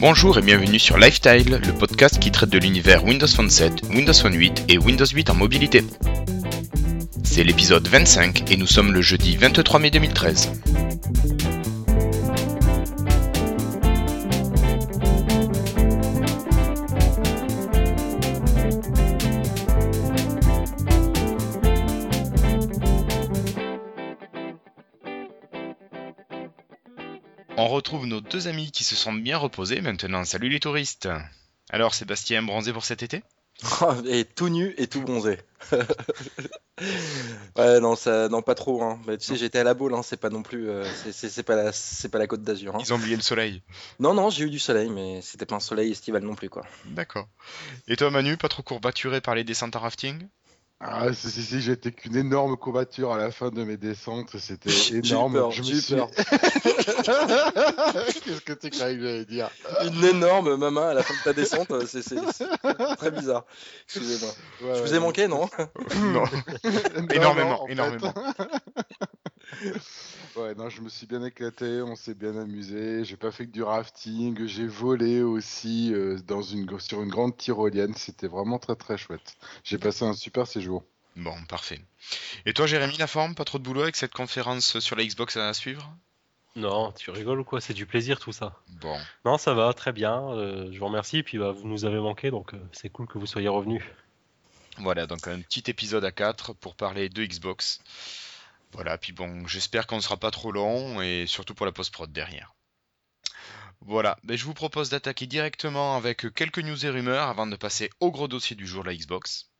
Bonjour et bienvenue sur Lifestyle, le podcast qui traite de l'univers Windows Phone 7, Windows Phone 8 et Windows 8 en mobilité. C'est l'épisode 25 et nous sommes le jeudi 23 mai 2013. Deux amis qui se sont bien reposés maintenant. Salut les touristes Alors Sébastien, bronzé pour cet été? Et tout nu et tout bronzé. ouais, non, ça, non, pas trop. Hein. Bah, tu sais, j'étais à la boule, hein. c'est pas non plus, euh, c'est- c'est pas la, c'est pas la Côte d'Azur. hein. Ils ont oublié le soleil. Non, non, j'ai eu du soleil, mais c'était pas un soleil estival non plus, quoi. D'accord. Et toi Manu, pas trop courbaturé par les descentes en rafting? Ah, si, si, si, j'étais qu'une énorme courbature à la fin de mes descentes, c'était énorme. peur, Je me j'ai eu suis- peur. Qu'est-ce que tu croyais que j'allais dire? Une énorme maman à la fin de ta descente, euh, c'est c'est- c'est très bizarre. Excusez-moi. Ouais, Je vous ai manqué, non Non. Énormément, non, en fait. énormément. Ouais, non, je me suis bien éclaté, on s'est bien amusé. J'ai pas fait que du rafting, j'ai volé aussi euh, dans une, sur une grande tyrolienne. C'était vraiment très très chouette. J'ai passé un super séjour. Bon, parfait. Et toi Jérémy, la forme Pas trop de boulot avec cette conférence sur la Xbox à suivre? Non, tu rigoles ou quoi? C'est du plaisir tout ça. Bon, Non, ça va, très bien. euh, je vous remercie. Puis bah, vous nous avez manqué, donc euh, c'est cool que vous soyez revenus. voilà, donc un petit épisode à 4 pour parler de Xbox. Voilà, puis bon, j'espère qu'on ne sera pas trop long et surtout pour la post-prod derrière. Voilà, ben, je vous propose d'attaquer directement avec quelques news et rumeurs avant de passer au gros dossier du jour, la Xbox.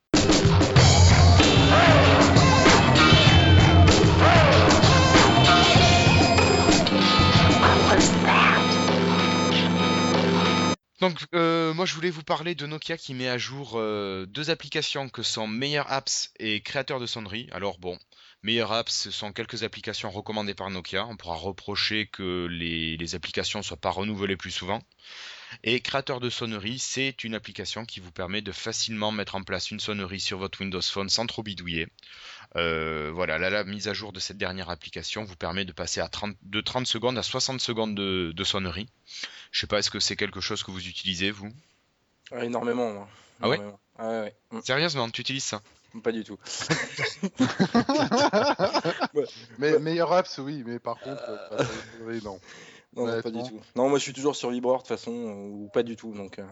Donc, euh, moi, je voulais vous parler de Nokia qui met à jour euh, deux applications que sont Meilleur Apps et Créateur de sonnerie. Alors, bon, Meilleur Apps, ce sont quelques applications recommandées par Nokia. On pourra reprocher que les, les applications ne soient pas renouvelées plus souvent. Et Créateur de sonnerie, c'est une application qui vous permet de facilement mettre en place une sonnerie sur votre Windows Phone sans trop bidouiller. Euh, voilà, là, la mise à jour de cette dernière application vous permet de passer à 30, de 30 secondes à 60 secondes de, de sonnerie. Je sais pas, est-ce que c'est quelque chose que vous utilisez, vous? Ouais, Énormément, moi. Ah ouais? Ah ouais, ouais. Mm, Sérieusement, tu utilises ça? Pas du tout. Mais meilleur apps, oui, mais par contre, euh, pas oui, non. Non, non, pas du tout. Non, moi je suis toujours sur vibreur de toute façon, euh, ou pas du tout. Donc, euh,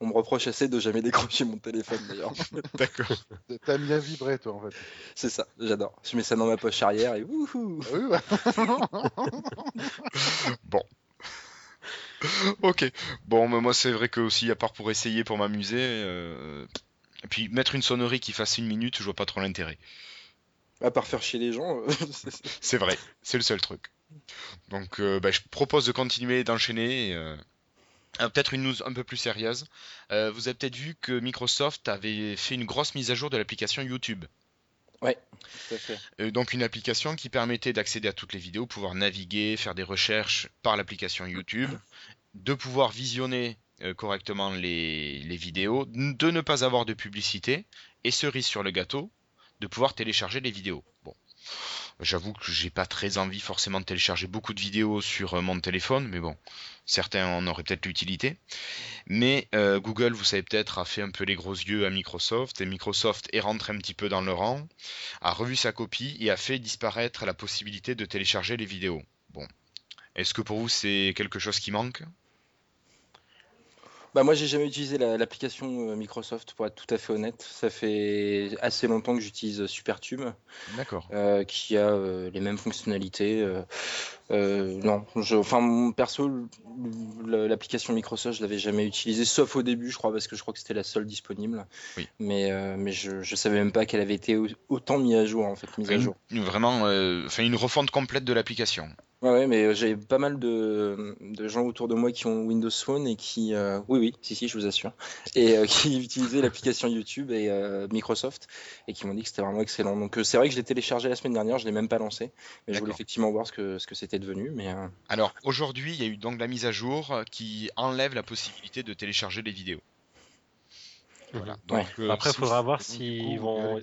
on me reproche assez de jamais décrocher mon téléphone d'ailleurs. D'accord. T'aimes bien vibrer, toi, en fait. C'est ça, j'adore. Je mets ça dans ma poche arrière et wouhou Oui, ouais. Bon. ok. Bon, mais moi, c'est vrai que aussi, à part pour essayer, pour m'amuser, euh, et puis mettre une sonnerie qui fasse une minute, je vois pas trop l'intérêt. À part faire chier les gens, euh, c'est- vrai, c'est le seul truc. Donc, euh, bah, je propose de continuer, d'enchaîner. euh. Ah, peut-être une news un peu plus sérieuse. Euh, vous avez peut-être vu que Microsoft avait fait une grosse mise à jour de l'application YouTube. tout à fait. Donc une application qui permettait d'accéder à toutes les vidéos, pouvoir naviguer, faire des recherches par l'application YouTube, de pouvoir visionner correctement les, les vidéos, de ne pas avoir de publicité, et cerise sur le gâteau, de pouvoir télécharger les vidéos. Bon. J'avoue que j'ai pas très envie forcément de télécharger beaucoup de vidéos sur euh, mon téléphone, mais bon, certains en auraient peut-être l'utilité. Mais euh, Google, vous savez peut-être, a fait un peu les gros yeux à Microsoft, et Microsoft est rentré un petit peu dans le rang, a revu sa copie et a fait disparaître la possibilité de télécharger les vidéos. Bon. Est-ce que pour vous c'est quelque chose qui manque? Bah moi j'ai jamais utilisé la- l'application euh, Microsoft pour être tout à fait honnête. Ça fait assez longtemps que j'utilise SuperTube, D'accord. euh, qui a euh, les mêmes fonctionnalités. euh, euh, non, je, enfin mon perso, l'application Microsoft je l'avais jamais utilisée, sauf au début je crois parce que je crois que c'était la seule disponible. Oui. Mais euh, mais je, je savais même pas qu'elle avait été au- autant mise à jour en fait, mise à jour. une- vraiment, euh, enfin une refonte complète de l'application. Ouais, ouais, mais euh, j'ai pas mal de, de gens autour de moi qui ont Windows Phone et qui, euh, oui, oui, si, si, je vous assure, et euh, qui utilisaient l'application YouTube et euh, Microsoft et qui m'ont dit que c'était vraiment excellent. Donc c'est vrai que je l'ai téléchargé la semaine dernière, je l'ai même pas lancé, mais je voulais effectivement voir ce que ce que c'était devenu. Mais euh, Alors aujourd'hui, il y a eu donc la mise à jour qui enlève la possibilité de télécharger les vidéos. Voilà. Donc, euh, Après, il si- faudra voir s'ils coup, vont.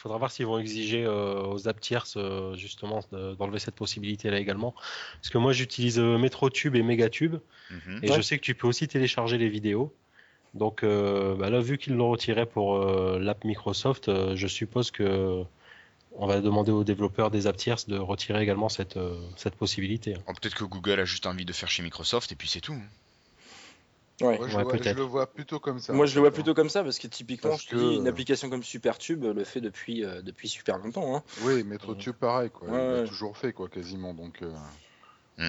Faudra voir s'ils vont exiger euh, aux app tierces euh, justement de- d'enlever cette possibilité-là également. Parce que moi j'utilise euh, MetroTube et Megatube Mhm. et Ouais. je sais que tu peux aussi télécharger les vidéos. Donc euh, bah là, vu qu'ils l'ont retiré pour euh, l'app Microsoft, euh, je suppose que on va demander aux développeurs des app tierces de retirer également cette, euh, cette possibilité. Oh, Peut-être que Google a juste envie de faire chez Microsoft et puis c'est tout. Ouais. Moi, je, Ouais, vois- je peut-être. le vois plutôt comme ça. Moi, je le vois plutôt comme ça parce que typiquement, Parce je te dis, que- une application comme SuperTube le fait depuis, euh, depuis super longtemps. Hein. Oui, MetroTube pareil, quoi. Ouais, Il l'a ouais. toujours fait, quoi, quasiment. Donc, euh,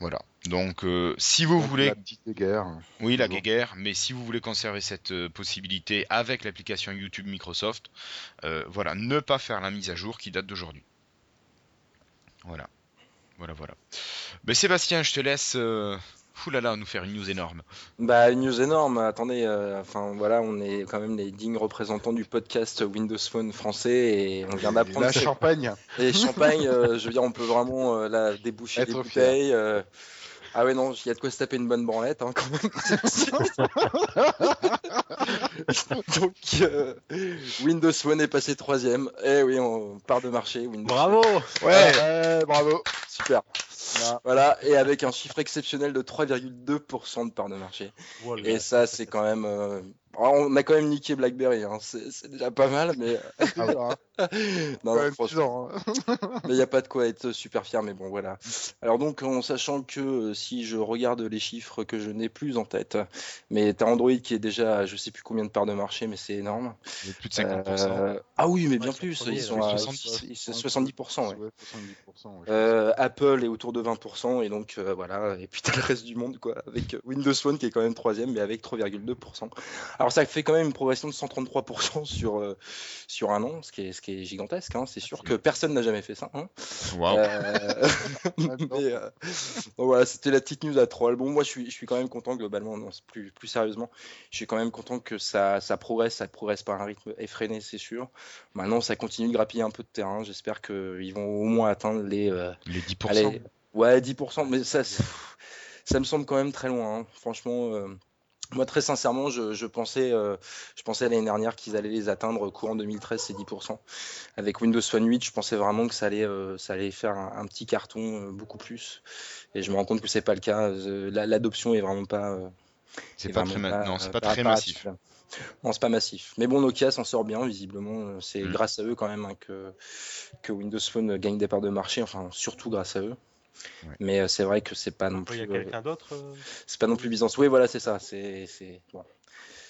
Voilà. Donc, euh, si vous donc, voulez, la petite guerre. oui, la guéguerre, mais si vous voulez conserver cette euh, possibilité avec l'application YouTube Microsoft, euh, voilà, ne pas faire la mise à jour qui date d'aujourd'hui. Voilà. Voilà, voilà. Ben, Sébastien, je te laisse. Oulala, nous faire une news énorme. Bah, une news énorme. Attendez, euh, enfin voilà, on est quand même les dignes représentants du podcast Windows Phone français et on vient d'apprendre. La champagne. Et Champagne, euh, je veux dire, on peut vraiment euh, là déboucher des Être bouteilles. euh. Ah ouais, non, il y a de quoi se taper une bonne branlette hein, quand même. Donc, euh, Windows Phone est passé troisième. Eh oui, on part de marché. Windows Bravo Ouais, ouais, bravo. Super. Voilà. Voilà, et avec un chiffre exceptionnel de 3,2% de part de marché. Voilà. Et ça, c'est quand même. Alors, on a quand même niqué BlackBerry, hein. c'est déjà pas mal, mais. Ah ouais, non, quand non, hein. mais il n'y a pas de quoi être super fier, mais bon, voilà. Alors, donc, en sachant que euh, si je regarde les chiffres que je n'ai plus en tête, mais t'as Android qui est déjà, je sais plus combien de parts de marché, mais c'est énorme. Plus de 50%. Euh, ah oui, mais bien Ouais, plus, ils sont premiers, ils sont là, à 70. ils- c'est 70%. ouais. Ouais, 70%, ouais, je Euh, Apple est autour de 20% et donc euh, voilà et puis t'as le reste du monde quoi avec Windows Phone qui est quand même troisième mais avec 3,2%. Alors ça fait quand même une progression de 133% sur euh, sur un an ce qui est ce qui est gigantesque hein. c'est sûr que personne n'a jamais fait ça. hein. Waouh. Euh, mais, euh, donc voilà c'était la petite news à troll. Bon moi je suis je suis quand même content globalement non, plus plus sérieusement je suis quand même content que ça ça progresse ça progresse par un rythme effréné c'est sûr. Maintenant ça continue de grappiller un peu de terrain j'espère qu'ils vont au moins atteindre les euh, Les 10%. Allez, ouais, 10%, mais ça, ça me semble quand même très loin. hein. Franchement, euh, moi, très sincèrement, je, je pensais, euh, je pensais l'année dernière qu'ils allaient les atteindre courant 2013, ces 10%. Avec Windows Phone 8, je pensais vraiment que ça allait, euh, ça allait faire un, un petit carton, euh, beaucoup plus. Et je me rends compte que c'est pas le cas. La- L'adoption est vraiment pas. C'est est pas vraiment très, non, pas pas- très massif. Non, c'est pas massif. Mais bon, Nokia s'en sort bien, visiblement. C'est Mm. grâce à eux quand même hein, que, que Windows Phone gagne des parts de marché, enfin surtout grâce à eux. Ouais. Mais euh, c'est vrai que c'est pas non Il y a plus, euh, quelqu'un d'autre euh, c'est pas non plus Byzance. Oui, voilà, c'est ça. C'est, c'est bon,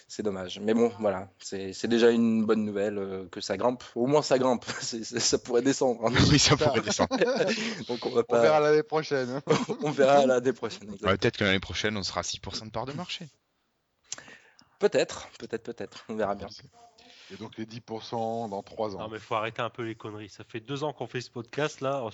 c'est dommage. Mais bon, voilà, c'est c'est déjà une bonne nouvelle euh, que ça grimpe. Au moins, ça grimpe. Ça pourrait descendre. hein. Oui, ça pourrait descendre. Donc on va On pas. verra l'année prochaine. hein. on verra l'année prochaine. Ouais, Peut-être que l'année prochaine, on sera à 6% de part de marché. Peut-être, peut-être, peut-être. On verra bien. Et donc les 10% dans 3 ans. Non mais faut arrêter un peu les conneries. Ça fait deux ans qu'on fait ce podcast là.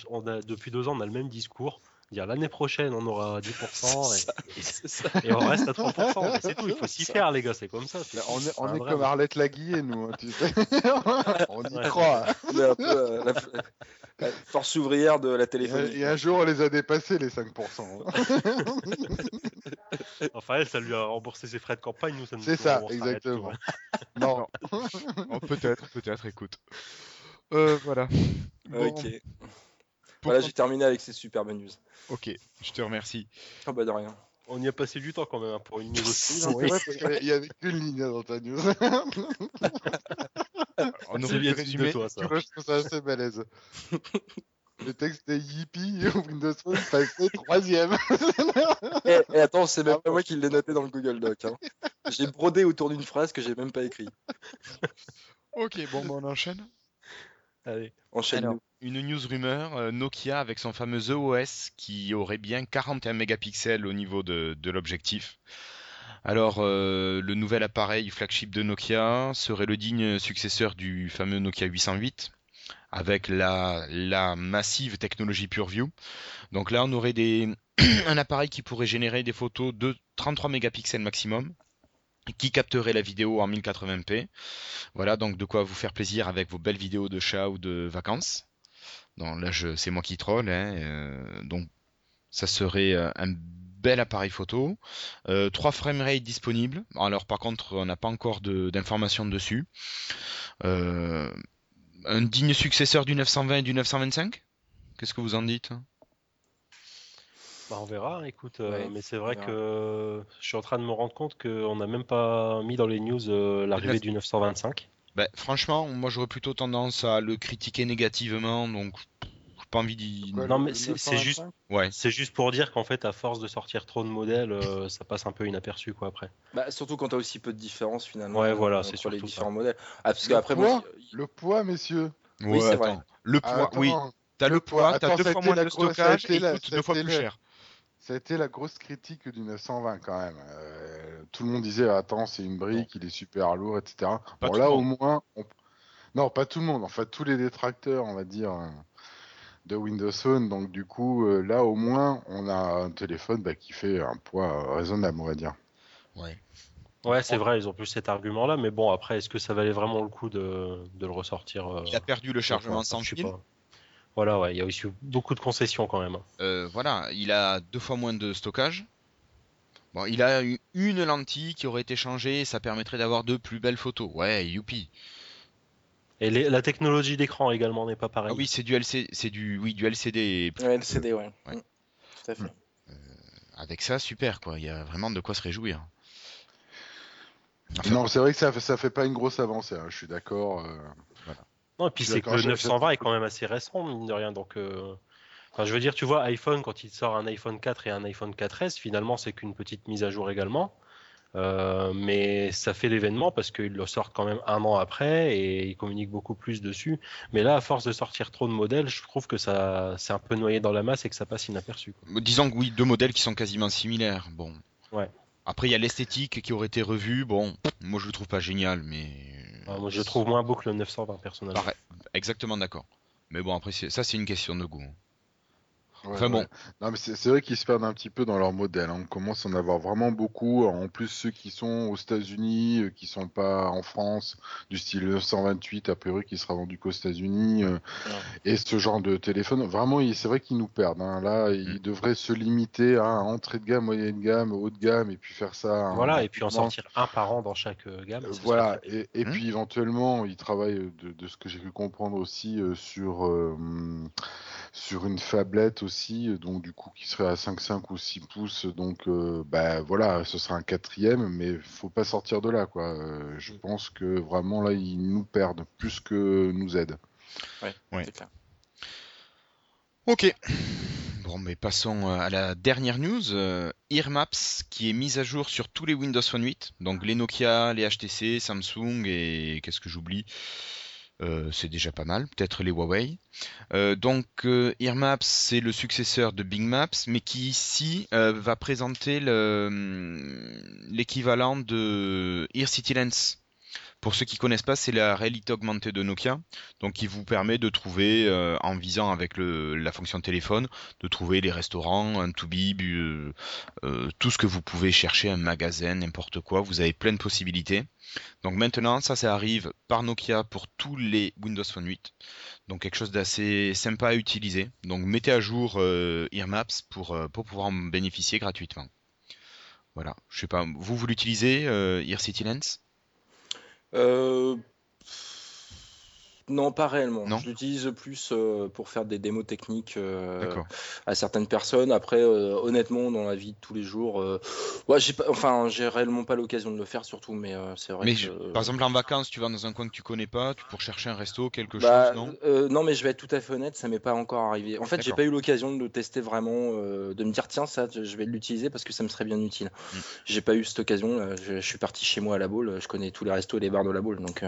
Depuis deux ans on a le même discours. Dire l'année prochaine on aura 10% et, C'est ça. et on reste à 3%. Mais c'est tout. Il faut s'y faire les gars. C'est comme ça. on est, on comme Arlette Laguillet, nous, hein, tu sais. on y Ouais. croit. On est un peu euh, la, la force ouvrière de la téléphonie. et un jour, on les a dépassés, les 5%. Enfin elle, ça lui a remboursé ses frais de campagne. Nous ça nous C'est ça, exactement. non. Oh, peut-être, peut-être, écoute. Euh, voilà. Bon, Ok. Voilà, j'ai terminé avec ces superbes news. Ok, je te remercie. Ah bah de rien. On y a passé du temps quand même hein, pour une news aussi. Vrai, parce qu'il y avait qu'une ligne hein, dans ta news. On C'est aurait bien résumer. toi ça. Moi, je trouve ça assez balèze. Le texte est Yippie, Windows Phone passé troisième. Et, et attends, c'est même Ah pas moi qui l'ai noté dans le Google Doc. hein. J'ai brodé autour d'une phrase que j'ai même pas écrite. Ok, bon, bah, on enchaîne. Allez. Enchaîne. Alors, une news rumeur, euh, Nokia avec son fameux EOS qui aurait bien 41 mégapixels au niveau de, l'objectif. Alors, euh, le nouvel appareil flagship de Nokia serait le digne successeur du fameux Nokia 808 avec la, massive technologie PureView. Donc là, on aurait un appareil qui pourrait générer des photos de 33 mégapixels maximum qui capterait la vidéo en 1080p. Voilà, donc de quoi vous faire plaisir avec vos belles vidéos de chat ou de vacances. Là, je, c'est moi qui troll. Hein, euh, donc, ça serait euh, un bel appareil photo. Euh, 3 framerate disponibles. Alors par contre, on n'a pas encore de- d'informations dessus. Euh, un digne successeur du 920 et du 925 Qu'est-ce que vous en dites? Bah, on verra, écoute, euh, Ouais, mais c'est vrai que je suis en train de me rendre compte qu'on n'a même pas mis dans les news euh, l'arrivée neuf- du 925. Ben, franchement, moi j'aurais plutôt tendance à le critiquer négativement, donc j'ai pas envie d'y. Non, mais c'est- juste- 925? Ouais. C'est juste pour dire qu'en fait, à force de sortir trop de modèles, euh, ça passe un peu inaperçu quoi après. Bah, surtout quand tu as aussi peu de différence finalement Ouais, voilà, c'est entre les différents modèles. Ah, parce Le qu'après, poids moi, Le poids, messieurs. Oui, c'est vrai. Le Ah, poids, oui, attends, t'as le le poids, t'as deux fois moins de stockage et coûte deux fois plus cher. Ça a été la grosse critique du 920 quand même. Euh, tout le monde disait attends c'est une brique, il est super lourd, etc. Pas bon là au moins, on- non pas tout le monde, en fait tous les détracteurs on va dire euh, de Windows Phone. Donc du coup euh, là au moins on a un téléphone bah, qui fait un poids raisonnable on va dire. Ouais. Ouais, c'est vrai, ils ont plus cet argument-là, mais bon, après, est-ce que ça valait vraiment le coup de, de le ressortir euh, Il a perdu le chargement sans je sais fil. Voilà, ouais, il y a aussi beaucoup de concessions quand même. Euh, voilà, il a deux fois moins de stockage. Bon, il a eu une lentille qui aurait été changée et ça permettrait d'avoir de plus belles photos. Ouais, youpi. Et les- la technologie d'écran également n'est pas pareille. Ah oui, c'est du LCD, c'est du oui, du LCD. Ouais, LCD, ouais. Ouais. Mm, Tout à fait. Avec ça, super quoi. Il y a vraiment de quoi se réjouir. Enfin, non c'est vrai que ça fait, ça fait pas une grosse avancée, hein, je suis d'accord. euh. Non, et puis c'est que le je- 920 est quand même assez récent, mine de rien. Donc, euh, enfin, je veux dire, tu vois, iPhone, quand il sort un iPhone 4 et un iPhone 4S, finalement, c'est qu'une petite mise à jour également. Euh, mais ça fait l'événement parce qu'ils le sortent quand même un an après et ils communiquent beaucoup plus dessus. Mais là, à force de sortir trop de modèles, je trouve que ça c'est un peu noyé dans la masse et que ça passe inaperçu. quoi. disons que oui, deux modèles qui sont quasiment similaires. Bon. Ouais. Après, il y a l'esthétique qui aurait été revue. Bon, moi je le trouve pas génial, mais. Enfin, moi, je trouve moins beau que le 920 personnellement. Pareil. Exactement d'accord. Mais bon, après, ça c'est une question de goût. Ouais, Enfin bon. ouais. Non, mais c'est vrai qu'ils se perdent un petit peu dans leur modèle. hein. On commence à en avoir vraiment beaucoup. En plus, ceux qui sont aux États-Unis, euh, qui sont pas en France, du style 928, a priori, qui sera vendu qu'aux États-Unis, euh, et ce genre de téléphone, vraiment, c'est vrai qu'ils nous perdent. hein. Là, ils Mm. devraient se limiter à entrée de gamme, moyenne gamme, haut de gamme, et puis faire ça. hein, Voilà, et puis en sortir un par an dans chaque euh, gamme. Voilà, et, et puis éventuellement, ils travaillent, de, de ce que j'ai pu comprendre aussi, euh, sur, euh, sur une phablette aussi, donc du coup qui serait à 5,5 ou 6 pouces, donc euh, bah voilà, ce sera un quatrième, mais faut pas sortir de là, quoi. Euh, je pense que vraiment là, ils nous perdent plus que nous aident. Ouais. C'est clair. Ok. Bon, mais passons euh, à la dernière news. euh, Earmaps qui est mise à jour sur tous les Windows Phone 8. Donc les Nokia, les HTC, Samsung et qu'est-ce que j'oublie? Euh, C'est déjà pas mal. Peut-être les Huawei. Euh, donc euh, Earmaps c'est le successeur de Bing Maps, mais qui ici euh, va présenter le- l'équivalent de Ear City Lens. Pour ceux qui connaissent pas, c'est la réalité augmentée de Nokia, donc qui vous permet de trouver, euh, en visant avec la fonction téléphone, de trouver les restaurants, un to be, euh, euh, tout ce que vous pouvez chercher, un magasin, n'importe quoi. Vous avez plein de possibilités. Donc maintenant, ça, ça arrive par Nokia pour tous les Windows Phone 8. Donc quelque chose d'assez sympa à utiliser. Donc mettez à jour Earmaps pour, pour pouvoir en bénéficier gratuitement. Voilà, je sais pas, vous, vous l'utilisez, euh, Ear City Lens? Euh, Non, pas réellement. Non. Je l'utilise plus euh, pour faire des démos techniques euh, à certaines personnes. Après, euh, honnêtement, dans la vie de tous les jours, ouais, j'ai pas, enfin, j'ai réellement pas l'occasion de le faire, surtout. Mais c'est vrai Mais que. je- par exemple, en vacances, tu vas dans un coin que tu connais pas, tu pour chercher un resto, quelque Bah, chose, non? non, mais je vais être tout à fait honnête, ça m'est pas encore arrivé. En fait, j'ai pas eu l'occasion de le tester vraiment, de me dire tiens, ça, je vais l'utiliser parce que ça me serait bien utile. Mm. J'ai pas eu cette occasion. là. Je, je suis parti chez moi à la boule, je connais tous les restos et les bars de la boule, donc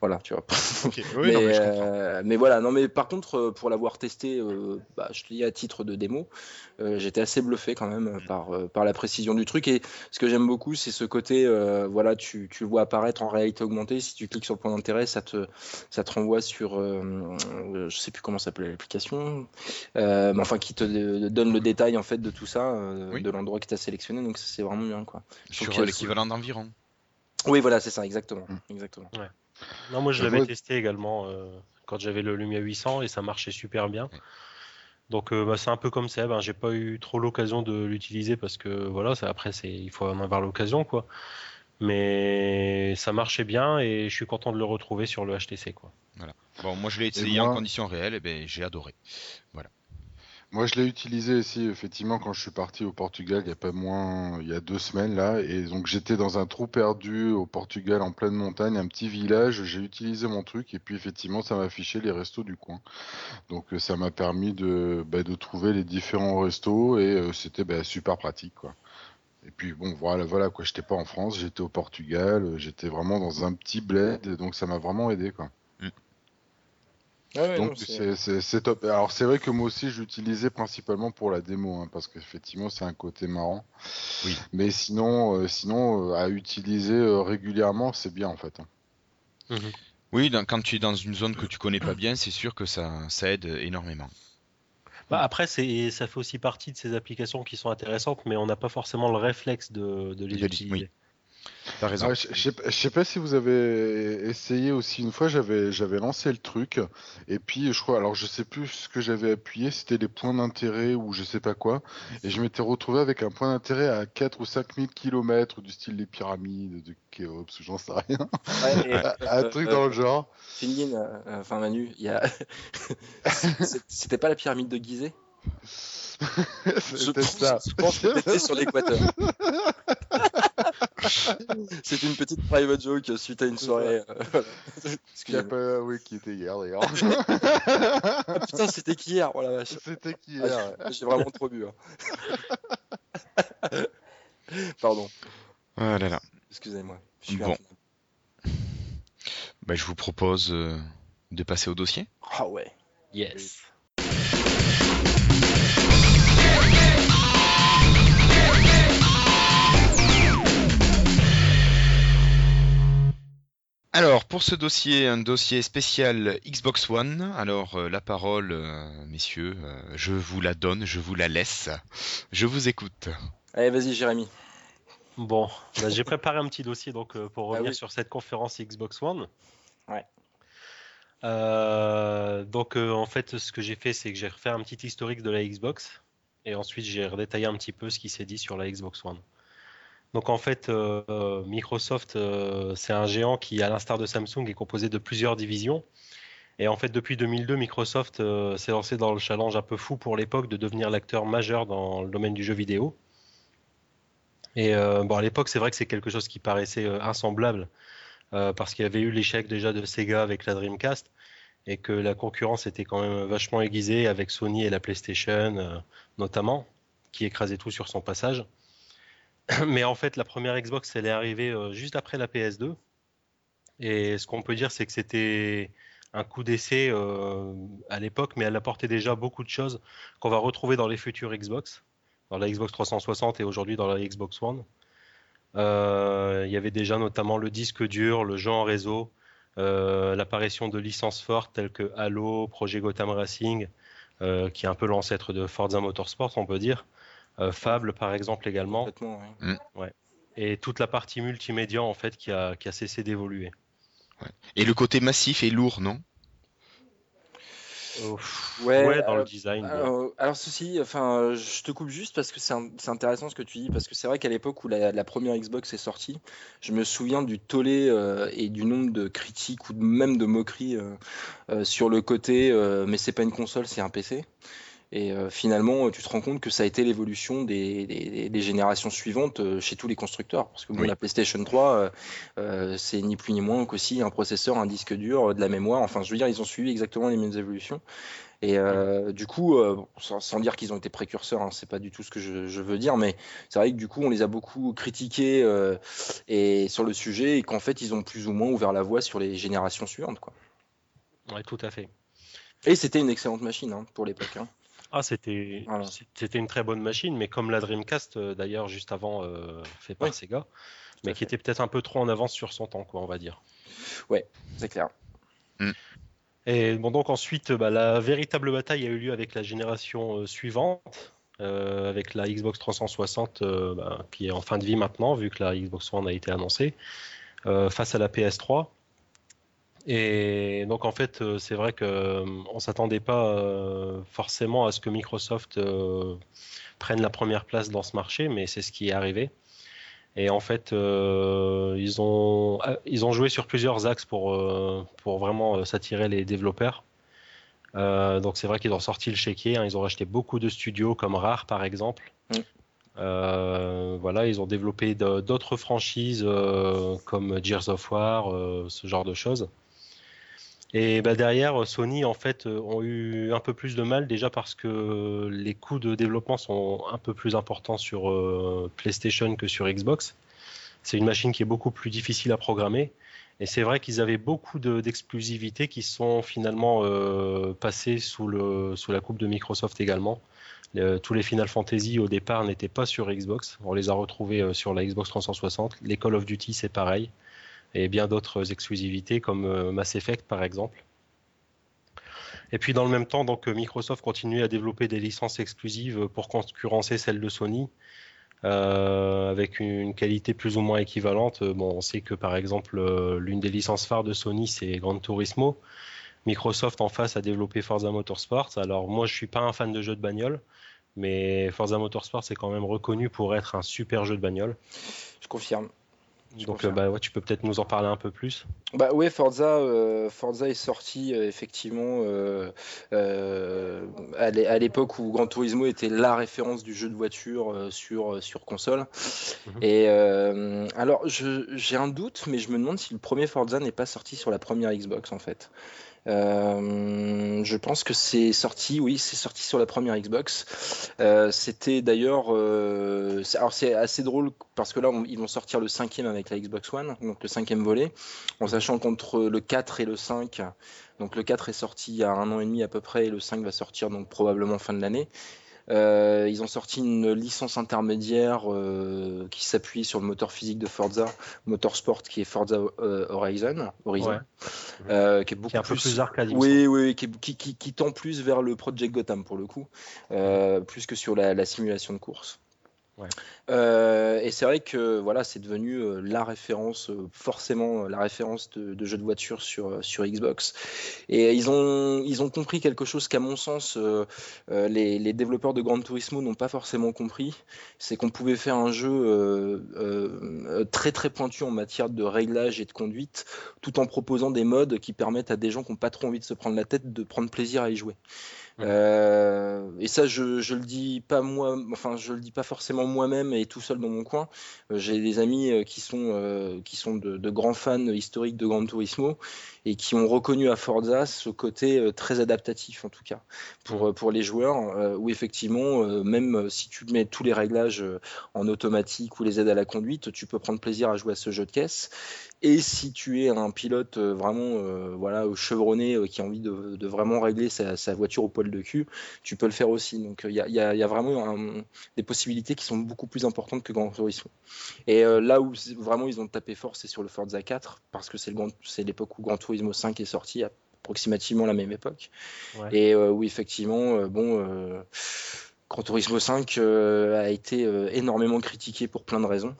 voilà, tu vois. Ok, oui, mais, non, mais je comprends. euh, mais voilà, non, mais par contre, euh, pour l'avoir testé, euh, bah, je te dis à titre de démo, euh, j'étais assez bluffé quand même Mm. par, par la précision du truc. Et ce que j'aime beaucoup, c'est ce côté, voilà, tu, tu le vois apparaître en réalité augmentée. Si tu cliques sur le point d'intérêt, ça te, ça te renvoie sur, je sais plus comment s'appelait l'application, mais enfin qui te donne le détail en fait de tout ça, Oui. de l'endroit que tu as sélectionné. Donc c'est vraiment bien, quoi. Sur euh, euh, l'équivalent d'environ. Oui, voilà, c'est ça, exactement, Mm. exactement. Non, moi je l'avais testé également euh, quand j'avais le Lumia 800 et ça marchait super bien. Donc euh, bah, c'est un peu comme ça. Ben, j'ai pas eu trop l'occasion de l'utiliser parce que voilà, ça, après c'est il faut en avoir l'occasion quoi. Mais ça marchait bien et je suis content de le retrouver sur le HTC quoi. Bon, moi je l'ai essayé moi- en conditions réelles, et ben j'ai adoré. Moi, je l'ai utilisé aussi, effectivement, quand je suis parti au Portugal, il y a pas moins, il y a deux semaines là, et donc j'étais dans un trou perdu au Portugal, en pleine montagne, un petit village. J'ai utilisé mon truc, et puis effectivement, ça m'a affiché les restos du coin. Donc, euh, ça m'a permis de, bah, de trouver les différents restos, et euh, c'était bah, super pratique, quoi. Et puis bon, voilà, voilà quoi. J'étais pas en France, j'étais au Portugal, euh, j'étais vraiment dans un petit bled, donc ça m'a vraiment aidé, quoi. Ouais, Donc c'est- top. Alors c'est vrai que moi aussi je l'utilisais principalement pour la démo, hein, parce qu'effectivement c'est un côté marrant. Oui. Mais sinon, euh, sinon euh, à utiliser euh, régulièrement, c'est bien en fait. hein. Oui, dans- quand tu es dans une zone que tu connais pas bien, c'est sûr que ça, ça aide énormément. Bah, après, c'est, ça fait aussi partie de ces applications qui sont intéressantes, mais on n'a pas forcément le réflexe de, de les De les- utiliser. oui. T'as raison. Ah, je je sais pas- je sais pas si vous avez essayé aussi une fois, j'avais j'avais lancé le truc et puis je crois, alors je sais plus ce que j'avais appuyé, c'était les points d'intérêt ou je sais pas quoi, et je m'étais retrouvé avec un point d'intérêt à 4 ou 5 000 kilomètres du style des pyramides de Khéops, ou j'en sais rien, Ouais, un truc euh, dans le genre. Céline, euh, enfin Manu, il y a... C'était pas la pyramide de Gizeh? Je C'était pense- ça. je pense que t'étais sur l'équateur. C'est une petite private joke suite à une soirée. euh, voilà. Qui pas- oui, qui était hier d'ailleurs. Ah, putain, c'était qu'hier, oh vache. C'était qui Ah, hier. j'ai- J'ai vraiment trop bu. hein. Pardon, Ah là là. excusez-moi. Je suis Bon. Bah, je vous propose euh, de passer au dossier. Ah ouais. Yes. Alors, pour ce dossier, un dossier spécial Xbox One. Alors, euh, la parole, euh, messieurs, euh, je vous la donne, je vous la laisse. Je vous écoute. Allez, vas-y, Jérémy. Bon, bah, j'ai préparé un petit dossier donc euh, pour Ah revenir oui. sur cette conférence Xbox One. Ouais. Euh, donc euh, en fait, ce que j'ai fait, c'est que j'ai refait un petit historique de la Xbox et ensuite j'ai redétaillé un petit peu ce qui s'est dit sur la Xbox One. Donc en fait, euh, Microsoft, euh, c'est un géant qui, à l'instar de Samsung, est composé de plusieurs divisions. Et en fait, depuis 2002, Microsoft euh, s'est lancé dans le challenge un peu fou pour l'époque de devenir l'acteur majeur dans le domaine du jeu vidéo. Et bon, à l'époque, c'est vrai que c'est quelque chose qui paraissait insemblable parce qu'il y avait eu l'échec déjà de Sega avec la Dreamcast et que la concurrence était quand même vachement aiguisée avec Sony et la PlayStation notamment, qui écrasait tout sur son passage. Mais en fait, la première Xbox, elle est arrivée euh, juste après la PS2. Et ce qu'on peut dire, c'est que c'était un coup d'essai euh, à l'époque, mais elle apportait déjà beaucoup de choses qu'on va retrouver dans les futures Xbox, dans la Xbox 360 et aujourd'hui dans la Xbox One. Euh, il y avait déjà notamment le disque dur, le jeu en réseau, l'apparition de licences fortes telles que Halo, Projet Gotham Racing, qui est un peu l'ancêtre de Forza Motorsport, on peut dire. Euh, Fable, par exemple, également. Ouais. Et toute la partie multimédia, en fait, qui a, qui a cessé d'évoluer. Et le côté massif et lourd, non? Ouais, Ouais, dans euh, le design. ouais. Alors, ceci, enfin, euh, je te coupe juste parce que c'est intéressant ce que tu dis, parce que c'est vrai qu'à l'époque où la, la première Xbox est sortie, je me souviens du tollé euh, et du nombre de critiques ou de- même de moqueries euh, euh, sur le côté, euh, mais c'est pas une console, c'est un PC. Et euh, finalement, tu te rends compte que ça a été l'évolution des, des- des générations suivantes euh, chez tous les constructeurs. Parce que bon, Oui. la PlayStation 3, euh, c'est ni plus ni moins qu'aussi un processeur, un disque dur, de la mémoire. Enfin, je veux dire, ils ont suivi exactement les mêmes évolutions. Et euh, du coup, euh, sans, sans dire qu'ils ont été précurseurs, hein, c'est pas du tout ce que je, je veux dire, mais c'est vrai que du coup, on les a beaucoup critiqués euh, et sur le sujet et qu'en fait, ils ont plus ou moins ouvert la voie sur les générations suivantes. Quoi. Ouais, tout à fait. Et c'était une excellente machine hein, pour l'époque. hein. Ah, c'était Voilà. c'était une très bonne machine, mais comme la Dreamcast, euh, d'ailleurs, juste avant, euh, fait par Oui. Sega, mais qui fait. était peut-être un peu trop en avance sur son temps, quoi, on va dire. C'est clair. Et bon, donc ensuite, bah, la véritable bataille a eu lieu avec la génération euh, suivante, euh, avec la Xbox 360 euh, bah, qui est en fin de vie maintenant, vu que la Xbox One a été annoncée, euh, face à la PS3. Et donc en fait, euh, c'est vrai qu'on ne s'attendait pas forcément à ce que Microsoft prenne la première place dans ce marché, mais c'est ce qui est arrivé. Et en fait, ils, ont, ils ont joué sur plusieurs axes pour, pour vraiment s'attirer les développeurs. donc c'est vrai qu'ils ont sorti le chéquier, hein. ils ont racheté beaucoup de studios comme Rare par exemple. Mm. Euh, voilà, ils ont développé d'autres franchises euh, comme Gears of War, euh, ce genre de choses. Et bah, derrière, Sony en fait ont eu un peu plus de mal déjà parce que les coûts de développement sont un peu plus importants sur PlayStation que sur Xbox. C'est une machine qui est beaucoup plus difficile à programmer. Et c'est vrai qu'ils avaient beaucoup d'exclusivités qui sont finalement passées sous, la coupe de Microsoft également tous les Final Fantasy au départ n'étaient pas sur Xbox. On les a retrouvés euh, sur la Xbox 360. Les Call of Duty, c'est pareil. Et bien d'autres exclusivités comme euh, Mass Effect par exemple. Et puis dans le même temps, donc Microsoft continue à développer des licences exclusives pour concurrencer celles de Sony. Euh, avec une qualité plus ou moins équivalente. Bon, on sait que par exemple, l'une des licences phares de Sony, c'est Gran Turismo. Microsoft en face a développé Forza Motorsport. Alors moi, je suis pas un fan de jeux de bagnole, mais Forza Motorsport c'est quand même reconnu pour être un super jeu de bagnole. Je confirme. Donc bah, ouais, tu peux peut-être nous en parler un peu plus. Bah ouais, Forza, euh, Forza est sorti euh, effectivement euh, à l'époque où Gran Turismo était la référence du jeu de voiture sur, sur console. Mhm. Et alors j'ai un doute, mais je me demande si le premier Forza n'est pas sorti sur la première Xbox en fait. Euh, je pense que c'est sorti, oui, c'est sorti sur la première Xbox. Euh, c'était d'ailleurs, euh, alors c'est assez drôle parce que là ils vont sortir le cinquième avec la Xbox One, donc le cinquième volet, en sachant qu'entre le 4 et le 5, donc le 4 est sorti il y a un an et demi à peu près et le 5 va sortir donc probablement fin de l'année. Euh, ils ont sorti une licence intermédiaire euh, qui s'appuie sur le moteur physique de Forza Motorsport, qui est Forza euh, Horizon, Horizon qui est beaucoup un plus, peu plus arcade. Oui, oui, qui, qui, tend plus vers le Project Gotham pour le coup, plus que sur la simulation de course. Euh, et c'est vrai que voilà, c'est devenu euh, la référence, euh, forcément la référence de, jeux de voiture sur, Xbox. Et ils ont, ils ont compris quelque chose qu'à mon sens, les, développeurs de Gran Turismo n'ont pas forcément compris. C'est qu'on pouvait faire un jeu très très pointu en matière de réglage et de conduite, tout en proposant des modes qui permettent à des gens qui n'ont pas trop envie de se prendre la tête de prendre plaisir à y jouer. Euh, et ça, je, je le dis pas moi, enfin, je le dis pas forcément moi-même et tout seul dans mon coin. Euh, j'ai des amis euh, qui sont, qui sont de, grands fans historiques de Gran Turismo et qui ont reconnu à Forza ce côté très adaptatif, en tout cas, pour, pour les joueurs, où effectivement, même si tu mets tous les réglages en automatique ou les aides à la conduite, tu peux prendre plaisir à jouer à ce jeu de caisse. Et si tu es un pilote euh, vraiment euh, voilà, chevronné euh, qui a envie de, vraiment régler sa, voiture au poil de cul, tu peux le faire aussi. Donc il y, a, vraiment des possibilités qui sont beaucoup plus importantes que Grand Turismo. Et là où vraiment ils ont tapé fort, c'est sur le Forza 4, parce que c'est l'époque où Grand Turismo 5 est sorti, à approximativement la même époque. Et oui, effectivement, bon. Grand Turismo 5 a été énormément critiqué pour plein de raisons.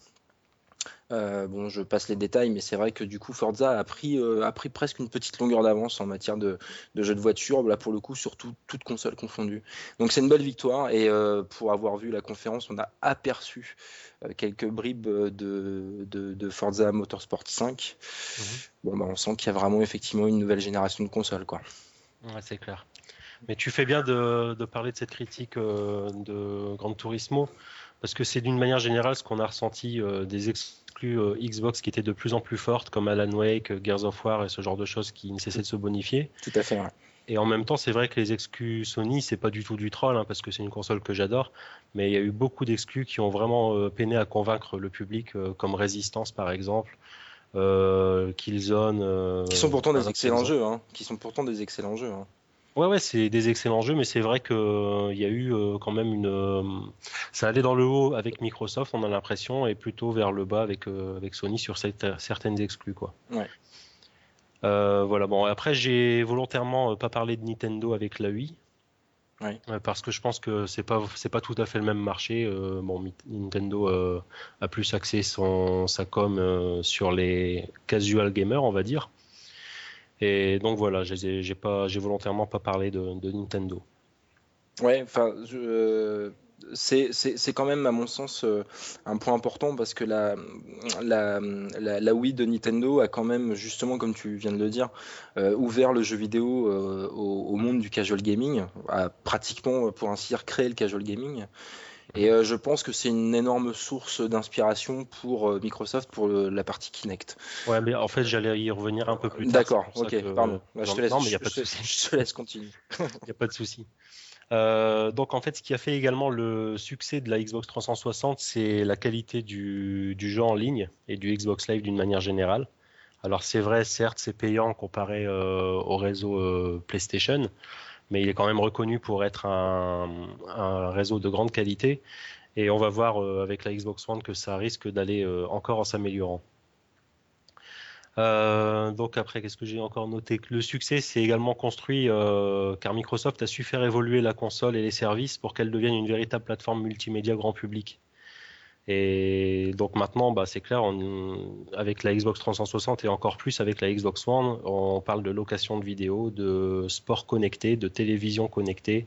Euh, bon, je passe les détails, mais c'est vrai que du coup, Forza a pris, euh, a pris presque une petite longueur d'avance en matière de, de jeux de voiture, là pour le coup, surtout toutes consoles confondues. Donc c'est une belle victoire, et euh, pour avoir vu la conférence, on a aperçu quelques bribes de, de, Forza Motorsport 5. Mhm. Bon, bah, on sent qu'il y a vraiment effectivement une nouvelle génération de consoles, quoi. Ouais, c'est clair. Mais tu fais bien de, de parler de cette critique de Gran Turismo, parce que c'est d'une manière générale ce qu'on a ressenti des ex euh, Xbox qui étaient de plus en plus fortes, comme Alan Wake, Gears of War et ce genre de choses qui ne cessaient de se bonifier. Tout à fait. Et en même temps, c'est vrai que les exclus Sony, c'est pas du tout du troll, hein, parce que c'est une console que j'adore, mais il y a eu beaucoup d'exclus qui ont vraiment euh, peiné à convaincre le public, euh, comme Resistance par exemple, Killzone. qui sont pourtant des excellents jeux, hein, qui sont pourtant des excellents jeux. Hein. Ouais, ouais, c'est des excellents jeux, mais c'est vrai qu'il euh, y a eu euh, quand même une. Euh, ça allait dans le haut avec Microsoft, on a l'impression, et plutôt vers le bas avec, avec Sony sur certaines exclus, quoi. Ouais. voilà, bon, après, j'ai volontairement pas parlé de Nintendo avec la Wii. parce que je pense que c'est pas c'est pas tout à fait le même marché. bon, Nintendo a plus axé son sa com sur les casual gamers, on va dire. Et donc voilà, j'ai pas, j'ai volontairement pas parlé de, Nintendo. Ouais, enfin, je- c'est quand même, à mon sens, euh, un point important parce que la, la, la, Wii de Nintendo a quand même, justement, comme tu viens de le dire, euh, ouvert le jeu vidéo euh, au, au monde du casual gaming, a pratiquement, pour ainsi dire, créé le casual gaming. Et euh, je pense que c'est une énorme source d'inspiration pour euh, Microsoft pour le- la partie Kinect. Ouais, mais en fait, j'allais y revenir un peu plus tard. D'accord, ok, que- pardon. Bah, je te laisse, non, mais il y a je- pas de je- souci. je te laisse continuer. Il n'y a pas de souci. Euh, donc en fait, ce qui a fait également le succès de la Xbox 360, c'est la qualité du, du jeu en ligne et du Xbox Live d'une manière générale. Alors c'est vrai, certes, c'est payant comparé euh, au réseau euh, PlayStation, mais il est quand même reconnu pour être un, réseau de grande qualité. Et on va voir euh, avec la Xbox One que ça risque d'aller euh, encore en s'améliorant. Euh, donc après, qu'est-ce que j'ai encore noté? Le succès s'est également construit car Microsoft a su faire évoluer la console et les services pour qu'elle devienne une véritable plateforme multimédia grand public. Et donc maintenant, bah, c'est clair, avec la Xbox 360 et encore plus avec la Xbox One, on parle de location de vidéos, de sport connecté, de télévision connectée,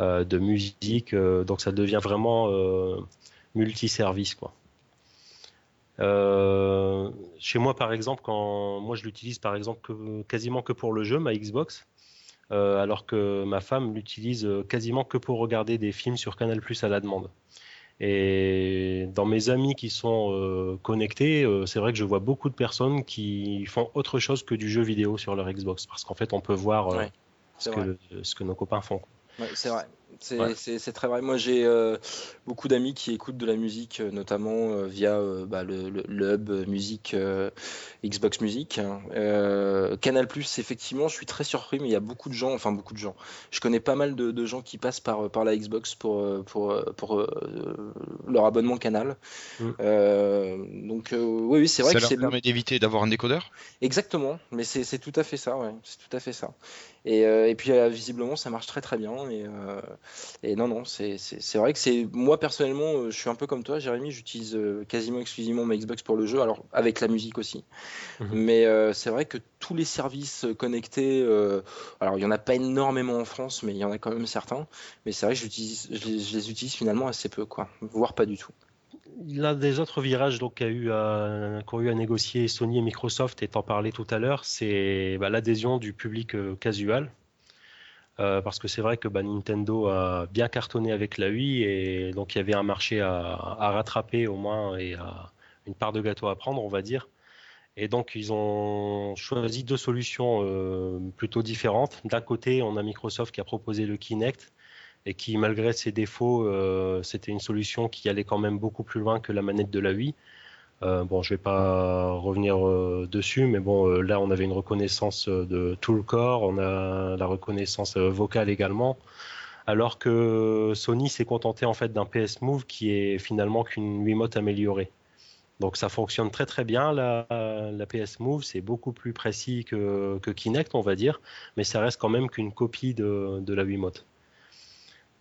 euh, de musique. euh, donc ça devient vraiment euh, multiservice. Euh, chez moi, par exemple, moi je l'utilise par exemple quasiment que pour le jeu, ma Xbox, alors que ma femme l'utilise quasiment que pour regarder des films sur Canal+ à la demande. Et dans mes amis qui sont euh, connectés, euh, c'est vrai que je vois beaucoup de personnes qui font autre chose que du jeu vidéo sur leur Xbox, parce qu'en fait, on peut voir euh, Ouais, ce que, vrai. ce que nos copains font. Ouais, c'est vrai. C'est Ouais. très vrai. Moi, j'ai euh, beaucoup d'amis qui écoutent de la musique, euh, notamment euh, via bah, le, le- le hub musique Xbox Music. Euh, Canal+, effectivement, je suis très surpris, mais il y a beaucoup de gens, enfin beaucoup de gens. Je connais pas mal de, de gens qui passent par, par la Xbox pour, pour, pour leur abonnement Canal. Mm. Donc, oui, oui, c'est vrai Ça que leur c'est permet d'éviter d'avoir un décodeur? Exactement, mais c'est c'est tout à fait ça, ouais, c'est tout à fait ça. Et, euh, et puis euh, visiblement ça marche très très bien et, euh, et non non c'est vrai que c'est moi personnellement euh, je suis un peu comme toi Jérémy, j'utilise quasiment exclusivement ma Xbox pour le jeu, alors avec la musique aussi. Mhm. Mais c'est vrai que tous les services connectés, alors il y en a pas énormément en France, mais il y en a quand même certains. Mais c'est vrai que je les, je les utilise finalement assez peu quoi, voire pas du tout. L'un des autres virages qu'a eu à, qu'ont eu à négocier Sony et Microsoft, et t'en parlais tout à l'heure, c'est bah, l'adhésion du public euh, casual. Euh, parce que c'est vrai que bah, Nintendo a bien cartonné avec la Wii et donc il y avait un marché à, rattraper au moins et une part de gâteau à prendre, on va dire. Et donc ils ont choisi deux solutions euh, plutôt différentes. D'un côté, on a Microsoft qui a proposé le Kinect et qui, malgré ses défauts, euh, c'était une solution qui allait quand même beaucoup plus loin que la manette de la Wii. Euh, bon, je vais pas revenir euh, dessus, mais bon, euh, là, on avait une reconnaissance de tout le corps, on a la reconnaissance vocale également, alors que Sony s'est contenté en fait d'un PS Move qui est finalement qu'une Wiimote améliorée. Donc ça fonctionne très très bien la, PS Move, c'est beaucoup plus précis que, que Kinect on va dire, mais ça reste quand même qu'une copie de, de la Wiimote.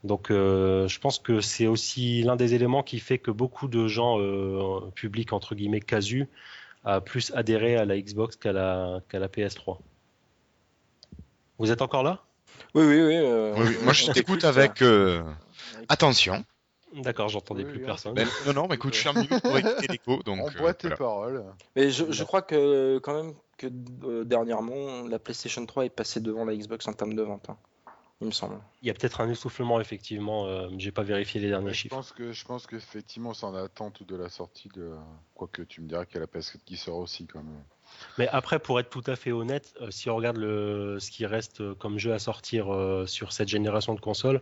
Donc euh, je pense que c'est aussi l'un des éléments qui fait que beaucoup de gens euh, publics entre guillemets casus a plus adhéré à la Xbox qu'à la, qu'à la PS3. Vous êtes encore là? Oui oui oui. euh, Oui, oui. Moi, je t'écoute avec euh, attention. D'accord, j'entendais Oui, plus oui, personne. Ben, non, non, mais écoute, je ferme le micro pour éviter l'écho. Donc, On euh, boit tes voilà. paroles. Mais je, je crois que quand même que euh, dernièrement, la PlayStation 3 est passée devant la Xbox en termes de vente, hein, il me semble. Il y a peut-être un essoufflement effectivement, euh, j'ai pas vérifié les derniers je chiffres. pense que je pense qu'effectivement c'est en attente de la sortie de quoique tu me diras qu'il y a la PS4 qui sort aussi quand même. Mais après, pour être tout à fait honnête, euh, si on regarde le, ce qui reste euh, comme jeu à sortir euh, sur cette génération de consoles,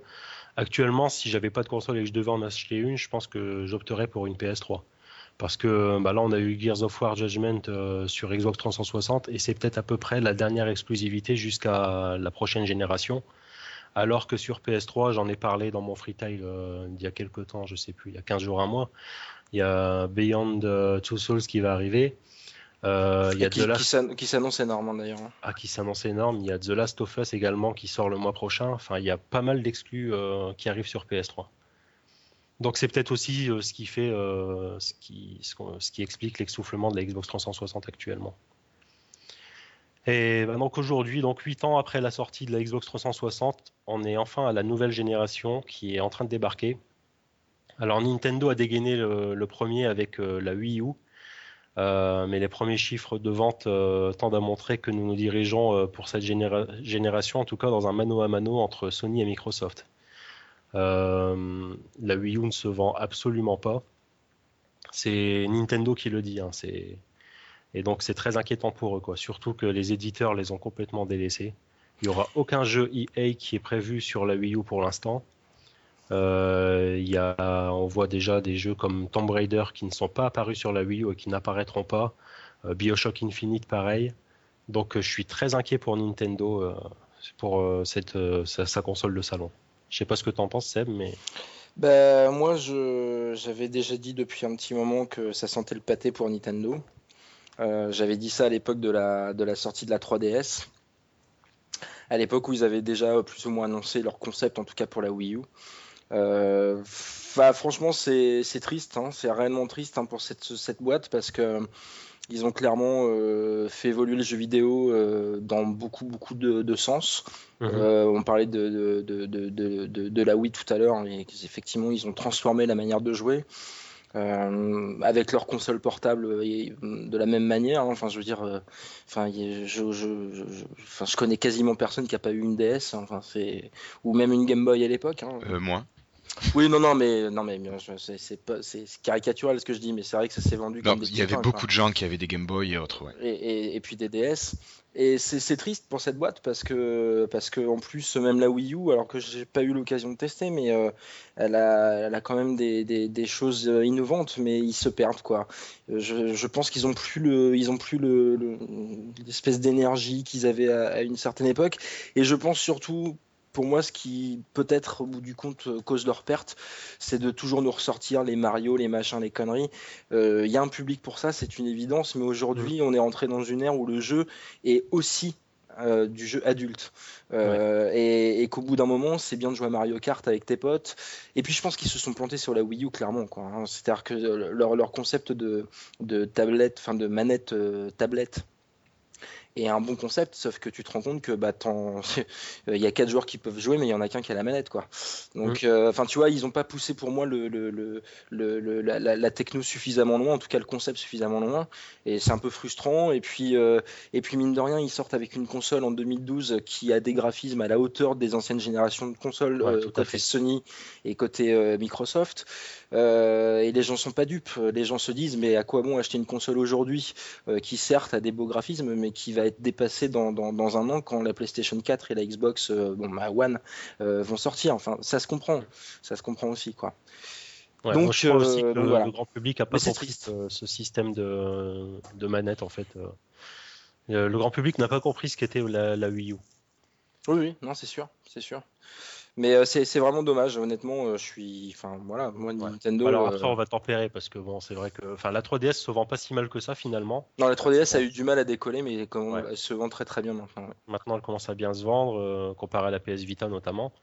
actuellement, si j'avais pas de console et que je devais en acheter une, je pense que j'opterais pour une PS3. Parce que bah là, on a eu Gears of War Judgment euh, sur Xbox 360 et c'est peut-être à peu près la dernière exclusivité jusqu'à la prochaine génération. Alors que sur PS3, j'en ai parlé dans mon freetail euh, il y a quelques temps, je sais plus, il y a 15 jours, un mois. Il y a Beyond euh, Two Souls qui va arriver. Euh, il y a qui, The Last qui s'annonce énorme hein, d'ailleurs. hein. ah, qui s'annonce énorme. Il y a The Last of Us également qui sort le mois prochain. Enfin, il y a pas mal d'exclus qui arrivent sur PS3. Donc c'est peut-être aussi ce qui fait, ce qui, ce qui explique l'exsoufflement de la Xbox 360 actuellement. Et bah, donc aujourd'hui, donc 8 ans après la sortie de la Xbox 360, on est enfin à la nouvelle génération qui est en train de débarquer. Alors Nintendo a dégainé le, premier avec euh, la Wii U, euh, mais les premiers chiffres de vente euh, tendent à montrer que nous nous dirigeons pour cette génération, en tout cas dans un mano à mano entre Sony et Microsoft. la Wii U ne se vend absolument pas. C'est Nintendo qui le dit. Hein, c'est et donc c'est très inquiétant pour eux, quoi. Surtout que les éditeurs les ont complètement délaissés. Il n'y aura aucun jeu EA qui est prévu sur la Wii U pour l'instant. Euh, y a, on voit déjà des jeux comme Tomb Raider qui ne sont pas apparus sur la Wii U et qui n'apparaîtront pas. Euh, Bioshock Infinite, pareil. Donc euh, je suis très inquiet pour Nintendo pour cette, sa, console de salon. Je sais pas ce que tu en penses, Seb, mais. Ben, moi, j'avais déjà dit depuis un petit moment que ça sentait le pâté pour Nintendo. Euh, j'avais dit ça à l'époque de la, de la sortie de la 3DS. À l'époque où ils avaient déjà plus ou moins annoncé leur concept, en tout cas pour la Wii U. Euh, franchement, c'est triste, hein. c'est réellement triste hein, pour cette, cette, boîte parce que ils ont clairement euh, fait évoluer le jeu vidéo dans beaucoup beaucoup de, sens. Mhm. on parlait de, de, de, la Wii tout à l'heure, et effectivement, ils ont transformé la manière de jouer. Euh, avec leur console portable euh, de la même manière. Hein. Enfin, je veux dire, euh, je connais quasiment personne qui a pas eu une DS, hein. enfin, c'est ou même une Game Boy à l'époque. Hein. moi. Oui, non, non, mais non, mais c'est caricatural ce que je dis, mais c'est vrai que ça s'est vendu. Non, il y avait beaucoup de gens qui avaient des Game Boy et autres, ouais. et, et, et, puis des DS. Et c'est triste pour cette boîte parce que, parce que en plus, même la Wii U, alors que j'ai pas eu l'occasion de tester, mais euh, elle, a, elle, a, quand même des, des, des, choses innovantes, mais ils se perdent quoi. Je, je pense qu'ils ont plus le, ils ont plus le, l'espèce d'énergie qu'ils avaient à, à, une certaine époque. Et je pense surtout pour moi, ce qui peut-être au bout du compte euh, cause leur perte, c'est de toujours nous ressortir les Mario, les machins, les conneries. Il euh, y a un public pour ça, c'est une évidence, mais aujourd'hui, mm. on est entré dans une ère où le jeu est aussi euh, du jeu adulte. Et, qu'au bout d'un moment, c'est bien de jouer à Mario Kart avec tes potes. Et puis je pense qu'ils se sont plantés sur la Wii U, clairement. Hein. C'est-à-dire que leur, leur, concept de, de tablette, enfin de manette tablette, et un bon concept, sauf que tu te rends compte que bah, il y a quatre joueurs qui peuvent jouer, mais il y en a qu'un qui a la manette, quoi. Donc, mm. euh, enfin, tu vois, ils n'ont pas poussé pour moi le, le, le, la, techno suffisamment loin, en tout cas le concept suffisamment loin, et c'est un peu frustrant. Et puis, euh, et puis mine de rien, ils sortent avec une console en 2012 qui a des graphismes à la hauteur des anciennes générations de consoles, ouais, euh, côté Sony et côté Microsoft. et les gens sont pas dupes. Les gens se disent, mais à quoi bon acheter une console aujourd'hui qui certes a des beaux graphismes, mais qui va être dépassé dans, dans, un an quand la PlayStation 4 et la Xbox euh, bon, ma One euh, vont sortir. Enfin, ça se comprend, ça se comprend aussi, quoi. donc, je pense aussi que euh, le, grand public a pas compris ce système de, de, manette en fait. le grand public n'a pas compris ce qu'était la, la Wii U. Oui, oui, non, c'est sûr, c'est sûr. Mais euh, c'est vraiment dommage, honnêtement. Euh, je suis. Enfin, voilà, moi, Nintendo. Alors après, euh, on va tempérer parce que bon, c'est vrai que. Enfin, la 3DS se vend pas si mal que ça finalement. Non, la 3DS a eu du mal à décoller, mais elle se vend très très bien maintenant. Maintenant, elle commence à bien se vendre, comparé à la PS Vita notamment.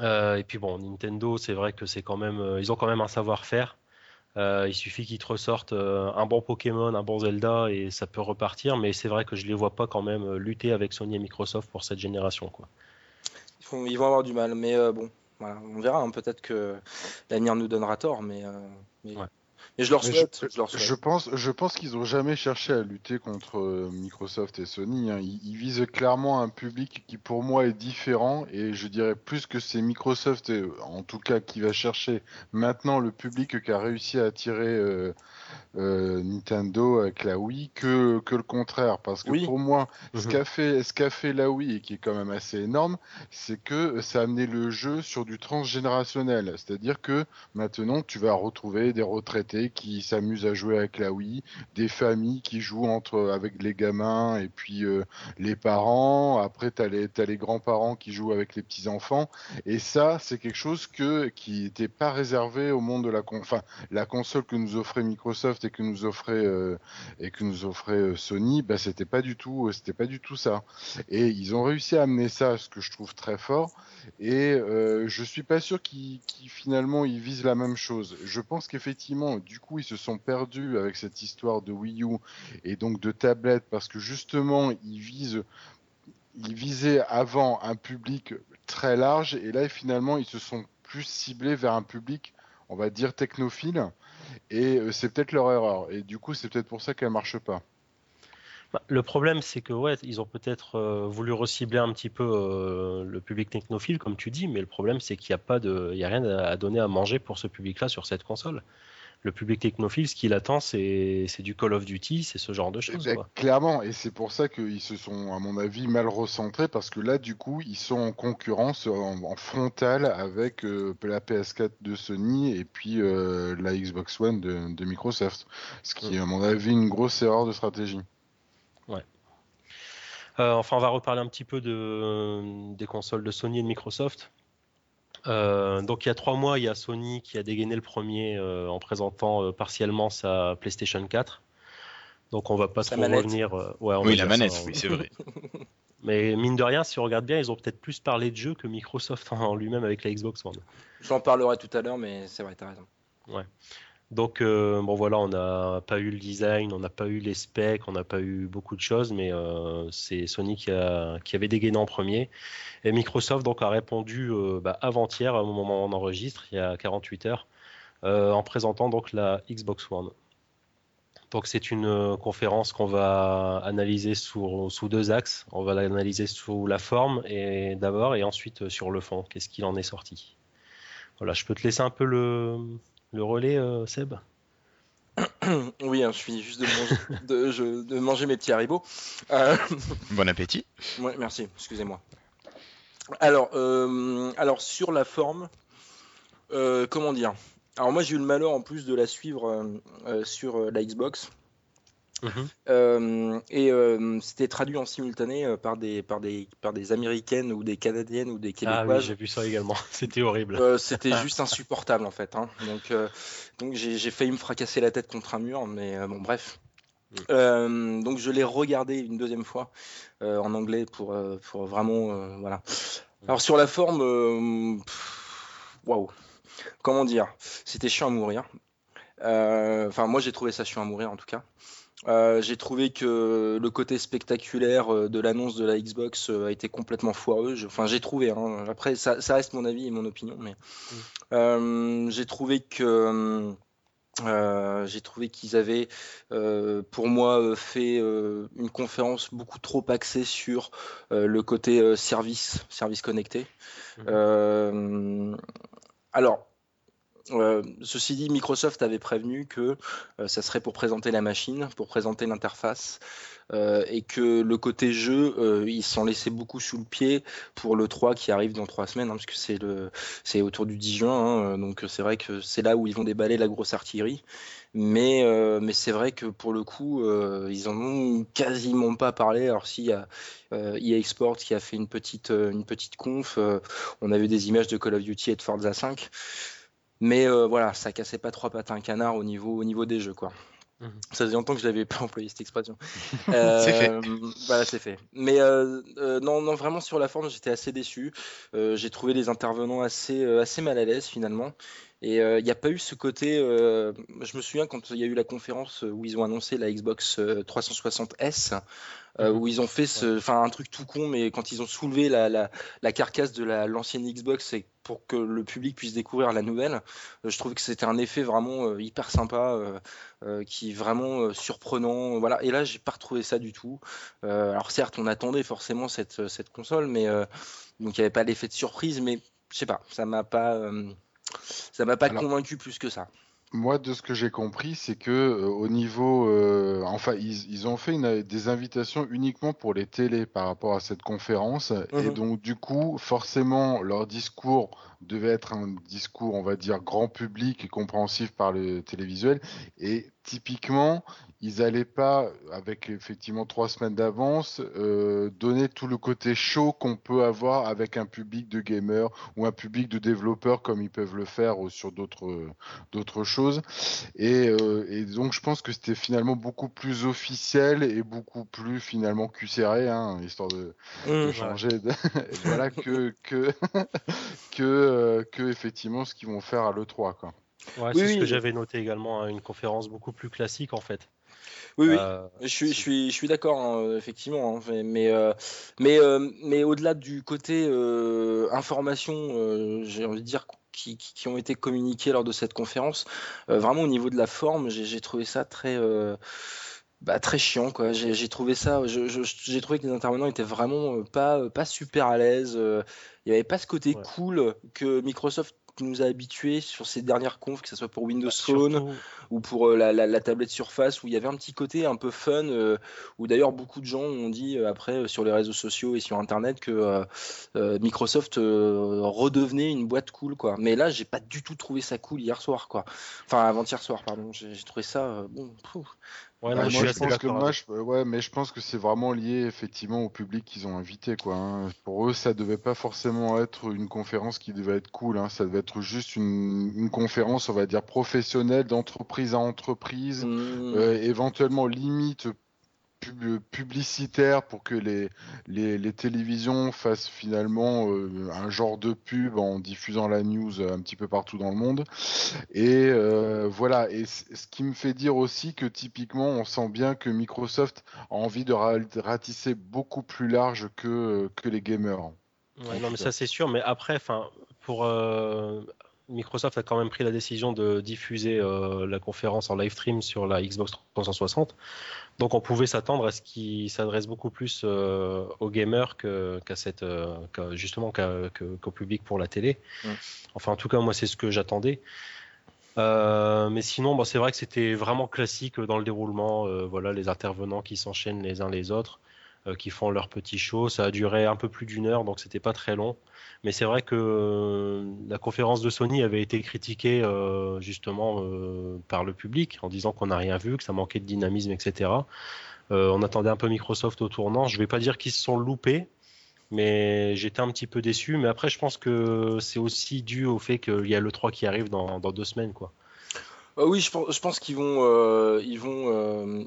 et puis bon, Nintendo, c'est vrai que c'est quand même. ils ont quand même un savoir-faire. il suffit qu'ils te ressortent un bon Pokémon, un bon Zelda et ça peut repartir. Mais c'est vrai que je les vois pas quand même lutter avec Sony et Microsoft pour cette génération, quoi ils vont avoir du mal. Mais euh, bon, on verra. Hein. Peut-être que l'avenir nous donnera tort, mais, euh, mais... je leur souhaite. Je, pense, je pense qu'ils n'ont jamais cherché à lutter contre euh, Microsoft et Sony. Hein. Ils, visent clairement un public qui, pour moi, est différent. Et je dirais plus que c'est Microsoft, en tout cas, qui va chercher maintenant le public qui a réussi à attirer euh, Nintendo avec la Wii que, que le contraire. Parce que pour moi, ce mhm. qu'a fait, ce fait la Wii et qui est quand même assez énorme, c'est que ça a amené le jeu sur du transgénérationnel. C'est-à-dire que maintenant, tu vas retrouver des retraités qui s'amusent à jouer avec la Wii, des familles qui jouent entre avec les gamins et puis euh, les parents. Après, tu as les, les grands-parents qui jouent avec les petits-enfants. Et ça, c'est quelque chose que, qui n'était pas réservé au monde de la, enfin, la console que nous offrait Microsoft et que nous offrait euh, et que nous offrait euh, Sony, bah c'était pas du tout, euh, c'était pas du tout ça. Et ils ont réussi à amener ça, ce que je trouve très fort. Et je suis pas sûr qu'ils finalement ils visent la même chose. Je pense qu'effectivement du coup, ils se sont perdus avec cette histoire de Wii U et donc de tablette parce que justement, ils visaient avant un public très large et là, finalement, ils se sont plus ciblés vers un public, on va dire technophile et euh, c'est peut-être leur erreur et du coup, c'est peut-être pour ça qu'elle marche pas. Bah, le problème, c'est que ouais, ils ont peut-être euh, voulu recibler un petit peu euh, le public technophile, comme tu dis, mais le problème, c'est qu'il n'y a pas de, il a rien à donner à manger pour ce public-là sur cette console. Le public technophile, ce qu'il attend, c'est du Call of Duty, c'est ce genre de choses. Clairement, et c'est pour ça qu'ils se sont, à mon avis, mal recentrés, parce que là, du coup, ils sont en concurrence en, frontal avec euh, la PS4 de Sony et puis la Xbox One de, de, Microsoft. Ce qui est, à mon avis, une grosse erreur de stratégie. Ouais. Euh, enfin, on va reparler un petit peu de, des consoles de Sony et de Microsoft. Euh, donc il y a trois mois, il y a Sony qui a dégainé le premier euh, en présentant partiellement sa PlayStation 4. Donc on va pas trop revenir. Ouais, oui, la manette, oui, c'est vrai. Mais mine de rien, si on regarde bien, ils ont peut-être plus parlé de jeu que Microsoft en lui-même avec la Xbox One. J'en parlerai tout à l'heure, mais c'est vrai, t'as raison. Ouais. Donc euh, bon voilà, on n'a pas eu le design, on n'a pas eu les specs, on n'a pas eu beaucoup de choses, mais euh, c'est Sony qui, a, qui avait dégainé en premier. Et Microsoft donc a répondu euh, bah, avant-hier, au moment où on enregistre, il y a 48 heures, en présentant donc la Xbox One. Donc c'est une conférence qu'on va analyser sous, sous deux axes. On va l'analyser sous la forme et d'abord et ensuite sur le fond. Qu'est-ce qu'il en est sorti? Voilà, je peux te laisser un peu le, le relais, euh, Seb Oui, hein, je suis juste de manger, de, manger mes petits haribots. Euh, bon appétit. Ouais, merci, excusez-moi. Alors, euh, alors, sur la forme, comment dire? Alors moi j'ai eu le malheur en plus de la suivre sur la Xbox. Mhm. Euh, et euh, c'était traduit en simultané euh, par des, par, des, par des Américaines ou des Canadiennes ou des Québécoises. Ah oui, j'ai vu ça également. C'était horrible. c'était juste insupportable en fait. Hein. Donc, donc j'ai failli me fracasser la tête contre un mur, mais bon, bref. Mm. donc je l'ai regardé une deuxième fois en anglais pour, pour vraiment voilà. Mm. Alors sur la forme, waouh, comment dire, c'était chiant à mourir. Enfin moi j'ai trouvé ça chiant à mourir en tout cas. Euh, j'ai trouvé que le côté spectaculaire euh, de l'annonce de la Xbox euh, a été complètement foireux. Enfin, j'ai trouvé. Hein. Après, ça, reste mon avis et mon opinion, mais mm. j'ai trouvé que j'ai trouvé qu'ils avaient, pour moi, fait une conférence beaucoup trop axée sur le côté service, service connecté. Mm. alors, euh, ceci dit, Microsoft avait prévenu que euh, ça serait pour présenter la machine, pour présenter l'interface, euh, et que le côté jeu, ils s'en laissaient beaucoup sous le pied pour le 3 qui arrive dans 3 semaines, hein, parce que c'est autour du 10 juin, hein, donc c'est vrai que c'est là où ils vont déballer la grosse artillerie. Mais, mais c'est vrai que pour le coup, ils en ont quasiment pas parlé. Alors s'il y a EA e Sports qui a fait une petite, une petite conf, on a vu des images de Call of Duty et de Forza 5. Mais euh, voilà, ça cassait pas trois pattes à un canard au niveau, au niveau des jeux, quoi. Mhm. Ça faisait longtemps que je n'avais pas employé cette expression. c'est fait. Euh, voilà, c'est fait. Mais euh, non, non, vraiment sur la forme, j'étais assez déçu. j'ai trouvé les intervenants assez, assez mal à l'aise finalement. Et il n'y a pas eu ce côté. je me souviens quand il y a eu la conférence où ils ont annoncé la Xbox 360S, mhm. où ils ont fait ce, enfin un truc tout con, mais quand ils ont soulevé la, la, la carcasse de l'ancienne Xbox et pour que le public puisse découvrir la nouvelle. Euh, je trouve que c'était un effet vraiment euh, hyper sympa, euh, qui est vraiment surprenant. Voilà. Et là, j'ai pas retrouvé ça du tout. alors certes, on attendait forcément cette, cette console, mais donc il n'y avait pas l'effet de surprise, mais je sais pas, ça m'a pas, ça m'a pas convaincu plus que ça. Moi, de ce que j'ai compris, c'est que euh, au niveau, euh, enfin, ils, ont fait des invitations uniquement pour les télés par rapport à cette conférence, et mhm. donc du coup, forcément, leur discours devait être un discours, on va dire, grand public et compréhensif par le télévisuel, et typiquement, ils n'allaient pas, avec effectivement trois semaines d'avance, euh, donner tout le côté chaud qu'on peut avoir avec un public de gamers ou un public de développeurs comme ils peuvent le faire sur d'autres choses. Et, euh, et, donc je pense que c'était finalement beaucoup plus officiel et beaucoup plus finalement cucéré, hein, histoire de, de mmh. changer, de, voilà que que que, euh, que effectivement ce qu'ils vont faire à l'E3 quoi. Ouais, Oui, c'est ce que j'avais noté également, hein, une conférence beaucoup plus classique en fait. Oui, oui. Euh, Je suis, je suis, je suis d'accord, hein, effectivement. hein, mais, mais, euh, mais, euh, mais au-delà du côté euh, information, euh, j'ai envie de dire qui, qui, qui ont été communiquées lors de cette conférence, euh, vraiment au niveau de la forme, j'ai trouvé ça très, euh, bah, très chiant, quoi. J'ai trouvé ça, j'ai trouvé que les intervenants étaient vraiment euh, pas, euh, pas super à l'aise. euh, Il n'y avait pas ce côté Ouais. cool que Microsoft nous a habitués sur ces dernières confs, que ce soit pour Windows Phone surtout, ou pour euh, la, la- la tablette Surface où il y avait un petit côté un peu fun euh, où d'ailleurs beaucoup de gens ont dit euh, après sur les réseaux sociaux et sur internet que Microsoft redevenait une boîte cool quoi. Mais là j'ai pas du tout trouvé ça cool hier soir quoi. Enfin avant-hier soir pardon. J'ai trouvé ça bon pouf. Ouais, moi, je pense que ouais, mais je pense que c'est vraiment lié effectivement au public qu'ils ont invité, quoi. hein. Pour eux, ça devait pas forcément être une conférence qui devait être cool. hein. Ça devait être juste une, une conférence, on va dire professionnelle, d'entreprise à entreprise, Hmm. euh, éventuellement limite pub- publicitaire pour que les, les, les télévisions fassent finalement euh, un genre de pub en diffusant la news un petit peu partout dans le monde. Et euh, voilà, et ce qui me fait dire aussi que typiquement, on sent bien que Microsoft a envie de ratisser beaucoup plus large que, que les gamers. Ouais, non, mais ça c'est sûr. Mais après, enfin, pour euh, Microsoft a quand même pris la décision de diffuser euh, la conférence en live stream sur la Xbox 360. Donc on pouvait s'attendre à ce qu'il s'adresse beaucoup plus euh, aux gamers qu'à cette, euh, justement qu'au public pour la télé. Enfin, en tout cas, moi c'est ce que j'attendais. Mais sinon, bon, c'est vrai que c'était vraiment classique dans le déroulement. voilà, les intervenants qui s'enchaînent les uns les autres, qui font leur petit show. Ça a duré un peu plus d'une heure, donc c'était pas très long. Mais c'est vrai que euh, la conférence de Sony avait été critiquée euh, justement euh, par le public en disant qu'on n'a rien vu, que ça manquait de dynamisme, etc. Euh, on attendait un peu Microsoft au tournant. Je vais pas dire qu'ils se sont loupés, mais j'étais un petit peu déçu. Mais après, je pense que c'est aussi dû au fait qu'il y a le 3 qui arrive dans, dans deux semaines, quoi. Euh, oui, je pense, je pense qu'ils vont, euh, ils vont, euh,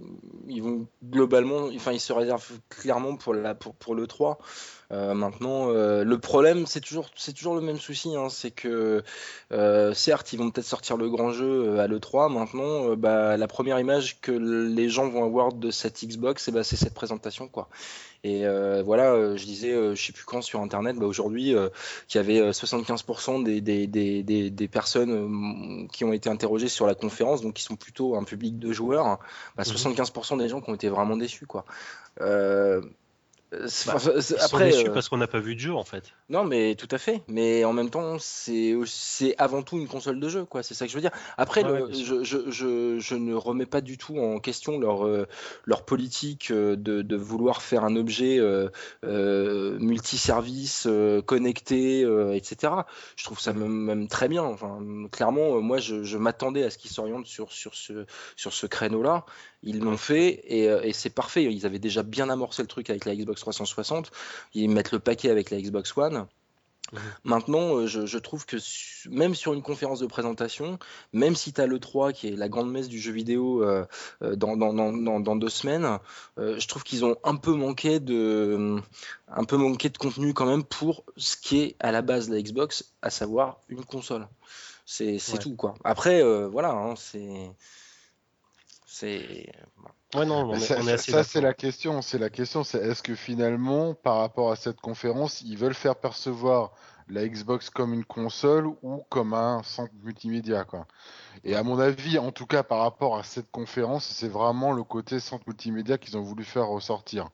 ils vont globalement, enfin, ils se réservent clairement pour la, pour, pour le 3. Euh, maintenant, euh, le problème, c'est toujours, c'est toujours le même souci, hein, c'est que, euh, certes, ils vont peut-être sortir le grand jeu à l'E3. Maintenant, bah, la première image que les gens vont avoir de cette Xbox, eh bah, c'est cette présentation, quoi. Et voilà, je disais, je sais plus quand sur Internet, bah, aujourd'hui, qu'il y avait euh, 75% des, des, des, des, des personnes qui ont été interrogées sur la conférence, donc qui sont plutôt un public de joueurs, hein, bah. 75% des gens qui ont été vraiment déçus, quoi. C'est- Bah, après, déçus euh, parce qu'on n'a pas vu de jeu, en fait. non, mais tout à fait. Mais en même temps, c'est c'est avant tout une console de jeu, quoi. C'est ça que je veux dire. Après, Ouais, le- ouais, bien sûr. je, je, je, je ne remets pas du tout en question leur, euh, leur politique euh, de, de vouloir faire un objet euh, euh, multiservice, connecté, euh, etc. Je trouve ça même, même très bien. Enfin, clairement, moi, je, je m'attendais à ce qu'ils s'orientent sur, sur ce, sur ce créneau-là. Ils l'ont fait et, euh, et c'est parfait. Ils avaient déjà bien amorcé le truc avec la Xbox 360. Ils mettent le paquet avec la Xbox One. Mhm. Maintenant, euh, je, je trouve que su- même sur une conférence de présentation, même si tu as l'E3 qui est la grande messe du jeu vidéo euh, dans, dans, dans, dans- dans deux semaines, euh, je trouve qu'ils ont un peu manqué de un peu manqué de contenu quand même pour ce qui est à la base de la Xbox, à savoir une console. C'est c'est Ouais. tout quoi. Après, euh, voilà, hein, c'est c'est Ouais, non, on Mais est, ça, on est ça- assez ça, c'est la question. C'est la question, c'est est-ce que finalement, par rapport à cette conférence, ils veulent faire percevoir la Xbox comme une console ou comme un centre multimédia, quoi. Et à mon avis, en tout cas, par rapport à cette conférence, c'est vraiment le côté centre multimédia qu'ils ont voulu faire ressortir.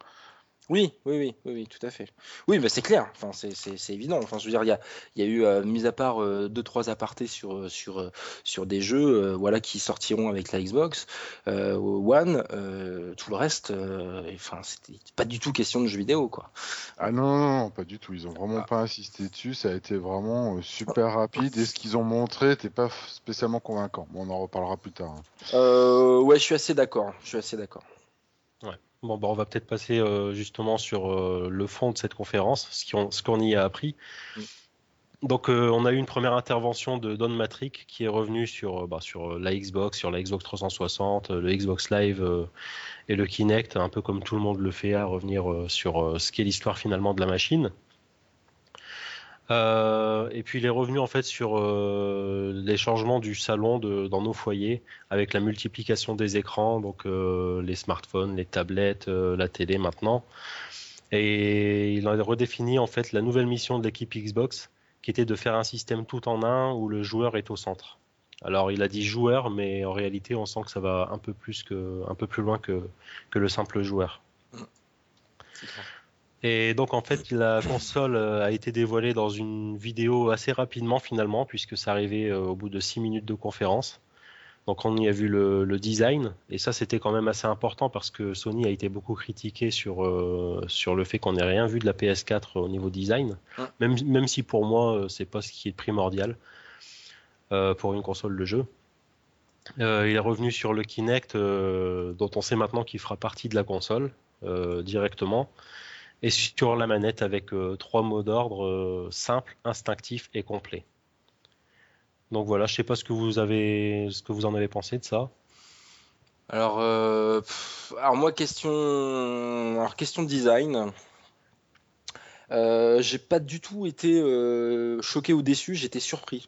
Oui, oui, oui, oui, oui, tout à fait. Oui, mais c'est clair. Enfin, c'est, évident. Enfin, je veux dire, il y a, il y a eu, euh, mis à part euh, deux, trois apartés sur, euh, sur, sur des jeux, euh, voilà, qui sortiront avec la Xbox euh, One. euh, tout le reste, euh, enfin, c'était pas du tout question de jeux vidéo, quoi. Ah non, non, non, pas du tout. Ils ont vraiment pas insisté dessus. Ça a été vraiment euh, super rapide. Et ce qu'ils ont montré n'était pas spécialement convaincant. Bon, on en reparlera plus tard. hein. Euh, ouais, je suis assez d'accord. Je suis assez d'accord. Bon, bah, on va peut-être passer euh, justement sur euh, le fond de cette conférence, ce qu'on ce qu'on y a appris. Mm. Donc, euh, on a eu une première intervention de Don Matrick qui est revenu sur, bah, sur la Xbox, sur la Xbox 360, euh, le Xbox Live et le Kinect, un peu comme tout le monde le fait, à revenir sur ce qu'est l'histoire finalement de la machine. Euh, et puis il est revenu en fait sur euh, les changements du salon dans nos foyers avec la multiplication des écrans, donc euh, les smartphones, les tablettes, la télé maintenant. Et il a redéfini en fait la nouvelle mission de l'équipe Xbox qui était de faire un système tout en un où le joueur est au centre. Alors il a dit joueur, mais en réalité on sent que ça va un peu plus que, peu plus loin que, que le simple joueur. Et donc en fait la console euh, a été dévoilée dans une vidéo assez rapidement finalement puisque ça arrivait euh, au bout de 6 minutes de conférence. Donc on y a vu le, design et ça c'était quand même assez important parce que Sony a été beaucoup critiqué sur, euh, sur le fait qu'on n'ait rien vu de la PS4 au niveau design, même, même si pour moi c'est pas ce qui est primordial pour une console de jeu. il est revenu sur le Kinect dont on sait maintenant qu'il fera partie de la console directement et sur la manette avec euh, trois mots d'ordre euh, simple, instinctif et complet. Donc voilà, je sais pas ce que vous avez, ce que vous en avez pensé de ça. Alors, euh, alors moi question, alors question de design. j'ai pas du tout été choqué ou déçu, j'étais surpris.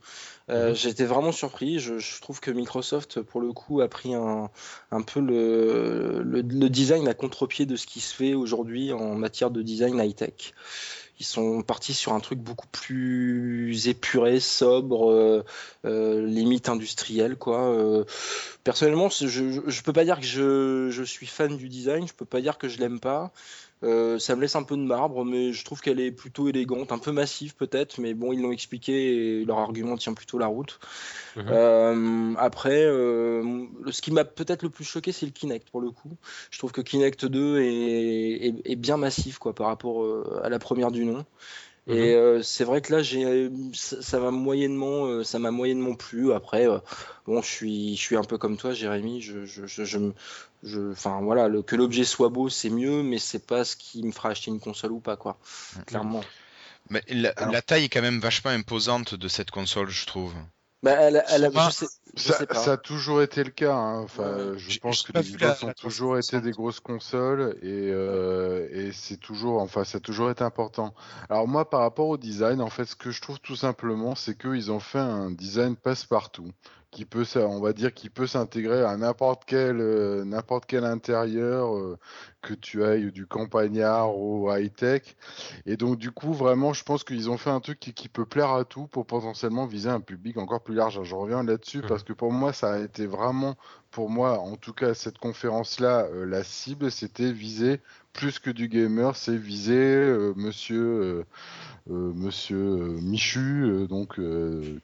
Euh, mhm. J'étais vraiment surpris. Je, trouve que Microsoft, pour le coup, a pris un, un peu le, le, design à contre-pied de ce qui se fait aujourd'hui en matière de design high-tech. Ils sont partis sur un truc beaucoup plus épuré, sobre, euh, euh limite industriel, quoi. Euh, personnellement, je, je, peux pas dire que je, je suis fan du design. Je peux pas dire que je l'aime pas. Euh, ça me laisse un peu de marbre, mais je trouve qu'elle est plutôt élégante, un peu massive peut-être, mais bon, ils l'ont expliqué et leur argument tient plutôt la route. Mhm. Euh, après, euh, ce qui m'a peut-être le plus choqué, c'est le Kinect pour le coup. Je trouve que Kinect 2 est, bien massif quoi, par rapport à la première du nom. Et mhm. c'est vrai que là, j'ai, ça m'a moyennement, ça m'a moyennement plu. Après, bon, je suis, je suis un peu comme toi, Jérémy. Je, je, je, je, enfin voilà, le, que l'objet soit beau, c'est mieux, mais c'est pas ce qui me fera acheter une console ou pas, quoi. Clairement. Mais la, taille est quand même vachement imposante de cette console, je trouve. Bah, elle, ça, a toujours été le cas. Hein. Enfin, je pense que les Xbox ont toujours été des grosses consoles et, euh, et c'est toujours, enfin, ça a toujours été important. Alors moi, par rapport au design, en fait, ce que je trouve tout simplement, c'est qu'ils ont fait un design passe-partout qui peut, on va dire, qui peut s'intégrer à n'importe quel, euh, n'importe quel intérieur, euh, que tu ailles du campagnard au high-tech. Et donc, du coup, vraiment, je pense qu'ils ont fait un truc qui, peut plaire à tout pour potentiellement viser un public encore plus large. Je reviens là-dessus mmh. parce que pour moi, ça a été vraiment, pour moi, en tout cas, cette conférence-là, euh, la cible, c'était viser plus que du gamer, c'est viser monsieur euh, monsieur euh, Michu, euh, donc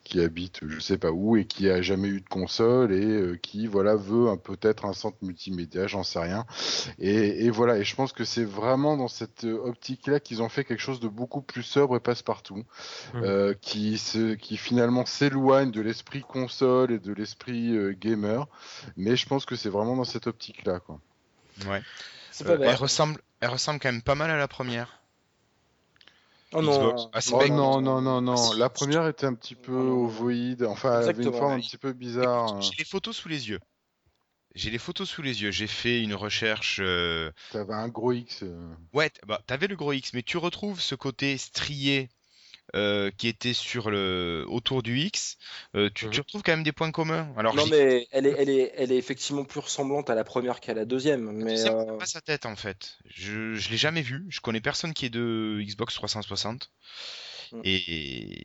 qui habite je sais pas où et qui a jamais eu de console et qui voilà veut peut-être un centre multimédia, j'en sais rien. Et, voilà, et je pense que c'est vraiment dans cette optique-là qu'ils ont fait quelque chose de beaucoup plus sobre et passe-partout, mmh. qui, se, qui finalement s'éloigne de l'esprit console et de l'esprit gamer. Mais je pense que c'est vraiment dans cette optique-là, quoi. Ouais. Elle ressemble, elle ressemble quand même pas mal à la première. Oh non. Oh non, non, non, non. La première était un petit peu ovoïde. Enfin, elle avait une forme un petit peu bizarre. Hein. J'ai les photos sous les yeux. J'ai les photos sous les yeux. J'ai fait une recherche. Euh... T'avais un gros X. Euh. Ouais, bah t'avais le gros X, mais tu retrouves ce côté strié euh, qui était sur le autour du X, euh, tu, tu, retrouves quand même des points communs. Alors, non, mais elle est, elle, est, elle est effectivement plus ressemblante à la première qu'à la deuxième. Mais sais euh, pas sa tête en fait. Je, je l'ai jamais vu. Je connais personne qui est de Xbox 360. Mm. Et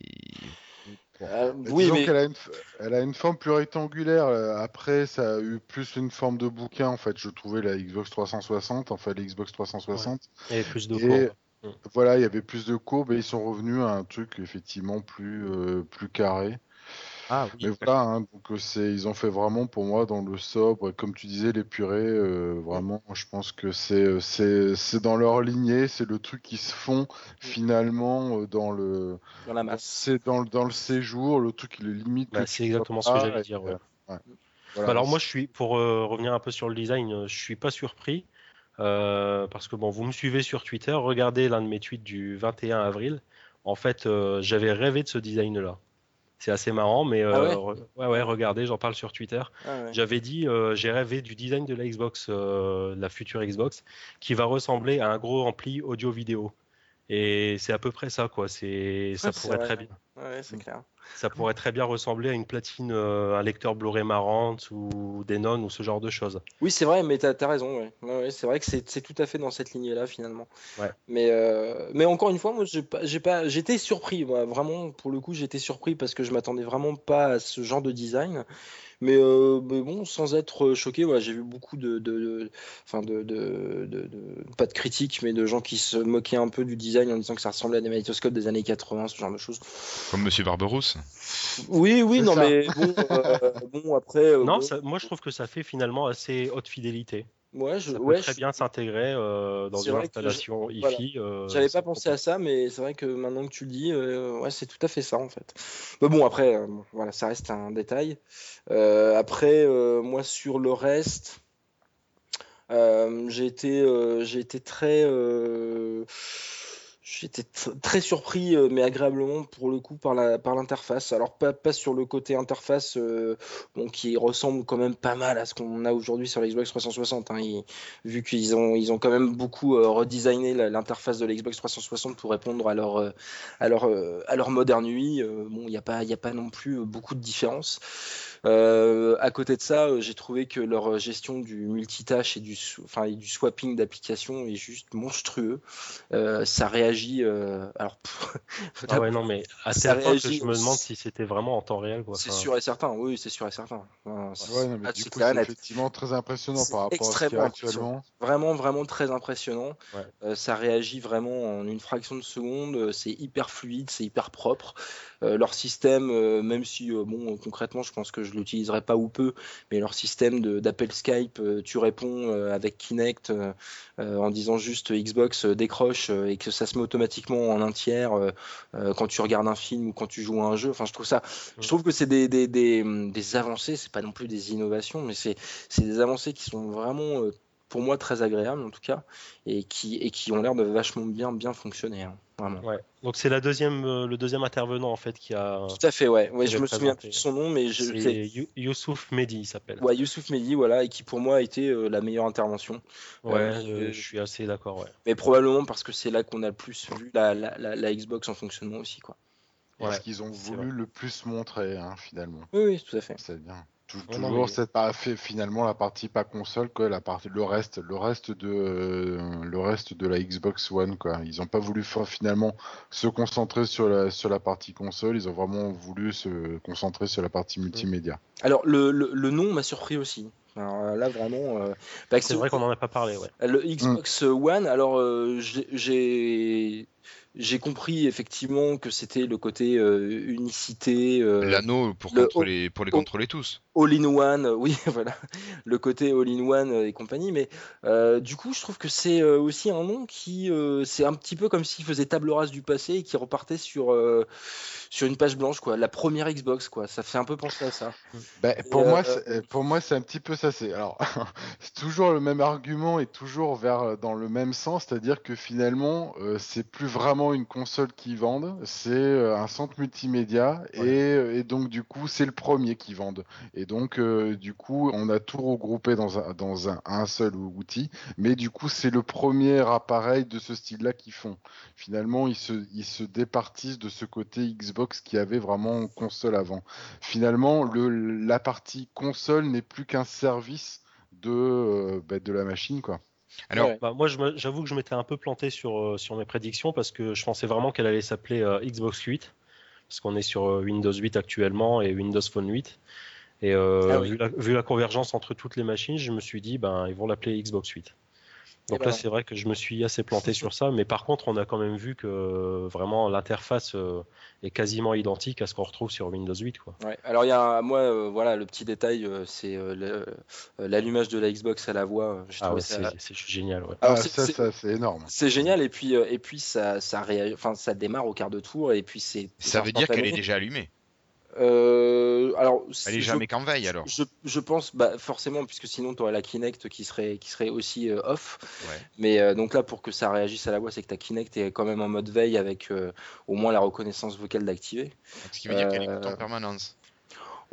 oui, mais... elle, a une, elle a une forme plus rectangulaire. Après, ça a eu plus une forme de bouquin, en fait. Je trouvais la Xbox 360, enfin la Xbox 360. Ouais. Et plus de et... Voilà, il y avait plus de courbes et ils sont revenus à un truc effectivement plus, euh, plus carré. Ah, oui, Mais voilà, hein, donc euh, c'est, ils ont fait vraiment pour moi dans le sobre, comme tu disais, les purées, euh, vraiment, je pense que c'est, c'est, c'est dans leur lignée, c'est le truc qui se font finalement dans le. Dans la masse. C'est dans, dans le séjour, le truc qui le limite. Bah, c'est exactement ce que j'allais dire, ouais. Bah, alors moi, je suis, pour revenir un peu sur le design, je suis pas surpris. Euh, parce que bon, vous me suivez sur Twitter, regardez l'un de mes tweets du 21 avril. En fait, euh, j'avais rêvé de ce design-là. C'est assez marrant, mais euh, ah ouais, ouais, regardez, j'en parle sur Twitter. Ah j'avais dit, j'ai rêvé du design de la Xbox, la future Xbox, qui va ressembler à un gros ampli audio-vidéo. Et c'est à peu près ça, quoi. C'est, ça pourrait très bien, Ouais, c'est clair. ça pourrait très bien ressembler à une platine, euh, un lecteur Blu-ray Marantz ou Denon ou ce genre de choses. Oui, c'est vrai, mais t'as as raison. Ouais. Ouais, ouais, c'est vrai que c'est tout à fait dans cette lignée-là finalement. Ouais. Mais, euh, mais encore une fois, moi, j'étais surpris. moi, vraiment, pour le coup, j'étais surpris parce que je m'attendais vraiment pas à ce genre de design. Mais, euh, mais bon, sans être choqué, voilà, j'ai vu beaucoup de, de, de- enfin de, de, de- de- pas de critiques, mais de gens qui se moquaient un peu du design en disant que ça ressemblait à des magnétoscopes des années 80, ce genre de choses. Comme Monsieur Barberousse. Oui, oui, non, ça. mais bon, euh, bon après, euh, Non, bon, ça- moi je trouve que ça fait finalement assez haute fidélité. ouais, je, Ça peut ouais, très je- bien s'intégrer euh, dans une que je- installation voilà. hi-fi. euh, J'avais pas pensé à ça, mais c'est vrai que maintenant que tu le dis, euh, ouais, c'est tout à fait ça en fait. Mais bon, après, euh, voilà, ça reste un détail. Euh, après, euh, moi sur le reste, euh, j'ai été, euh, j'ai été très, euh, j'étais tr- très surpris, euh, mais agréablement pour le coup par la, par l'interface. Alors pas, pas sur le côté interface, euh, bon, qui ressemble quand même pas mal à ce qu'on a aujourd'hui sur la Xbox 360. hein. Ils- vu qu'ils ont, ils ont quand même beaucoup euh, redesigné l'interface de la Xbox 360 pour répondre à leur, euh, à leur, à leur moderne UI. Il n'y a pas, a pas non plus beaucoup de différence. Euh, à côté de ça, euh, j'ai trouvé que leur gestion du multitâche et du, enfin, et du swapping d'applications est juste monstrueux. Euh, ça réagit. euh, alors, pff, Ah ouais, non, mais à Ça tel point que réagit je me demande si c'était vraiment en temps réel. Quoi. c'est Enfin, sûr et certain. Oui, c'est sûr et certain. Enfin, Ouais, non, mais du c'est effectivement très impressionnant C'est par rapport à ce qu'il y a actuellement. Vraiment, vraiment très impressionnant. Ouais. Euh, ça réagit vraiment en une fraction de seconde. C'est hyper fluide, c'est hyper propre. Euh, leur système, euh, même si, euh, bon, concrètement, je pense que je l'utiliserai pas ou peu, mais leur système d'appel Skype, euh, tu réponds euh, avec Kinect euh, en disant juste Xbox décroche et que ça se met automatiquement en un tiers quand tu regardes un film ou quand tu joues à un jeu. Enfin, je trouve ça, je trouve que c'est des, des, des, des avancées, c'est pas non plus des innovations, mais c'est des avancées qui sont vraiment, pour moi, très agréables en tout cas, et qui, et qui ont l'air de vachement bien, bien fonctionner, hein, vraiment. Ouais. Donc c'est la deuxième, euh, le deuxième intervenant en fait qui a. Tout à fait, ouais. ouais je me souviens plus de son nom, mais je C'est c'est You- Youssouf Mehdi, il s'appelle. ouais, Youssouf Mehdi, voilà, et qui pour moi a été euh, la meilleure intervention. Ouais, Euh, euh, je suis assez d'accord. Ouais. Mais probablement parce que c'est là qu'on a le plus vu la, la, la, la Xbox en fonctionnement aussi, quoi. Ouais, ce qu'ils ont voulu le plus montrer, hein, finalement. Oui, oui, tout à fait. C'est bien. Tou- non, toujours mais- cette pas fait finalement la partie pas console quoi, la partie le reste, le reste de euh, le reste de la Xbox One quoi. Ils ont pas voulu finalement se concentrer sur la sur la partie console, ils ont vraiment voulu se concentrer sur la partie multimédia. Alors, le, le, le nom m'a surpris aussi. Alors euh, là, vraiment. euh, bah, C'est vrai qu'on en a pas parlé. Ouais. Le Xbox One, alors euh, j'ai- j'ai compris effectivement que c'était le côté euh, unicité, euh, L'anneau pour, le- contrôler, pour les contrôler tous. all-in-one, oui, voilà, le côté all-in-one euh, et compagnie. Mais euh, du coup, je trouve que c'est euh, aussi un nom qui, euh, c'est un petit peu comme s'il faisait table rase du passé et qui repartait sur euh, sur une page blanche, quoi. La première Xbox, quoi. Ça fait un peu penser à ça. Ben, pour, euh, moi, c'est- pour moi, c'est un petit peu ça. C'est alors, c'est toujours le même argument et toujours vers dans le même sens, c'est-à-dire que finalement, euh, c'est plus vraiment une console qui vendent, c'est euh, un centre multimédia et, euh, et donc du coup, c'est le premier qui vendent. Et donc, euh, du coup, on a tout regroupé dans un dans un, un seul outil, mais du coup, c'est le premier appareil de ce style-là qu'ils font. Finalement, ils se ils se départissent de ce côté Xbox qui avait vraiment console avant finalement, le, la partie console n'est plus qu'un service de, euh, bah, de la machine, quoi. Alors, Ouais. Bah, moi, j'avoue que je m'étais un peu planté sur, euh, sur mes prédictions parce que je pensais vraiment qu'elle allait s'appeler euh, Xbox 8 parce qu'on est sur euh, Windows 8 actuellement et Windows Phone 8. Et euh, Ah oui. vu, la, vu la convergence entre toutes les machines, je me suis dit, ben, ils vont l'appeler Xbox 8. Donc là, c'est vrai que je me suis assez planté sur ça, mais par contre, on a quand même vu que euh, vraiment l'interface euh, est quasiment identique à ce qu'on retrouve sur Windows 8. Quoi. Ouais. Alors il y a un- moi euh, voilà le petit détail euh, c'est euh, le- l'allumage de la Xbox à la voix. Ah ouais, c'est génial. Ah, c'est- ça, c'est- ça, c'est énorme. c'est génial et puis euh, et puis ça enfin ça démarre au quart de tour et puis c'est ça veut dire qu'elle est déjà allumée. Euh, alors Elle est jamais qu'en veille alors. Je, je pense, bah, forcément, puisque sinon tu aurais la Kinect qui serait, qui serait aussi euh, off. Ouais. Mais euh, donc là, pour que ça réagisse à la voix, c'est que ta Kinect est quand même en mode veille avec au moins la reconnaissance vocale d'activer. Ce qui veut dire qu'elle écoute en permanence.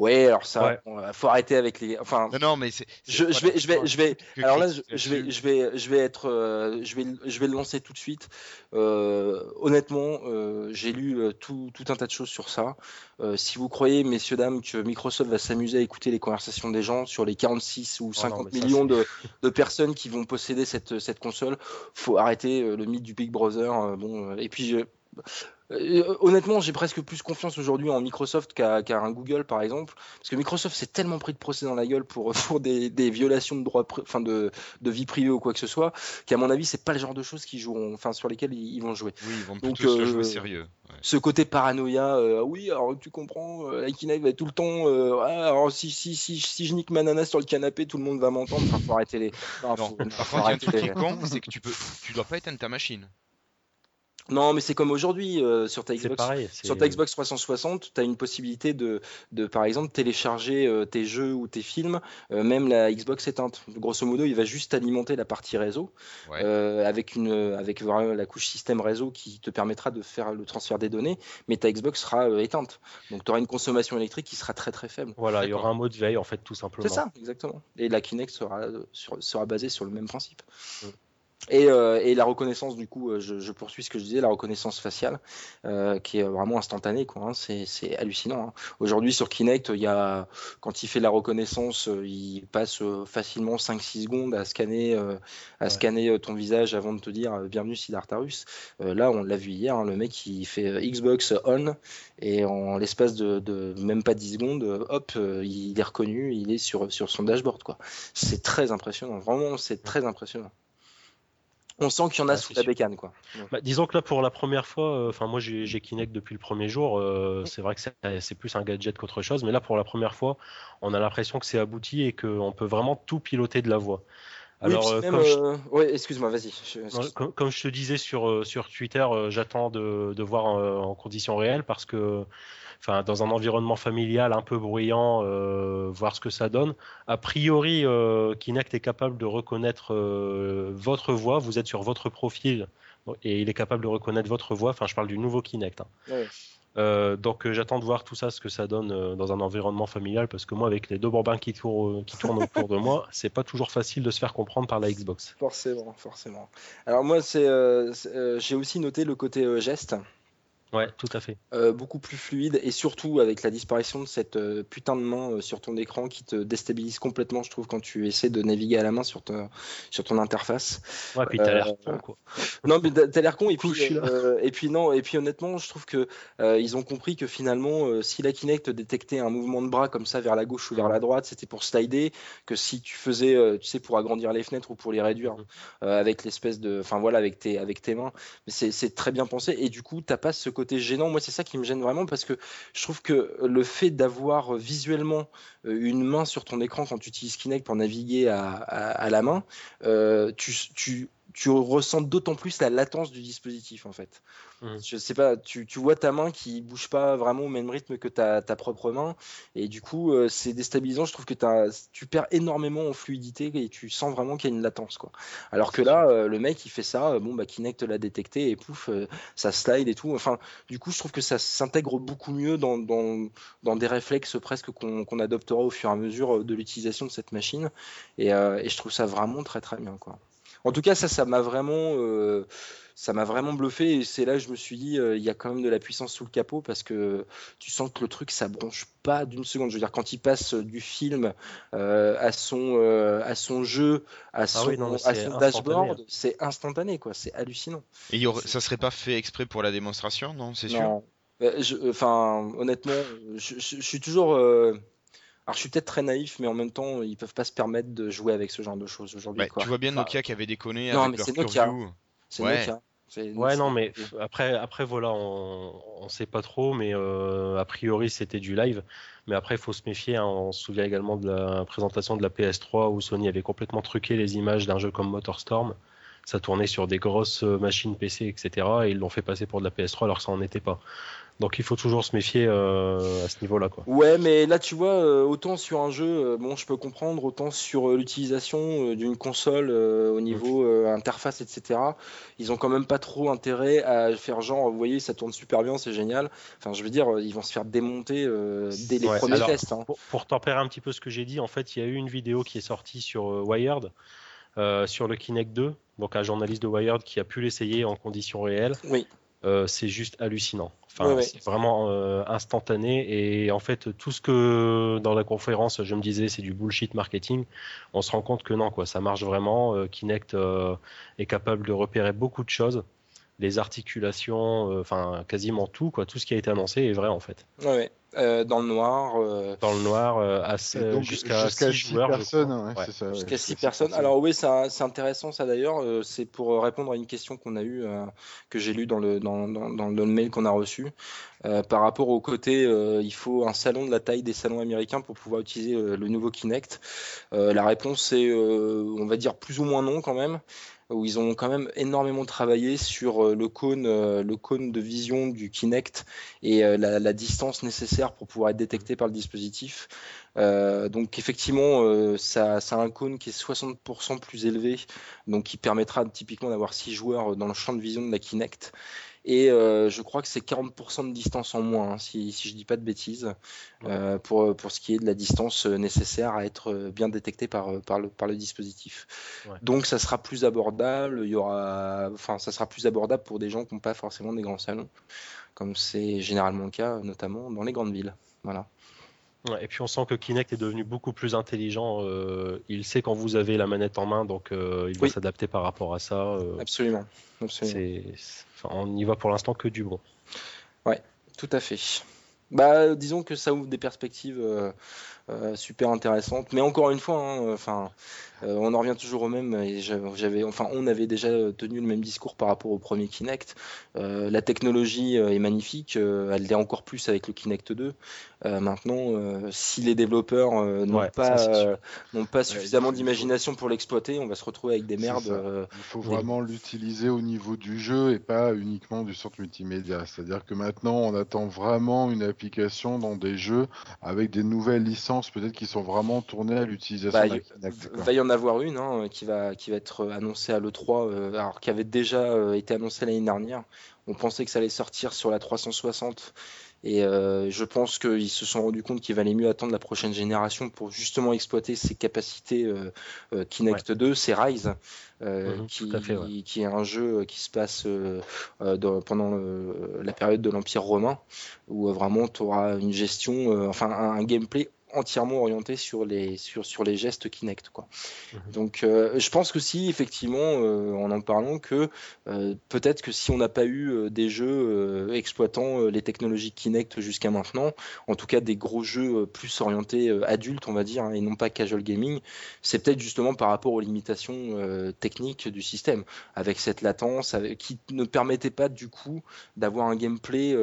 Ouais, alors ça, Ouais. bon, faut arrêter avec les. Enfin, Non, non, mais c'est. je, vais, je vais, je vais. Alors là, je, vais, je vais, je vais être, euh, je vais, je vais le lancer tout de suite. Euh, honnêtement, euh, j'ai lu tout, tout un tas de choses sur ça. Euh, si vous croyez, messieurs dames, que Microsoft va s'amuser à écouter les conversations des gens sur les 46 ou 50 Oh mais ça, millions de, de personnes qui vont posséder cette, cette console, faut arrêter euh, le mythe du Big Brother. euh, bon, euh, et puis. Euh, honnêtement, j'ai presque plus confiance aujourd'hui en Microsoft qu'à un Google, par exemple, parce que Microsoft s'est tellement pris de procès dans la gueule pour, pour des, des violations de droits, enfin de, de vie privée ou quoi que ce soit, qu'à mon avis, c'est pas le genre de choses qui joueront, enfin sur lesquelles ils, ils vont jouer. Oui, ils vont Donc, plutôt se euh, jouer sérieux. Ouais. Ce côté paranoïa, euh, oui, alors tu comprends, euh, Kinect va être tout le temps, euh, ah, alors si, si, si, si je nique ma nana sur le canapé, tout le monde va m'entendre, enfin faut arrêter les. Non, Non, faut- par faut contre, il y a un truc qui est con, c'est que tu peux, tu dois pas éteindre ta machine. Non, mais c'est comme aujourd'hui euh, sur ta C'est Xbox. pareil. Sur ta Xbox 360, tu as une possibilité de, de, par exemple, télécharger euh, tes jeux ou tes films, euh, même la Xbox éteinte. Grosso modo, il va juste alimenter la partie réseau Ouais. euh, avec, une, avec vraiment la couche système réseau qui te permettra de faire le transfert des données, mais ta Xbox sera euh, éteinte. Donc tu auras une consommation électrique qui sera très très faible. Voilà, il y aura un mode veille en fait, tout simplement. C'est ça, exactement. Et la Kinect sera, sur- sera basée sur le même principe. Mm. Et, euh, et la reconnaissance, du coup, euh, je, je poursuis ce que je disais, la reconnaissance faciale, euh, qui est vraiment instantanée, quoi. hein. c'est, hallucinant. hein. Aujourd'hui, sur Kinect, il y a, quand il fait la reconnaissance, il passe facilement 5-6 secondes à scanner, euh, à Ouais. scanner ton visage avant de te dire bienvenue Siddhartharus. Euh, là, on l'a vu hier, hein, le mec, il fait Xbox on, et en l'espace de, de même pas 10 secondes, hop, il est reconnu, il est sur, sur son dashboard, quoi. C'est très impressionnant, vraiment, c'est très impressionnant. On sent qu'il y en a Ah, sous la sûr. bécane, quoi. Bah, disons que là, pour la première fois, euh, enfin moi j'ai Kinect depuis le premier jour, euh, c'est vrai que c'est plus un gadget qu'autre chose, mais là pour la première fois, on a l'impression que c'est abouti et qu'on peut vraiment tout piloter de la voix. Alors, oui, euh, comme je- euh, ouais, excuse-moi, vas-y. excuse- comme, comme je te disais sur, sur Twitter, j'attends de, de voir en conditions réelles parce que, enfin, dans un environnement familial un peu bruyant, euh, voir ce que ça donne. A priori, euh, Kinect est capable de reconnaître euh, votre voix. Vous êtes sur votre profil et il est capable de reconnaître votre voix. Enfin, je parle du nouveau Kinect. hein. Ouais. Euh, donc, euh, j'attends de voir tout ça, ce que ça donne euh, dans un environnement familial parce que moi, avec les deux bambins qui tournent, qui tournent autour de moi, c'est pas toujours facile de se faire comprendre par la Xbox. Forcément, forcément. Alors moi, c'est, j'ai aussi noté le côté geste. Ouais, tout à fait. euh, beaucoup plus fluide et surtout avec la disparition de cette euh, putain de main euh, sur ton écran qui te déstabilise complètement, je trouve, quand tu essaies de naviguer à la main sur, ton sur ton interface. Ouais, puis t'as l'air con, quoi. Non, mais t'as l'air con et puis, euh, et puis non, et puis honnêtement, je trouve que euh, ils ont compris que finalement, euh, si la Kinect détectait un mouvement de bras comme ça vers la gauche ou vers la droite, c'était pour slider, que si tu faisais, euh, tu sais, pour agrandir les fenêtres ou pour les réduire, euh, avec l'espèce de, enfin voilà, avec tes, avec tes mains, mais c'est très bien pensé et du coup, t'as pas ce côté gênant. Moi, c'est ça qui me gêne vraiment parce que je trouve que le fait d'avoir visuellement euh, une main sur ton écran quand tu utilises Kinect pour naviguer à, la main, euh, tu, tu ressens d'autant plus la latence du dispositif en fait. Mhm. Je sais pas, tu, tu vois ta main qui bouge pas vraiment au même rythme que ta, ta propre main et du coup euh, c'est déstabilisant. Je trouve que t'as- tu perds énormément en fluidité et tu sens vraiment qu'il y a une latence quoi. Alors que là, euh, le mec il fait ça, euh, bon bah Kinect l'a détecté et pouf, ça slide et tout. Enfin, du coup je trouve que ça s'intègre beaucoup mieux dans, dans, dans des réflexes presque qu'on qu'on adoptera au fur et à mesure de l'utilisation de cette machine et, et je trouve ça vraiment très très bien quoi. En tout cas, ça, ça m'a vraiment, euh, ça m'a vraiment bluffé et c'est là que je me suis dit, euh, il y a quand même de la puissance sous le capot parce que tu sens que le truc, ça bronche pas d'une seconde. Je veux dire, quand il passe du film euh, à son, euh, à son jeu, à son, Ah oui, non, mais à son dashboard, c'est instantané quoi. C'est hallucinant. Et il y aurait- ça serait pas fait exprès pour la démonstration, non C'est sûr? Non. Euh, je- Enfin, honnêtement, je, je- je suis toujours. Euh, Alors, je suis peut-être très naïf, mais en même temps, ils peuvent pas se permettre de jouer avec ce genre de choses aujourd'hui. Tu vois bien Nokia qui avait déconné non, avec mais leur c'est Nokia. C'est Ouais. Nokia. Ouais, non, mais après, après voilà, on, on sait pas trop, mais euh, a priori c'était du live. Mais après, il faut se méfier. hein. On se souvient également de la présentation de la PS3 où Sony avait complètement truqué les images d'un jeu comme MotorStorm. ça tournait sur des grosses machines PC, etc. Et ils l'ont fait passer pour de la PS3 alors que ça n'en était pas. Donc il faut toujours se méfier euh, à ce niveau-là. Quoi. Ouais, mais là tu vois, euh, autant sur un jeu, euh, bon, je peux comprendre, autant sur l'utilisation d'une console au niveau interface, etc. Ils ont quand même pas trop intérêt à faire genre, vous voyez, ça tourne super bien, c'est génial. Enfin, je veux dire, ils vont se faire démonter dès les premiers tests. Hein. Pour, pour, tempérer un petit peu ce que j'ai dit, en fait, il y a eu une vidéo qui est sortie sur Wired. sur le Kinect 2, donc un journaliste de Wired qui a pu l'essayer en conditions réelles. Oui. c'est juste hallucinant. Enfin, c'est vraiment euh, instantané. Et en fait tout ce que dans la conférence je me disais c'est du bullshit marketing, on se rend compte que non quoi, ça marche vraiment. Euh, Kinect euh, est capable de repérer beaucoup de choses, les articulations, enfin quasiment tout quoi, tout ce qui a été annoncé est vrai en fait. Euh, dans le noir. Euh, dans le noir, euh, jusqu'à 6 joueurs. Personnes, jusqu'à 6 personnes. Alors oui, c'est intéressant ça d'ailleurs. c'est pour répondre à une question qu'on a eue, que j'ai lue dans le, dans, dans, dans le mail qu'on a reçu. par rapport au côté, il faut un salon de la taille des salons américains pour pouvoir utiliser le nouveau Kinect. la réponse est, on va dire, plus ou moins non quand même où ils ont quand même énormément travaillé sur euh, le cône, euh, le cône de vision du Kinect et euh, la, distance nécessaire pour pouvoir être détecté par le dispositif. donc effectivement, ça, ça, a un cône qui est 60% plus élevé, donc qui permettra typiquement d'avoir 6 joueurs dans le champ de vision de la Kinect. Et euh, je crois que c'est 40% de distance en moins, hein, si, si je dis pas de bêtises, euh, pour, pour ce qui est de la distance euh, nécessaire à être bien détectée par, par, le, par le dispositif. Donc ça sera plus abordable, il y aura, enfin ça sera plus abordable pour des gens qui n'ont pas forcément des grands salons, comme c'est généralement le cas, notamment dans les grandes villes. Voilà et puis on sent que Kinect est devenu beaucoup plus intelligent. Euh, il sait quand vous avez la manette en main, donc euh, il va s'adapter par rapport à ça. Euh. absolument. On n'y va pour l'instant que du bon. Ouais, tout à fait. Bah, disons que ça ouvre des perspectives super intéressantes. Mais encore une fois, hein, enfin, euh, on en revient toujours au même. Et j'avais, enfin, on avait déjà tenu le même discours par rapport au premier Kinect. Euh, la technologie euh, est magnifique, elle l'est encore plus avec le Kinect 2. maintenant, si les développeurs n'ont pas, n'ont pas suffisamment d'imagination pour l'exploiter, on va se retrouver avec des merdes. Il faut vraiment l'utiliser au niveau du jeu et pas uniquement du centre multimédia. C'est-à-dire que maintenant, on attend vraiment une application dans des jeux avec des nouvelles licences, peut-être qui sont vraiment tournées à l'utilisation bah, de Kinect avoir une hein, qui, va, qui va être annoncée à l'E3, euh, alors qui avait déjà euh, été annoncée l'année dernière. On pensait que ça allait sortir sur la 360 et euh, je pense qu'ils se sont rendus compte qu'il valait mieux attendre la prochaine génération pour justement exploiter ses capacités Kinect 2, c'est Rise, qui, qui, est un jeu qui se passe pendant la période de l'Empire romain, où vraiment tu auras une gestion, enfin un gameplay entièrement orienté sur les, sur, sur les gestes Kinect. Quoi. Mhm. Donc euh, je pense que si, effectivement, euh, en en parlant, que euh, peut-être que si on n'a pas eu des jeux exploitant les technologies Kinect jusqu'à maintenant, en tout cas des gros jeux plus orientés adultes, on va dire, hein, et non pas casual gaming, c'est peut-être justement par rapport aux limitations techniques du système, avec cette latence, qui ne permettait pas du coup d'avoir un gameplay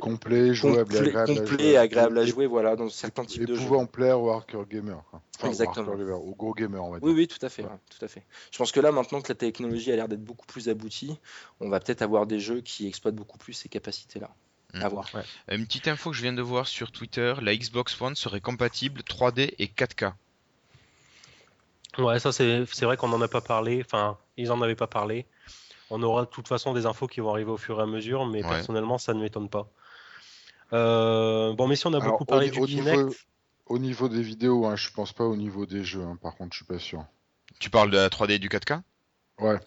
complet, jouable, complet, agréable à jouer, voilà, dans certains types de jeux. pouvant plaire au hardcore gamer. Exactement. Au, gros gamer, on va dire. Oui, oui, tout à fait, tout à fait. Je pense que là, maintenant que la technologie a l'air d'être beaucoup plus aboutie, on va peut-être avoir des jeux qui exploitent beaucoup plus ces capacités-là. Hmm. À voir. Une petite info que je viens de voir sur Twitter, la Xbox One serait compatible 3D et 4K. Ouais, ça c'est vrai qu'on n'en a pas parlé, enfin, ils en avaient pas parlé. On aura de toute façon des infos qui vont arriver au fur et à mesure, mais personnellement, ça ne m'étonne pas. Euh, bon, mais si on a beaucoup parlé du Kinect. Niveau, au niveau des vidéos, hein, je pense pas au niveau des jeux, hein, par contre, je suis pas sûr. Tu parles de la 3D et du 4K Ouais.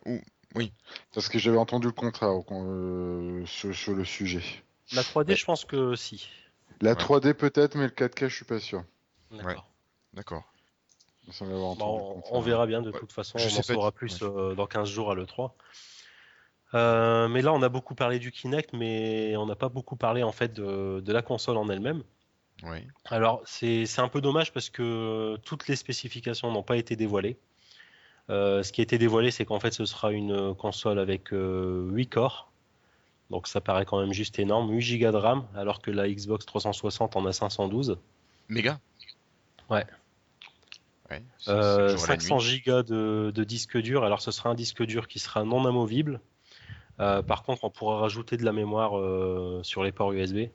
Oui. Parce que j'avais entendu le contraire euh, sur, le sujet. La 3D, je pense que si. La 3D peut-être, mais le 4K, je suis pas sûr. D'accord. D'accord. on, verra bien de toute façon, on en saura plus euh, dans 15 jours à l'E3. Euh, mais là, on a beaucoup parlé du Kinect, mais on n'a pas beaucoup parlé en fait de, la console en elle-même. Oui. Alors, c'est un peu dommage parce que toutes les spécifications n'ont pas été dévoilées. Euh, ce qui a été dévoilé, c'est qu'en fait, ce sera une console avec 8 euh, corps. Donc, ça paraît quand même juste énorme. 8 Go de RAM, alors que la Xbox 360 en a 512. Méga Ouais. Ouais, c'est- Euh, c'est le jour et la 500 nuit. gigas de, de disque dur. Alors, ce sera un disque dur qui sera non amovible. Euh, par contre, on pourra rajouter de la mémoire euh, sur les ports USB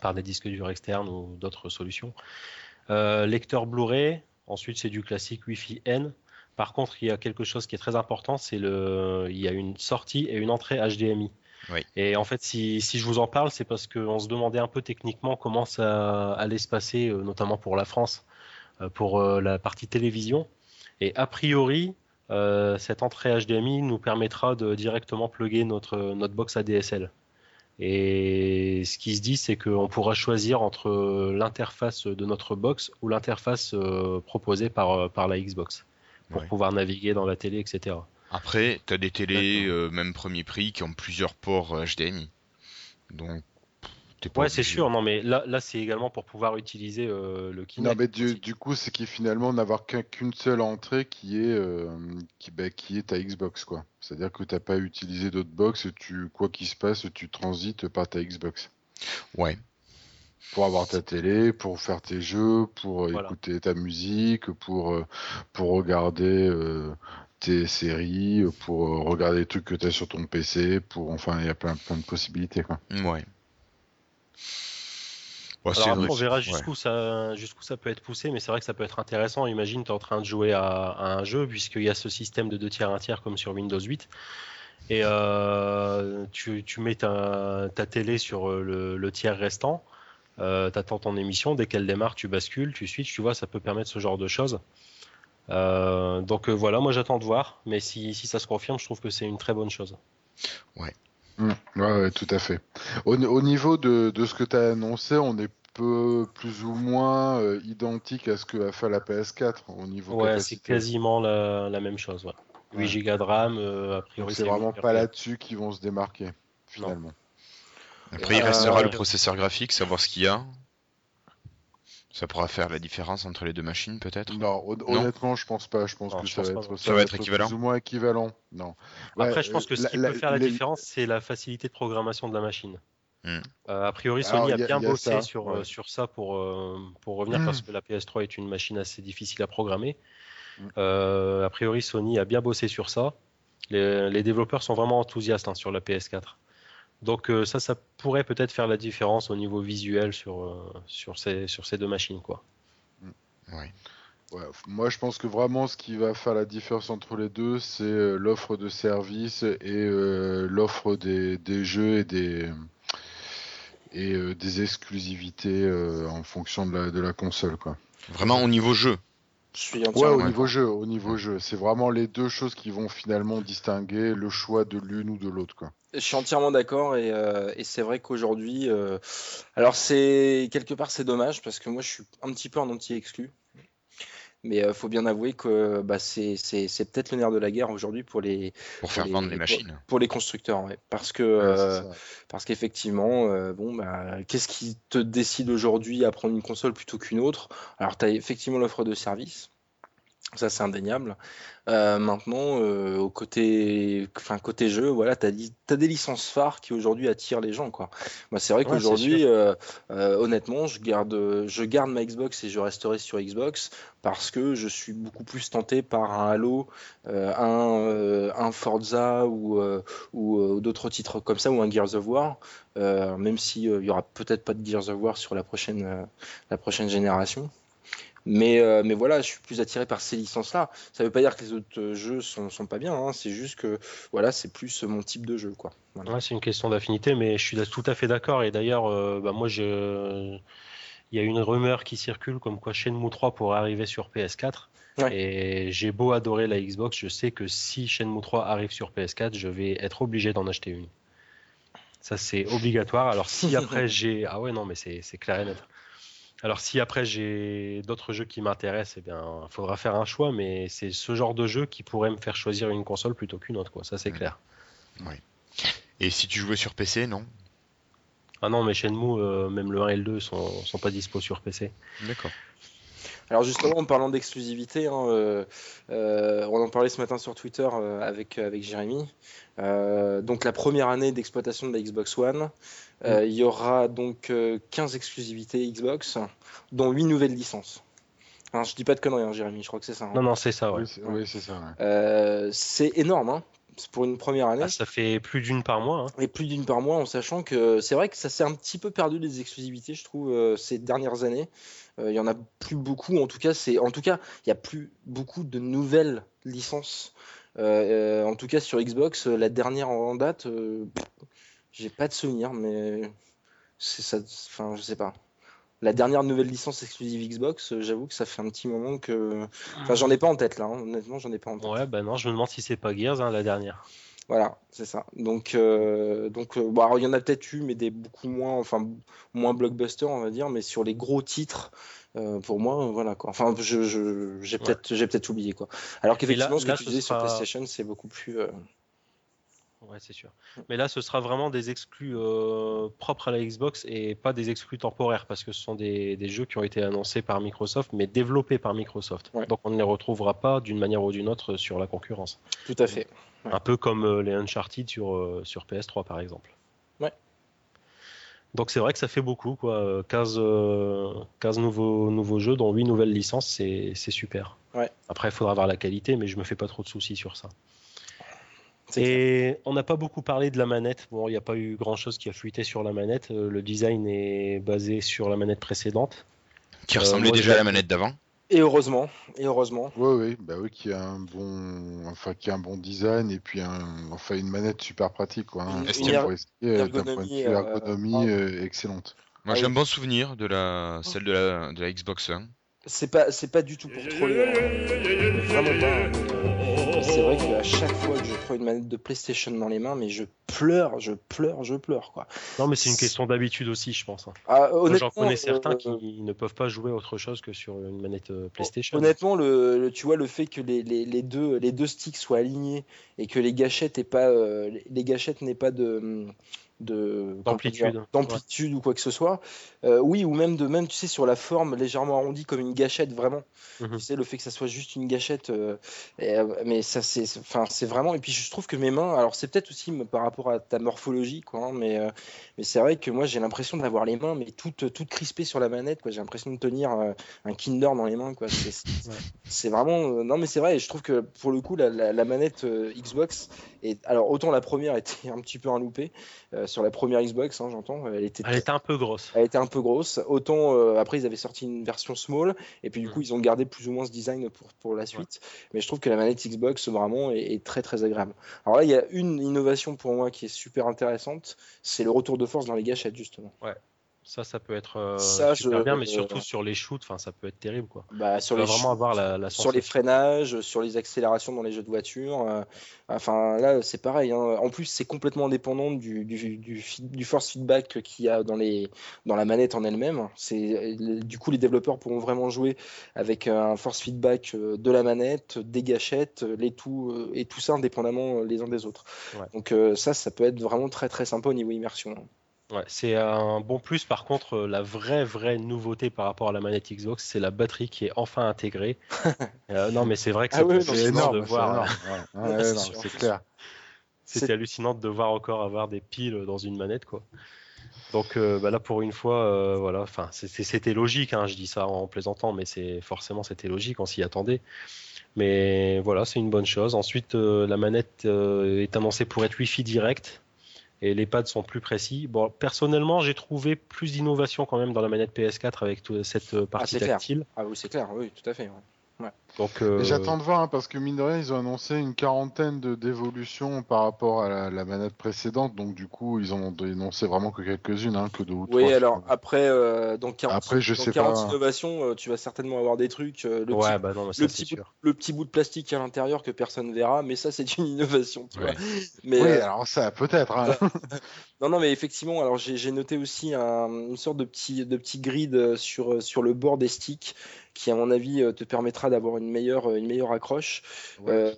par des disques durs externes ou d'autres solutions. Euh, lecteur Blu-ray. Ensuite, c'est du classique Wi-Fi N. Par contre, il y a quelque chose qui est très important, c'est le, il y a une sortie et une entrée HDMI. Oui. Et en fait, si, si je vous en parle, c'est parce qu'on se demandait un peu techniquement comment ça allait se passer, notamment pour la France, pour la partie télévision. Et a priori, euh, cette entrée HDMI nous permettra de directement plugger notre, notre box ADSL. Et ce qui se dit, c'est qu'on pourra choisir entre l'interface de notre box ou l'interface euh, proposée par, euh, par la Xbox pour Ouais. pouvoir naviguer dans la télé, etc. Après, tu as des télés, euh, même premier prix, qui ont plusieurs ports HDMI. Donc, Ouais, c'est sûr. Non, mais là, là c'est également pour pouvoir utiliser euh, le Kinect. Non, mais du, du coup, c'est qu'il finalement n'avoir qu'un- qu'une seule entrée qui est, euh, qui, bah, qui est ta Xbox, quoi. C'est-à-dire que t'as pas utilisé d'autres box, tu, quoi qu'il se passe, tu transites par ta Xbox. Ouais. Pour avoir ta télé, pour faire tes jeux, pour Voilà. écouter ta musique, pour, euh, pour regarder euh, tes séries, pour regarder les trucs que tu as sur ton PC, pour enfin il y a plein, plein de possibilités quoi. Ouais. Ouais, Alors après, on verra ouais. jusqu'où ça, jusqu'où ça peut être poussé, mais c'est vrai que ça peut être intéressant. Imagine, tu es en train de jouer à, à un jeu, puisqu'il y a ce système de 2 tiers, 1 tiers comme sur Windows 8. Et euh, tu, tu mets ta, ta télé sur euh, le, le tiers restant, euh, tu attends ton émission, dès qu'elle démarre, tu bascules, tu switches, tu vois, ça peut permettre ce genre de choses. Euh, donc voilà, moi j'attends de voir, mais si, si ça se confirme, je trouve que c'est une très bonne chose. Mm. Ouais, ouais, tout à fait. Au, au niveau de, de ce que tu as annoncé, on est peu plus ou moins euh, identique à ce que a fait la PS4 au niveau Ouais, c'est quasiment la, la même chose. ouais. 8 Ouais. Go de RAM, euh, a priori C'est vraiment 8 pas là-dessus qu'ils vont se démarquer finalement. Après, il Euh, restera le processeur graphique, savoir ce qu'il y a. Ça pourra faire la différence entre les deux machines, peut-être. Non, hon- honnêtement, je pense pas. Je pense Non, que je ça, pense va être, non Ça va être équivalent Plus ou moins équivalent. Non. Ouais, Après, je pense que ce euh, qui la- peut faire la les- différence, c'est la facilité de programmation de la machine. Hmm. Euh, a priori, Sony a a- bien a bossé ça, sur, ouais. euh, sur ça pour, euh, pour revenir Hmm. parce que la PS3 est une machine assez difficile à programmer. Hmm. Euh, a priori, Sony a bien bossé sur ça. Les, les développeurs sont vraiment enthousiastes hein, sur la PS4. Donc euh, ça, ça pourrait peut-être faire la différence au niveau visuel sur, euh, sur, ces, sur ces deux machines. Quoi. Ouais, f- moi, je pense que vraiment, ce qui va faire la différence entre les deux, c'est euh, l'offre de service et euh, l'offre des, des jeux et des et euh, des exclusivités euh, en fonction de la, de la console, quoi. Vraiment au niveau jeu. Je suis Ouais, au niveau jeu, au niveau jeu, c'est vraiment les deux choses qui vont finalement distinguer le choix de l'une ou de l'autre, quoi. Je suis entièrement d'accord et, euh, et c'est vrai qu'aujourd'hui, euh, alors c'est quelque part c'est dommage parce que moi je suis un petit peu en anti-exclu, mais euh, faut bien avouer que bah, c'est c'est- c'est peut-être le nerf de la guerre aujourd'hui pour les Pour faire les- vendre les machines. pour les constructeurs, ouais. parce que Ouais, euh, parce qu'effectivement, euh, bon bah qu'est-ce qui te décide aujourd'hui à prendre une console plutôt qu'une autre? Alors tu as effectivement l'offre de service. Ça, c'est indéniable. Euh, maintenant, euh, au côté, enfin, côté jeu, voilà, tu as, des licences phares qui aujourd'hui attirent les gens, quoi. C'est vrai Ouais, qu'aujourd'hui, euh, honnêtement, je garde, je garde ma Xbox et je resterai sur Xbox parce que je suis beaucoup plus tenté par un Halo, un, un Forza ou, ou d'autres titres comme ça, ou un Gears of War, même si euh, il y aura peut-être pas de Gears of War sur la prochaine, la prochaine génération. Mais, euh, mais voilà, je suis plus attiré par ces licences-là. Ça veut pas dire que les autres euh, jeux sont, sont pas bien, hein, c'est juste que voilà, c'est plus mon type de jeu, quoi. Voilà. Ouais, c'est une question d'affinité, mais je suis tout à fait d'accord. Et d'ailleurs, euh, bah, moi, je... il y a une rumeur qui circule comme quoi Shenmue 3 pourrait arriver sur PS4. Ouais. Et j'ai beau adorer la Xbox, je sais que si Shenmue 3 arrive sur PS4, je vais être obligé d'en acheter une. Ça, c'est obligatoire. Alors, si après j'ai. Ah ouais, non, mais c'est clair et net. Alors, si après j'ai d'autres jeux qui m'intéressent, eh bien, il faudra faire un choix, mais c'est ce genre de jeu qui pourrait me faire choisir une console plutôt qu'une autre, quoi. Ça, c'est Mhm. clair. Et si tu jouais sur PC, non? Ah non, mais Shenmue, euh, même le 1 et le 2 sont, sont pas dispo sur PC. D'accord. Alors justement, en parlant d'exclusivité, hein, euh, euh, on en parlait ce matin sur Twitter euh, avec, avec Jérémy. Euh, donc la première année d'exploitation de la Xbox One, euh, il y aura donc euh, 15 exclusivités Xbox, dont 8 nouvelles licences. Enfin, je dis pas de conneries, hein, Jérémy, je crois que c'est ça. hein. Non, non, c'est ça, ouais. Oui, c'est oui, ça. ouais. Euh, c'est énorme, hein, c'est pour une première année. Ah, ça fait plus d'une par mois. hein. Et plus d'une par mois, en sachant que c'est vrai que ça s'est un petit peu perdu les exclusivités, je trouve, euh, ces dernières années. Euh, Il y en a plus beaucoup, en tout cas, c'est, en tout cas, il y a plus beaucoup de nouvelles licences. Euh, euh, en tout cas, sur Xbox, euh, la dernière en date, euh, j'ai pas de souvenir, mais c'est ça, enfin, je sais pas. La dernière nouvelle licence exclusive Xbox, euh, j'avoue que ça fait un petit moment que, enfin, j'en ai pas en tête là. hein. Honnêtement, j'en ai pas en tête. Ouais, bah non, je me demande si c'est pas Gears, hein, la dernière. Voilà, c'est ça. Donc, euh, donc euh, bon, alors, il y en a peut-être eu, mais des beaucoup moins, enfin, moins blockbuster, on va dire. Mais sur les gros titres, euh, pour moi, voilà quoi. Enfin, je, je- j'ai Ouais. peut-être, j'ai peut-être oublié quoi. Alors qu'effectivement, ce que là, tu disais sur PlayStation, c'est beaucoup plus. Ouais, c'est sûr. Mais là, ce sera vraiment des exclus euh, propres à la Xbox et pas des exclus temporaires parce que ce sont des, des jeux qui ont été annoncés par Microsoft mais développés par Microsoft. Ouais. Donc on ne les retrouvera pas d'une manière ou d'une autre sur la concurrence. Tout à fait. Ouais. Un peu comme euh, les Uncharted sur, euh, sur PS3 par exemple. Ouais. Donc c'est vrai que ça fait beaucoup, quoi. Euh, 15, euh, 15 nouveaux, nouveaux jeux, dont 8 nouvelles licences, c'est c'est super. Ouais. Après, il faudra voir la qualité, mais je me fais pas trop de soucis sur ça. Et on n'a pas beaucoup parlé de la manette. Bon, il n'y a pas eu grand chose qui a fuité sur la manette. Euh, Le design est basé sur la manette précédente. Qui Euh, ressemblait déjà à la manette d'avant. Et heureusement, et heureusement. Oui, oui, bah oui, qui a un bon, enfin, qui a un bon design et puis un, enfin, une manette super pratique, quoi. hein. Une- une Pour er- ergonomie, euh, ergonomie ah. euh, excellente. Moi j'ai un bon souvenir de la celle de la, de la Xbox. C'est pas, c'est pas du tout pour troller. hein. Vraiment pas. C'est vrai qu'à chaque fois que je prends une manette de PlayStation dans les mains, mais je pleure, je pleure, je pleure quoi. Non, mais c'est une question d'habitude aussi, je pense. hein. Ah, J'en connais certains euh, qui ne peuvent pas jouer autre chose que sur une manette euh, PlayStation. Honnêtement, le, le- tu vois, le fait que les, les- les deux, les deux sticks soient alignés et que les gâchettes pas, euh, les- les gâchettes n'aient pas de, de comment D'amplitude. ou quoi que ce soit. Euh, oui, ou même de même, tu sais, sur la forme légèrement arrondie comme une gâchette vraiment. Mhm. Tu sais, le fait que ça soit juste une gâchette, euh, et, euh, mais ça c'est, enfin, c'est vraiment. Et puis je trouve que mes mains, alors c'est peut-être aussi par rapport à ta morphologie, quoi, hein, mais euh, mais c'est vrai que moi j'ai l'impression d'avoir les mains mais toutes toutes crispées sur la manette, quoi. J'ai l'impression de tenir un Kinder dans les mains, quoi. C'est, Ouais. vraiment. non, mais c'est vrai. Et je trouve que pour le coup, la, la- la manette Xbox, est... alors autant la première était un petit peu un loupé sur la première Xbox, hein, j'entends. Elle était Elle était un peu grosse. elle était un peu grosse. Autant euh, après, ils avaient sorti une version small, et puis du coup, Mm. ils ont gardé plus ou moins ce design pour, pour la suite. Mais je trouve que la manette Xbox, vraiment, est, est très très agréable. Alors là, il y a une innovation pour moi qui est super intéressante c'est le retour de force dans les gâchettes, justement. Ça, ça peut être euh, Ça, super je- bien, mais euh, surtout sur les shoots, ça peut être terrible, quoi. Bah, sur les vraiment avoir la, la sur les freinages, sur les accélérations dans les jeux de voiture. euh, enfin, là, c'est pareil. hein. En plus, c'est complètement indépendant du, du, du, fi- du force feedback qu'il y a dans, les, dans la manette en elle-même. C'est, du coup, les développeurs pourront vraiment jouer avec un force feedback euh, de la manette, des gâchettes, les tout, euh, et tout ça indépendamment euh, les uns des autres. Ouais. Donc, euh, ça, ça peut être vraiment très très sympa au niveau immersion. Ouais, c'est un bon plus. Par contre, euh, la vraie, vraie nouveauté par rapport à la manette Xbox, c'est la batterie qui est enfin intégrée. Euh, non, mais c'est vrai que Ah c'est oui, C'est énorme, de voir. c'est c'est clair. C'est- hallucinant de devoir encore avoir des piles dans une manette, quoi. Donc euh, bah là, pour une fois, euh, voilà. Enfin, c'était logique. hein, je dis ça en plaisantant, mais c'est forcément c'était logique. On s'y attendait. Mais voilà, c'est une bonne chose. Ensuite, euh, la manette euh, est annoncée pour être Wi-Fi direct. Et les pads sont plus précis. Bon, personnellement, j'ai trouvé plus d'innovation quand même dans la manette PS4 avec toute cette euh, partie c'est clair. tactile. Ah oui, c'est clair, oui, tout à fait. ouais. Donc, euh, j'attends de voir, hein, parce que mine de rien, ils ont annoncé une quarantaine de d'évolutions par rapport à la, la manette précédente, donc du coup, ils ont énoncé vraiment que quelques-unes, hein, que deux ou Oui, trois. alors après, euh, dans 40, Après, je dans sais 40 pas. innovations, euh, tu vas certainement avoir des trucs. euh, le, ouais, petit, bah non, ça le, petit bout, le petit bout de plastique à l'intérieur que personne verra, mais ça, c'est une innovation. Tu Ouais. vois. Mais, Oui, euh, alors ça, peut-être. hein. non, non, mais effectivement, alors j'ai noté aussi un- une sorte de petit, de petit grid euh, sur, sur le bord des sticks qui, à mon avis, euh, te permettra d'avoir une meilleure, une meilleure accroche. Ouais,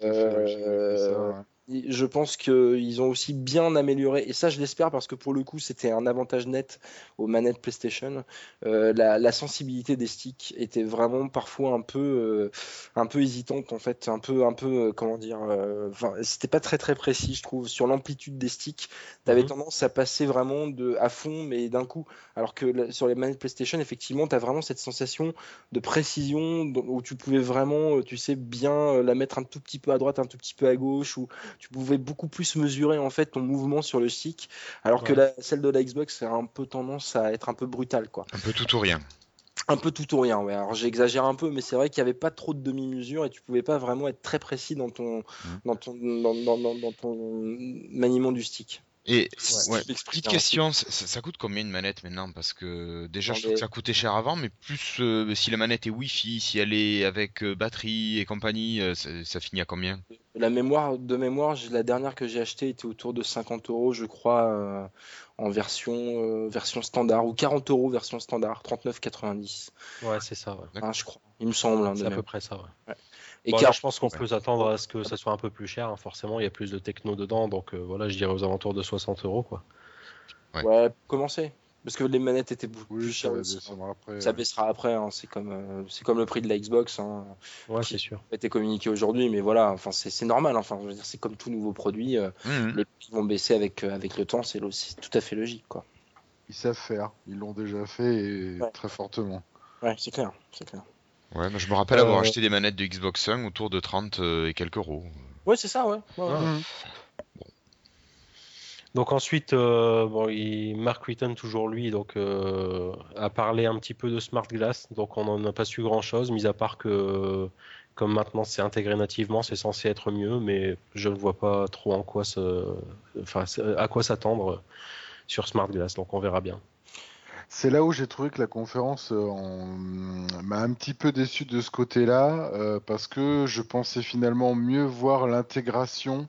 Euh, je pense qu'ils ont aussi bien amélioré, et ça je l'espère parce que pour le coup c'était un avantage net aux manettes PlayStation. Euh, la, sensibilité des sticks était vraiment parfois un peu, euh, un peu hésitante en fait, un peu, un peu, euh, comment dire, c'était pas très très précis je trouve sur l'amplitude des sticks. Tu avais mhm. tendance à passer vraiment de à fond mais d'un coup, alors que sur les manettes PlayStation effectivement tu as vraiment cette sensation de précision où tu pouvais vraiment, tu sais, bien la mettre un tout petit peu à droite, un tout petit peu à gauche ou tu pouvais beaucoup plus mesurer en fait ton mouvement sur le stick, alors que la, celle de la Xbox a un peu tendance à être un peu brutale quoi. Un peu tout ou rien. Un peu tout ou rien, ouais. Alors j'exagère un peu, mais c'est vrai qu'il n'y avait pas trop de demi-mesure et tu pouvais pas vraiment être très précis dans ton, mmh. dans ton, dans ton maniement du stick. Et petite question, ça, coûte combien une manette maintenant? Parce que déjà, je trouve que ça coûtait cher avant, mais plus euh, si la manette est Wi-Fi, si elle est avec euh, batterie et compagnie, euh, ça, finit à combien? La mémoire, de mémoire, la dernière que j'ai achetée était autour de 50 euros, je crois, en version, version standard, ou 40 euros version standard, 39,90. Ouais, c'est ça. Ouais. je crois, il me semble. Hein, c'est à peu près ça. Ouais. Et car... je pense qu'on peut s'attendre à ce que ça soit un peu plus cher. Hein. Forcément, il y a plus de techno dedans, donc euh, voilà, je dirais aux alentours de 60 euros, quoi. Ouais, commencer. Parce que les manettes étaient beaucoup plus chères. Ça, baissera après. Hein. C'est comme, euh, c'est comme le prix de la Xbox. Hein, ouais, c'est sûr. A été communiqué aujourd'hui, mais voilà. Enfin, c'est normal. Enfin, je veux dire, c'est comme tout nouveau produit. Euh, mmh. Les prix vont baisser avec avec le temps. C'est tout à fait logique, quoi. Ils savent faire. Ils l'ont déjà fait et très fortement. Ouais, c'est clair, c'est clair. Ouais, je me rappelle avoir euh, acheté des manettes de Xbox One autour de 30 euh, et quelques euros. Ouais, c'est ça, ouais. Donc ensuite, euh, bon, Mark Whitten, toujours lui, donc, a parlé un petit peu de Smart Glass. Donc on n'en a pas su grand-chose, mis à part que comme maintenant c'est intégré nativement, c'est censé être mieux, mais je ne vois pas trop en quoi enfin, à quoi s'attendre sur Smart Glass. Donc on verra bien. C'est là où j'ai trouvé que la conférence euh, m'a un petit peu déçu de ce côté-là, euh, parce que je pensais finalement mieux voir l'intégration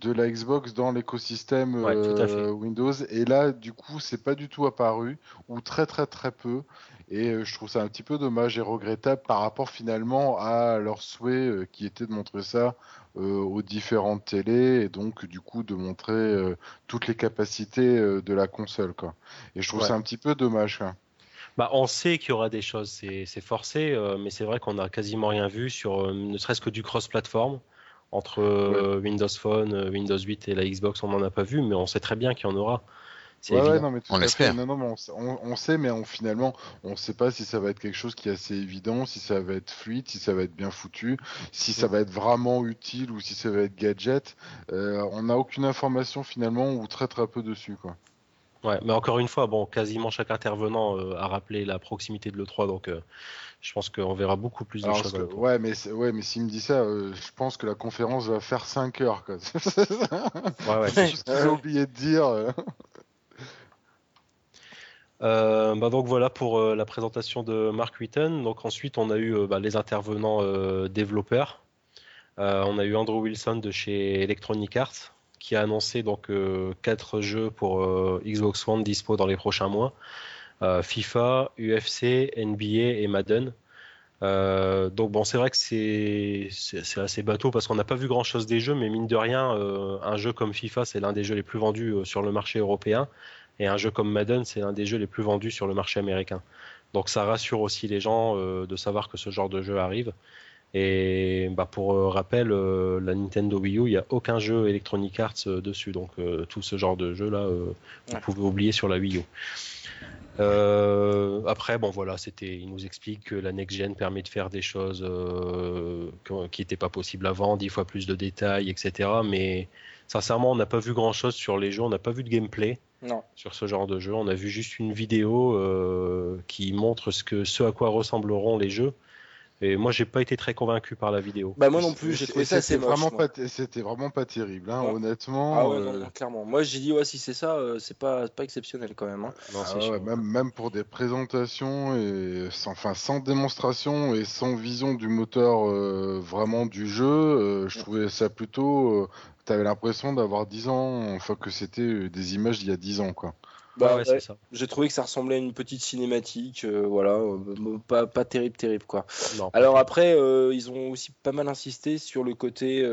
de la Xbox dans l'écosystème euh, Windows. Et là, du coup, c'est pas du tout apparu, ou très très très peu. Et euh, je trouve ça un petit peu dommage et regrettable par rapport finalement à leur souhait euh, qui était de montrer ça aux différentes télés et donc du coup de montrer toutes les capacités de la console. Quoi. Et je trouve ça un petit peu dommage. Bah, on sait qu'il y aura des choses, c'est forcé, mais c'est vrai qu'on a quasiment rien vu sur ne serait-ce que du cross-platform entre euh, Windows Phone, euh, Windows 8 et la Xbox, on n'en a pas vu, mais on sait très bien qu'il y en aura. on l'espère. on, sait, mais finalement, on ne sait pas si ça va être quelque chose qui est assez évident, si ça va être fluide, si ça va être bien foutu, si ça va être vraiment utile ou si ça va être gadget. Euh, on n'a aucune information finalement ou très très peu dessus. Quoi. Ouais, mais encore une fois, bon, quasiment chaque intervenant a rappelé la proximité de l'E3, donc je pense qu'on verra beaucoup plus de choses. ouais, mais ouais, mais s'il me dit ça, euh, je pense que la conférence va faire 5 heures. Quoi. ouais, ouais. C'est ce que j'ai oublié de dire. Euh. Euh, bah donc voilà pour la présentation de Mark Witten. Donc ensuite on a eu bah, les intervenants développeurs. on a eu Andrew Wilson de chez Electronic Arts qui a annoncé donc quatre jeux pour Xbox One dispo dans les prochains mois. Euh, FIFA, UFC, NBA et Madden. Euh, donc bon, c'est vrai que c'est assez bateau parce qu'on n'a pas vu grand chose des jeux, mais mine de rien, euh, un jeu comme FIFA, c'est l'un des jeux les plus vendus sur le marché européen, et un jeu comme Madden, c'est l'un des jeux les plus vendus sur le marché américain. Donc ça rassure aussi les gens de savoir que ce genre de jeu arrive. Et bah, pour rappel, la Nintendo Wii U, il n'y a aucun jeu Electronic Arts dessus, donc tout ce genre de jeu là, vous pouvez oublier sur la Wii U. Euh, après, bon voilà, c'était, il nous explique que la next gen permet de faire des choses euh, qui n'étaient pas possibles avant, dix fois plus de détails, etc. Mais sincèrement, on n'a pas vu grand chose sur les jeux, on n'a pas vu de gameplay sur ce genre de jeu. On a vu juste une vidéo euh, qui montre ce que, ce à quoi ressembleront les jeux. Et moi, j'ai pas été très convaincu par la vidéo. Bah moi non plus, j'ai trouvé ça assez vraiment pas, c'était vraiment pas terrible, hein, honnêtement. Ah ouais, euh, clairement. Moi, j'ai dit ouais, si c'est ça, euh, c'est pas, pas exceptionnel quand même. Hein. Ah ouais, même, même, pour des présentations et sans, enfin sans démonstration et sans vision du moteur euh, vraiment du jeu, je trouvais ça plutôt t'avais l'impression d'avoir 10 ans, enfin que c'était des images d'il y a 10 ans, quoi. Bah, Ouais. J'ai trouvé que ça ressemblait à une petite cinématique, euh, voilà, euh, pas, pas terrible, terrible quoi. Non, Alors après, euh, ils ont aussi pas mal insisté sur le côté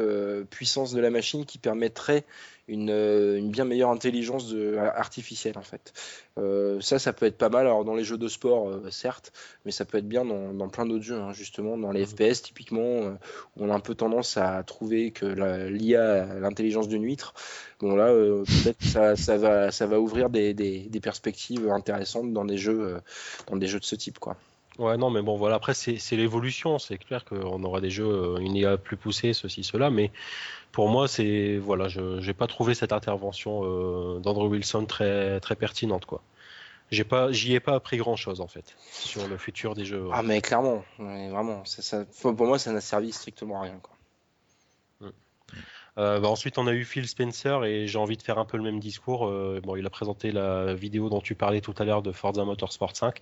puissance de la machine qui permettrait une, euh, une bien meilleure intelligence de- artificielle en fait. Euh, ça, ça peut être pas mal. Alors dans les jeux de sport, euh, certes, mais ça peut être bien dans, dans plein d'autres jeux, hein, justement, dans les. FPS typiquement, euh, où on a un peu tendance à trouver que l'IA l'intelligence d'une huître. Bon là, peut-être ça, ça va, ça va ouvrir des, des- des perspectives intéressantes dans des jeux, dans des jeux de ce type, quoi. Ouais, non, mais bon, voilà. Après, c'est l'évolution. C'est clair qu'on aura des jeux, euh, une IA plus poussée, ceci, cela. Mais pour moi, c'est. Voilà, je j'ai pas trouvé cette intervention euh, d'Andrew Wilson très, très pertinente, quoi. J'ai pas, j'y ai pas appris grand-chose, en fait, sur le futur des jeux. Ah mais clairement, vraiment, ça, ça- faut- pour moi ça n'a servi strictement à rien quoi. Euh, bah, ensuite, on a eu Phil Spencer et j'ai envie de faire un peu le même discours. Euh, bon, il a présenté la vidéo dont tu parlais tout à l'heure de Forza Motorsport 5.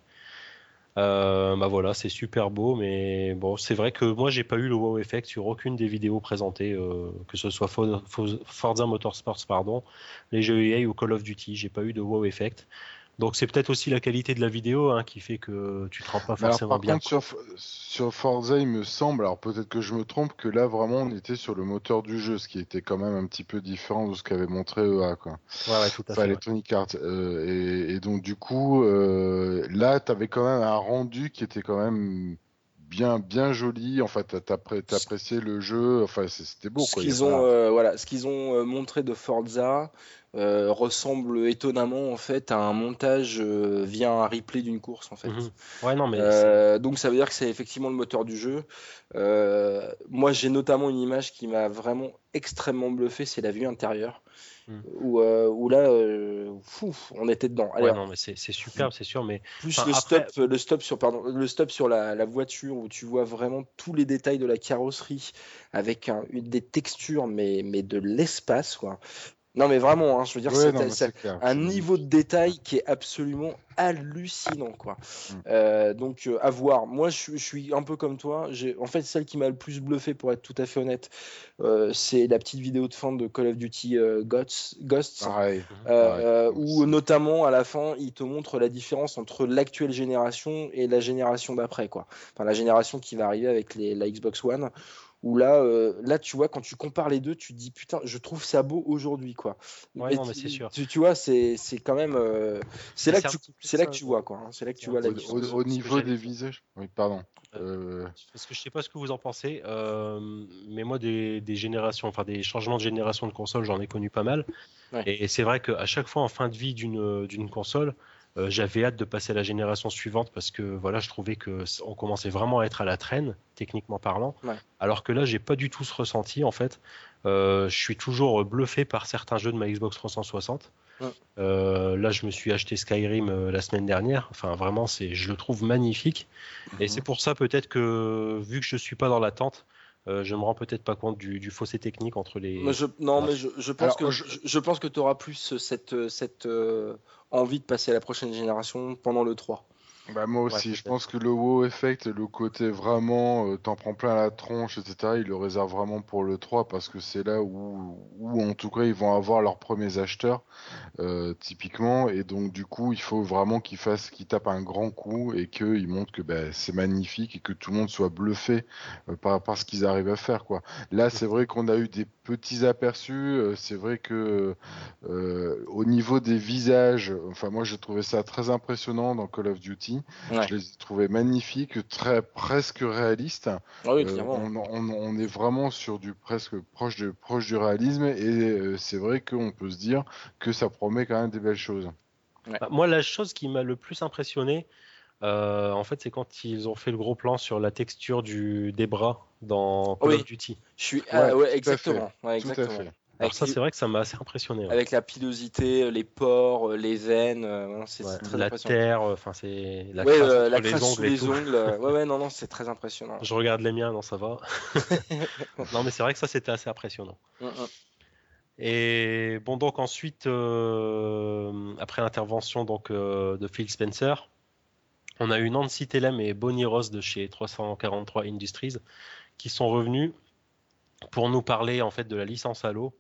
Euh, bah voilà, c'est super beau, mais bon, c'est vrai que moi j'ai pas eu le wow effect sur aucune des vidéos présentées, euh, que ce soit Fo- Fo- Forza Motorsports, pardon, les jeux EA ou Call of Duty, j'ai pas eu de wow effect. Donc c'est peut-être aussi la qualité de la vidéo hein, qui fait que tu te rends pas alors, forcément par bien. contre, sur, sur Forza, il me semble, alors peut-être que je me trompe, que là vraiment on était sur le moteur du jeu, ce qui était quand même un petit peu différent de ce qu'avait montré EA, quoi. Ouais, ouais, tout à Enfin, fait. ouais. Electronic Arts. Euh, et, et donc, du coup, euh, là, tu avais quand même un rendu qui était quand même bien, bien joli. Enfin, t'as t'as appré- t'as apprécié le jeu. Enfin, c'était beau, ce quoi. Qu'ils ont, pas- euh, voilà, ce qu'ils ont euh, montré de Forza euh, ressemble étonnamment en fait à un montage euh, via un replay d'une course en fait. Mhm. Ouais, non, mais c'est- Euh, donc ça veut dire que c'est effectivement le moteur du jeu. Euh, moi j'ai notamment une image qui m'a vraiment extrêmement bluffé, c'est la vue intérieure. Mm. Où, euh, où là, euh, on était dedans. ouais, Alors, non, mais c'est superbe, c'est sûr, mais plus Enfin, le après- stop, le stop sur, pardon, le stop sur la, la voiture où tu vois vraiment tous les détails de la carrosserie avec un- une, des textures, mais, mais de l'espace, quoi. Non, mais vraiment, hein, je veux dire, Ouais, c'est- un niveau de détail qui est absolument hallucinant, quoi. Mm. Euh, donc, euh, à voir. Moi, je, suis- je suis un peu comme toi. En fait, celle qui m'a le plus bluffé, pour être tout à fait honnête, euh, c'est la petite vidéo de fin de Call of Duty Ghosts. Ghosts Pareil. où notamment à la fin il te montre la différence entre l'actuelle génération et la génération d'après quoi. Enfin la génération qui va arriver avec les, la Xbox One. Où là, euh, là tu vois quand tu compares les deux, tu te dis putain, je trouve ça beau aujourd'hui quoi. Ouais, Mais non, mais tu- c'est sûr. Tu, tu vois, c'est c'est quand même, euh, c'est là que c'est tu, là que tu vois quoi. hein. C'est là que tu vois la Au, au- niveau des visages. Oui, pardon. Euh, Euh, Parce que je sais pas ce que vous en pensez, euh, mais moi des, des générations, enfin des changements de génération de console, j'en ai connu pas mal. Ouais. Et, et c'est vrai qu'à chaque fois en fin de vie d'une d'une console, euh, j'avais hâte de passer à la génération suivante parce que voilà, je trouvais que on commençait vraiment à être à la traîne, techniquement parlant. Ouais. Alors que là, j'ai pas du tout ce ressenti en fait. Euh, je suis toujours bluffé par certains jeux de ma Xbox 360. Ouais. Euh, là, je me suis acheté Skyrim euh, la semaine dernière. Enfin, vraiment, c'est, je le trouve magnifique. Et Mhm. c'est pour ça peut-être que vu que je suis pas dans l'attente, euh, je me rends peut-être pas compte du, du fossé technique entre les. Je, non, mais je, je pense Alors, que je- je, je pense que tu auras plus cette, cette euh, envie de passer à la prochaine génération pendant le 3. Bah moi aussi, je pense que le wow effect, le côté vraiment, euh, t'en prends plein la tronche, etc., ils le réservent vraiment pour le 3 parce que c'est là où, où en tout cas ils vont avoir leurs premiers acheteurs, euh, typiquement, et donc du coup il faut vraiment qu'ils fassent, qu'ils tapent un grand coup et qu'ils montrent que bah, c'est magnifique et que tout le monde soit bluffé euh, par, par ce qu'ils arrivent à faire, quoi. Là c'est vrai qu'on a eu des petits aperçus, c'est vrai que au niveau des visages, enfin moi j'ai trouvé ça très impressionnant dans Call of Duty. Ouais. Je les ai trouvés magnifiques, très presque réalistes. Ah oui, Euh, on, on- on est vraiment sur du presque proche, de, proche du réalisme et euh, c'est vrai qu'on peut se dire que ça promet quand même des belles choses. Bah, Moi, la chose qui m'a le plus impressionné, euh, en fait, c'est quand ils ont fait le gros plan sur la texture du, des bras dans Call Oui. of Duty. Je suis, Ouais, ah, ouais, exactement. Ouais, Tout à exactement. Alors ça, c'est vrai que ça m'a assez impressionné. ouais. avec la pilosité, les pores, les veines, euh, c'est Ouais, très la impressionnant. terre, euh, enfin c'est la ouais, crasse euh, les sous les ongles. euh, ouais, ouais, non, non, c'est très impressionnant. Je regarde les miens, non, ça va. non, mais c'est vrai que ça, c'était assez impressionnant. Mm, mm. Et bon, donc ensuite, euh, après l'intervention donc euh, de Phil Spencer, on a eu Nancy Tellem et Bonnie Ross de chez 343 Industries qui sont revenus pour nous parler en fait de la licence Halo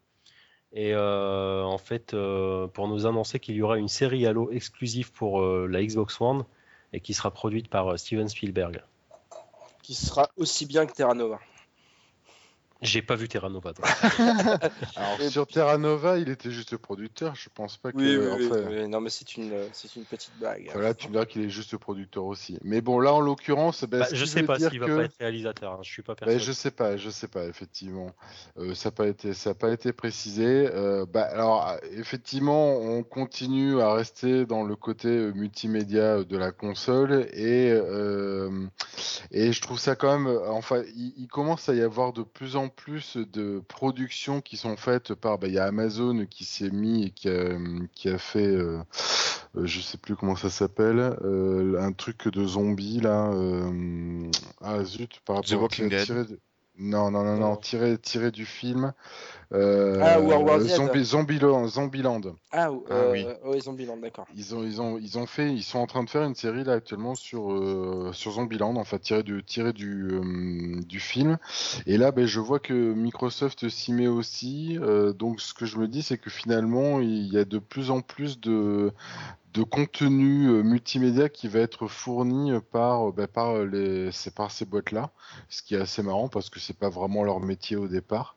Et euh, en fait, euh, pour nous annoncer qu'il y aura une série Halo exclusive pour euh, la Xbox One et qui sera produite par Steven Spielberg. Qui sera aussi bien que Terra Nova. J'ai pas vu Terra Nova. donc. Alors Et sur Terra Nova, il était juste producteur. Je pense pas que. Oui, oui, oui, enfin, oui. Non, mais c'est une, euh, c'est une petite blague. Voilà, tu me diras qu'il est juste producteur aussi. Mais bon, là en l'occurrence, ben, Bah, ce je sais pas s'il va pas être réalisateur. hein, Je suis pas Ben, persuadé. je sais pas, je sais pas, effectivement. Euh, ça n'a pas été, ça a pas été précisé. Euh, bah, alors, effectivement, on continue à rester dans le côté multimédia de la console et, euh, et je trouve ça quand même, enfin, il, il commence à y avoir de plus en plus de productions qui sont faites par, bah, il y a Amazon qui s'est mis et qui a, qui a fait, euh, euh, je sais plus comment ça s'appelle, euh, un truc de zombies là. euh, ah zut, par The rapport Walking Dead. tiré de- Non, non, non, non, tiré, tiré du film. Euh, Ah, War Z. Zombie, Zombieland, Zombieland. Ah, Ah, euh, oui. oui, Zombieland, d'accord. Ils ont, ils ont, ils ont fait, ils sont en train de faire une série là actuellement sur euh, sur Zombieland, en fait tiré du tiré du euh, du film. Et là, ben, je vois que Microsoft s'y met aussi. Euh, donc, ce que je me dis, c'est que finalement, il y a de plus en plus de de contenu euh, multimédia qui va être fourni par euh, ben, par les par ces boîtes là, ce qui est assez marrant parce que c'est pas vraiment leur métier au départ.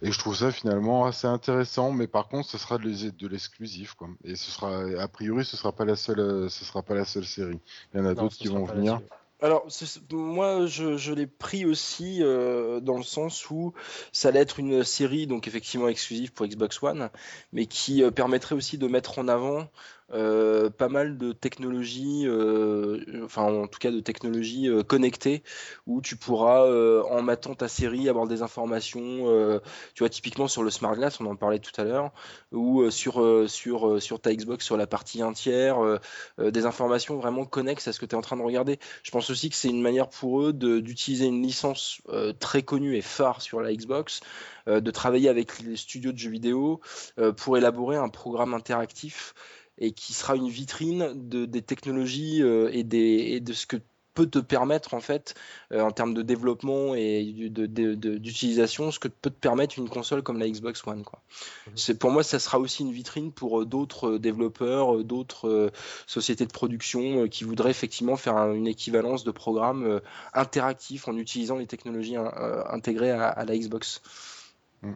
Et je trouve ça finalement assez intéressant, mais par contre, ce sera de l'exclusif, quoi. Et ce sera, a priori, ce sera pas la seule, euh, ce sera pas la seule série. Il y en a d'autres qui vont venir. Alors, moi, je, je l'ai pris aussi euh, dans le sens où ça allait être une série, donc effectivement exclusive pour Xbox One, mais qui euh, permettrait aussi de mettre en avant euh, pas mal de technologies, euh, enfin en tout cas de technologies euh, connectées, où tu pourras, en matant ta série, avoir des informations, tu vois, typiquement sur le Smart Glass, on en parlait tout à l'heure, ou sur, sur, sur ta Xbox, sur la partie un tiers, euh, euh, des informations vraiment connexes à ce que tu es en train de regarder. Je pense aussi que c'est une manière pour eux d'utiliser une licence très connue et phare sur la Xbox, de travailler avec les studios de jeux vidéo pour élaborer un programme interactif et qui sera une vitrine de, des technologies euh, et, des, et de ce que peut te permettre en fait euh, en termes de développement et d'utilisation ce que peut te permettre une console comme la Xbox One quoi. Mhm. C'est pour moi ça sera aussi une vitrine pour euh, d'autres développeurs, d'autres euh, sociétés de production qui voudraient effectivement faire un- une équivalence de programme interactif en utilisant les technologies hein, intégrées à, à la Xbox.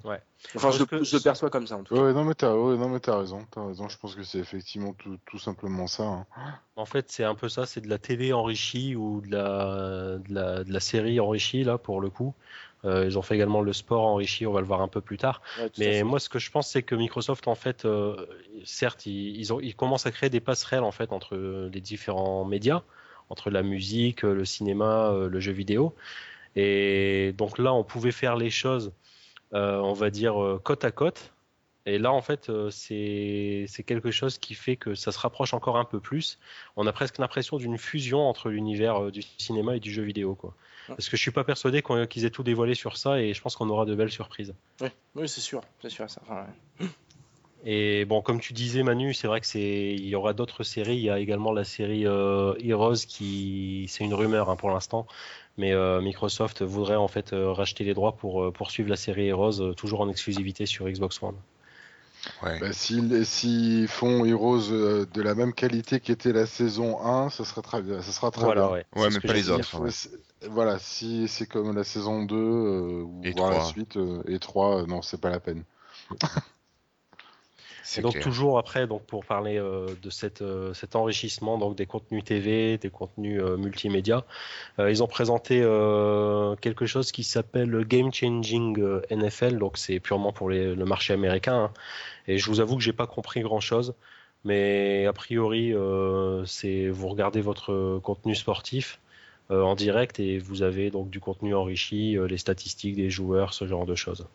Ouais. Enfin, je, que- je le perçois comme ça en tout cas. ouais, non mais t'as, ouais, non mais t'as raison, t'as raison. Je pense que c'est effectivement tout, tout simplement ça. hein. En fait, c'est un peu ça, c'est de la télé enrichie ou de la, de la, de la série enrichie, là, pour le coup. Euh, ils ont fait également le sport enrichi, on va le voir un peu plus tard. Ouais, Mais moi, ce que je pense, c'est que Microsoft, en fait, euh, certes, ils, ils ont, ils commencent à créer des passerelles, en fait, entre les différents médias, entre la musique, le cinéma, euh, le jeu vidéo. Et donc là, on pouvait faire les choses, on va dire, euh, côte à côte. Et là, en fait, euh, c'est quelque chose qui fait que ça se rapproche encore un peu plus. On a presque l'impression d'une fusion entre l'univers euh, du cinéma et du jeu vidéo, quoi. Parce que je suis pas persuadé qu'ils aient tout dévoilé sur ça, et je pense qu'on aura de belles surprises. Ouais, oui, c'est sûr, c'est sûr ça. Enfin, ouais. Et bon, comme tu disais, Manu, c'est vrai que c'est, il y aura d'autres séries. Il y a également la série euh, Heroes qui, c'est une rumeur hein, pour l'instant, mais euh, Microsoft voudrait en fait euh, racheter les droits pour euh, poursuivre la série Heroes euh, toujours en exclusivité sur Xbox One. Ouais. Bah, s'ils, s'ils font Heroes euh, de la même qualité qu'était la saison 1, ça sera très bien. Ça sera très Voilà, bien. ouais. Ouais, C'est mais pas les autres. Si- ouais. Voilà, si c'est comme la saison 2 euh, ou la 3. suite euh, et 3, euh, non, c'est pas la peine. C'est Et donc clair. toujours après, donc pour parler euh, de cette, euh, cet enrichissement donc des contenus TV, des contenus euh, multimédia, euh, ils ont présenté euh, quelque chose qui s'appelle Game Changing euh, NFL, donc c'est purement pour les- le marché américain. hein. Et je vous avoue que j'ai pas compris grand chose, mais a priori euh, c'est vous regardez votre contenu sportif euh, en direct et vous avez donc du contenu enrichi, euh, les statistiques des joueurs, ce genre de choses.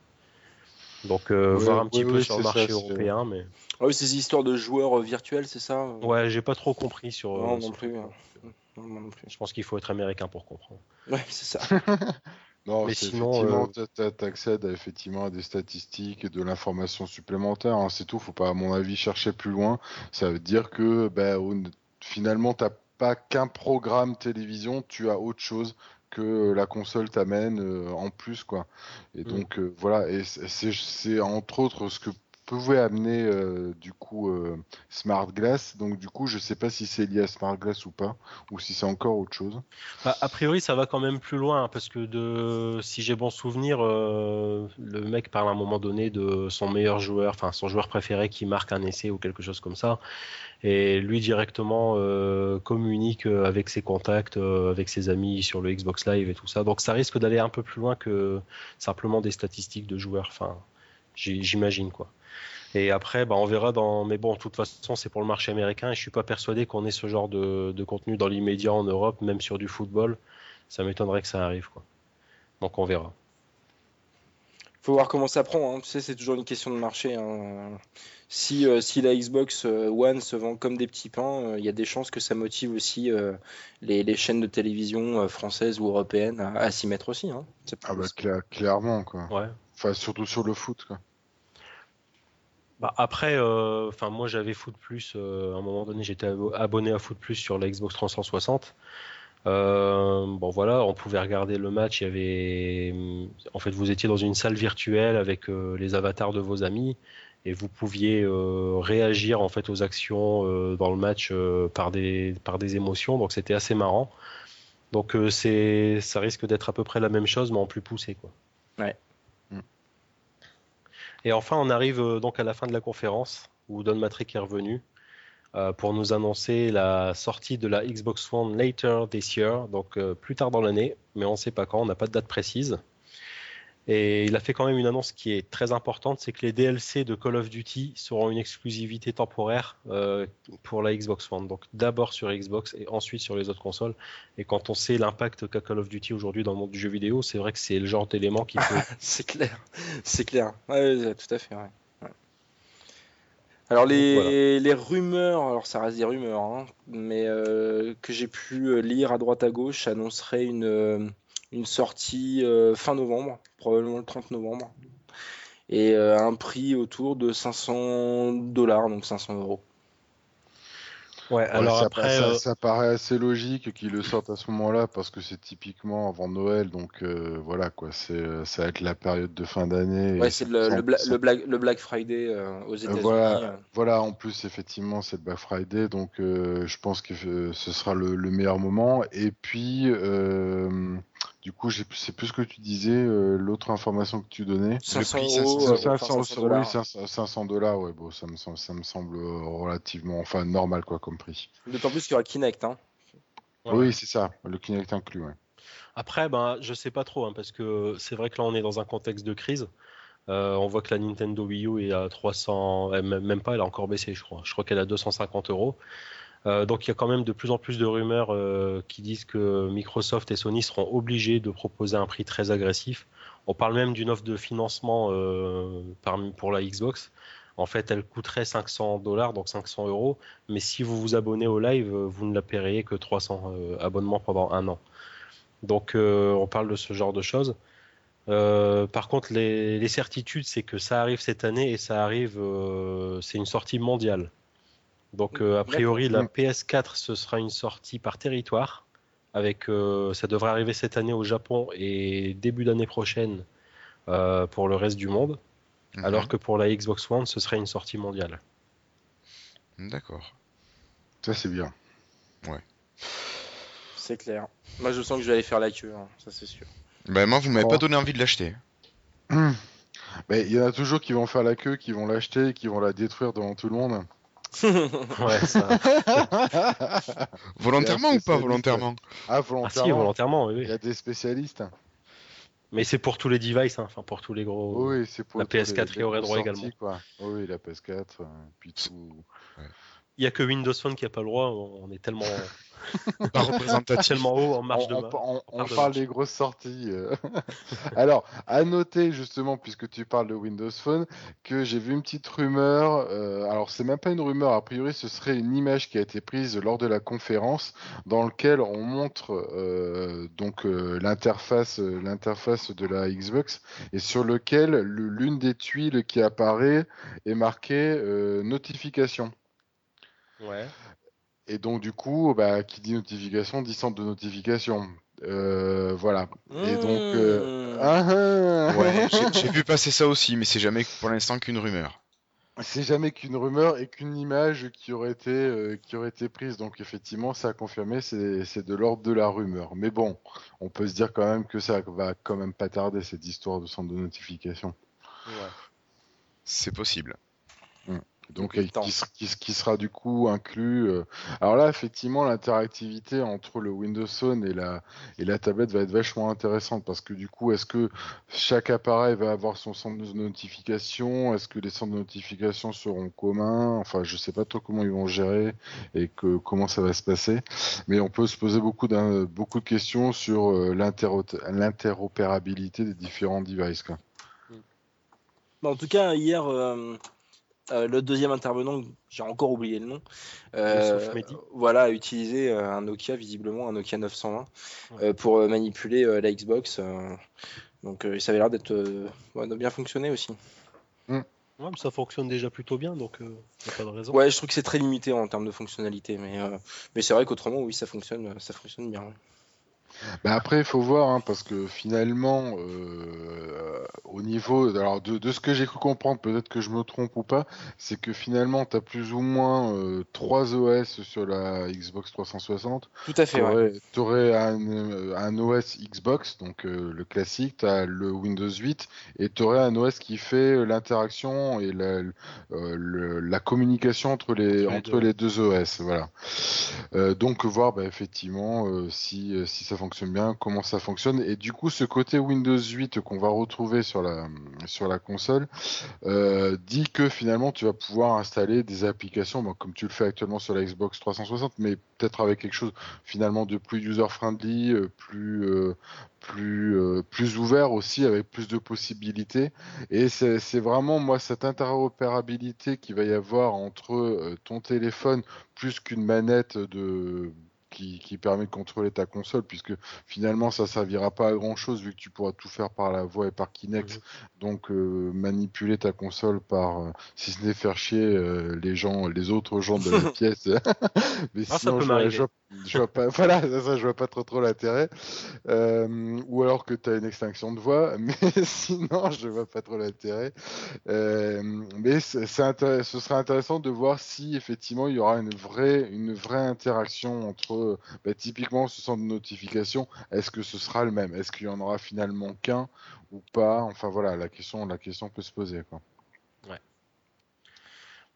Donc euh, Ouais, voir un petit ouais, peu sur le ça, marché européen, mais Ah oui, ces histoires de joueurs euh, virtuels, c'est ça euh ouais, j'ai pas trop compris sur. Non, euh, non sur- plus. hein. Non, non plus. Je pense qu'il faut être américain pour comprendre. Ouais, c'est ça. Non, Mais c'est sinon, effectivement, euh, t'accèdes à, effectivement à des statistiques et de l'information supplémentaire. hein, c'est tout. Faut pas, à mon avis, chercher plus loin. Ça veut dire que, bah, au- finalement, t'as pas qu'un programme télévision, tu as autre chose que la console t'amène euh, en plus, quoi. Et Mm. donc, euh, voilà. Et c'est entre autres ce que pouvait amener euh, du coup euh, Smart Glass. Donc du coup, je sais pas si c'est lié à Smart Glass ou pas, ou si c'est encore autre chose. Bah, a priori, ça va quand même plus loin, parce que si j'ai bon souvenir, euh, le mec parle à un moment donné de son meilleur joueur, enfin son joueur préféré qui marque un essai ou quelque chose comme ça, et lui directement communique avec ses contacts, avec ses amis sur le Xbox Live et tout ça. Donc ça risque d'aller un peu plus loin que simplement des statistiques de joueurs. J'imagine quoi. Et après, bah, on verra dans. Mais bon, de toute façon, c'est pour le marché américain et je suis pas persuadé qu'on ait ce genre de, de contenu dans l'immédiat en Europe, même sur du football. Ça m'étonnerait que ça arrive, quoi. Donc on verra. Faut voir comment ça prend. hein. Tu sais, c'est toujours une question de marché. hein. Si, euh, si la Xbox euh, One se vend comme des petits pains, euh, il y a des chances que ça motive aussi euh, les, les chaînes de télévision euh, françaises ou européennes à, à s'y mettre aussi. hein. C'est Ah bah clairement quoi. Ouais. Enfin surtout sur le foot quoi. Bah, après, euh, enfin moi j'avais Foot Plus. euh, à un moment donné, j'étais abo- abonné à Foot Plus sur la Xbox 360. Euh, bon voilà, on pouvait regarder le match. Il y avait, en fait, vous étiez dans une salle virtuelle avec euh, les avatars de vos amis et vous pouviez euh, réagir en fait aux actions euh, dans le match euh, par des par des émotions. Donc c'était assez marrant. Donc euh, c'est, ça risque d'être à peu près la même chose, mais en plus poussé quoi. Ouais. Et enfin, on arrive euh, donc à la fin de la conférence où Don Matrick est revenu euh, pour nous annoncer la sortie de la Xbox One later this year, donc euh, plus tard dans l'année, mais on ne sait pas quand, on n'a pas de date précise. Et il a fait quand même une annonce qui est très importante, c'est que les DLC de Call of Duty seront une exclusivité temporaire euh, pour la Xbox One. Donc d'abord sur Xbox et ensuite sur les autres consoles. Et quand on sait l'impact qu'a Call of Duty aujourd'hui dans le monde du jeu vidéo, c'est vrai que c'est le genre d'élément qui peut C'est clair, c'est clair. Ouais, tout à fait. ouais. Ouais. Alors les, Voilà. les rumeurs, alors ça reste des rumeurs, hein, mais euh, que j'ai pu euh, lire à droite à gauche annonceraient une, une sortie euh, fin novembre, probablement le 30 novembre, et euh, à un prix autour de 500 dollars, donc 500 euros. Ouais, Ouais, alors ça, après, ça- euh, ça paraît assez logique qu'ils le sortent à ce moment-là parce que c'est typiquement avant Noël, donc euh, voilà quoi, c'est ça va être la période de fin d'année. Ouais, c'est le, le, Bla- ça- le Black, le Black Friday euh, aux États-Unis. voilà. euh. Voilà, en plus effectivement c'est le Black Friday, donc euh, je pense que euh, ce sera le, le meilleur moment. Et puis euh, du coup, c'est plus ce que tu disais, euh, l'autre information que tu donnais. 500 prix, euros, ça, euh, ça, enfin, 500 oui, dollars. 500 500 dollars, ouais, bon, ça me, semble- ça me semble relativement, enfin normal quoi comme prix. D'autant plus qu'il y aura Kinect. Hein. Ouais. Oui, c'est ça, le Kinect inclus, ouais. Après, ben, je sais pas trop, hein, parce que c'est vrai que là, on est dans un contexte de crise. Euh, on voit que la Nintendo Wii U est à 300, euh, même pas, elle a encore baissé, je crois. Je crois qu'elle est à 250 euros. Euh, donc il y a quand même de plus en plus de rumeurs euh, qui disent que Microsoft et Sony seront obligés de proposer un prix très agressif. On parle même d'une offre de financement euh, pour la Xbox. En fait, elle coûterait 500 dollars, donc 500 euros. Mais si vous vous abonnez au live, vous ne la paieriez que 300 euh, abonnements pendant un an. Donc on parle de ce genre de choses. Par contre, les, certitudes, c'est que ça arrive cette année et ça arrive, c'est une sortie mondiale. Donc euh, a priori, la D'accord. PS4, ce sera une sortie par territoire. Avec, euh, ça devrait arriver cette année au Japon et début d'année prochaine euh, pour le reste du monde. Mhm. Alors que pour la Xbox One, ce serait une sortie mondiale. D'accord. Ça c'est bien. C'est clair. Moi, je sens que je vais aller faire la queue, hein, ça c'est sûr. Bah, moi, vous m'avez Oh. pas donné envie de l'acheter. Mais il y en a toujours qui vont faire la queue, qui vont l'acheter, et qui vont la détruire devant tout le monde. Ouais, ça... Volontairement ou pas volontairement Ah, Ah volontairement. si, volontairement, oui, Il y a des spécialistes. Mais c'est pour tous les devices, hein, enfin pour tous les gros. Oui, c'est pour La tous les- PS4 les qui aurait droit sorties, également. Quoi. Oui, la PS4, euh, puis tout. Y a que Windows Phone qui a pas le droit. On est tellement, Pas représentatif. tellement haut en marge de on, ma- on- on de parle marche. des grosses sorties. euh. Alors, à noter justement, puisque tu parles de Windows Phone, que j'ai vu une petite rumeur. euh, alors, c'est même pas une rumeur. A priori, ce serait une image qui a été prise lors de la conférence, dans lequel on montre euh, donc euh, l'interface, l'interface de la Xbox, et sur lequel le- l'une des tuiles qui apparaît est marquée notification. Ouais. Et donc, du coup, bah, qui dit notification dit centre de notification. Euh, voilà. Et donc. euh, Mmh. ah, ah. Ouais, j'ai- vu passer ça aussi, mais c'est jamais pour l'instant qu'une rumeur. c'est jamais qu'une rumeur et qu'une image qui aurait été euh, qui aurait été prise. Donc effectivement, ça a confirmé, c'est de l'ordre de la rumeur. Mais bon, on peut se dire quand même que ça va quand même pas tarder cette histoire de centre de notification. C'est possible. Donc, qui, qui, sera du coup inclus. Euh, alors là, effectivement, l'interactivité entre le Windows Phone et la, et la tablette va être vachement intéressante parce que du coup, est-ce que chaque appareil va avoir son centre de notification? Est-ce que les centres de notification seront communs? Enfin, je sais pas trop comment ils vont gérer et que, comment ça va se passer. Mais on peut se poser beaucoup, beaucoup de questions sur euh, l'interopérabilité des différents devices. Quoi. En tout cas, hier, euh, euh, le deuxième intervenant, j'ai encore oublié le nom, euh, voilà, a utilisé euh, un Nokia, visiblement un Nokia 920, pour manipuler la Xbox. donc ça avait l'air d'être de bien fonctionner aussi. Mm. Ouais, mais ça fonctionne déjà plutôt bien, donc il a pas de raison. Ouais, je trouve que c'est très limité en termes de fonctionnalité, mais, mais c'est vrai qu'autrement, oui, ça fonctionne, ça fonctionne bien. Bah après, il faut voir, hein, parce que finalement, euh, au niveau alors de, de ce que j'ai cru comprendre, peut-être que je me trompe ou pas, c'est que finalement, tu as plus ou moins euh, 3 OS sur la Xbox 360. Tout à fait. Tu aurais, un, un, OS Xbox, donc euh, le classique, tu as le Windows 8, et tu aurais un OS qui fait l'interaction et la, euh, la communication entre les, entre les, deux. OS. Voilà. donc, voir bah, effectivement si, si ça fonctionne bien, comment ça fonctionne. Et du coup, ce côté Windows 8 qu'on va retrouver sur la, sur la console euh, dit que finalement tu vas pouvoir installer des applications, comme tu le fais actuellement sur la Xbox 360, mais peut-être avec quelque chose finalement de plus user-friendly, euh, plus, euh, plus, plus ouvert aussi, avec plus de possibilités. Et c'est vraiment, moi, cette interopérabilité qu'il va y avoir entre ton téléphone plus qu'une manette de qui, permet de contrôler ta console, puisque finalement ça servira pas à grand chose vu que tu pourras tout faire par la voix et par Kinect. Donc euh, manipuler ta console par, euh, si ce n'est faire chier euh, les gens, les autres gens de la pièce. Mais ah, sinon, je, je, vois pas, voilà, ça, je vois pas trop trop l'intérêt. ou alors que tu as une extinction de voix, mais sinon je vois pas trop l'intérêt. mais c'est ce serait intéressant de voir si effectivement il y aura une vraie, une vraie interaction entre bah, typiquement ce centre de notification, est-ce que ce sera le même? Est-ce qu'il y en aura finalement qu'un ou pas? Enfin voilà, la question, la question peut se poser. Quoi. Ouais.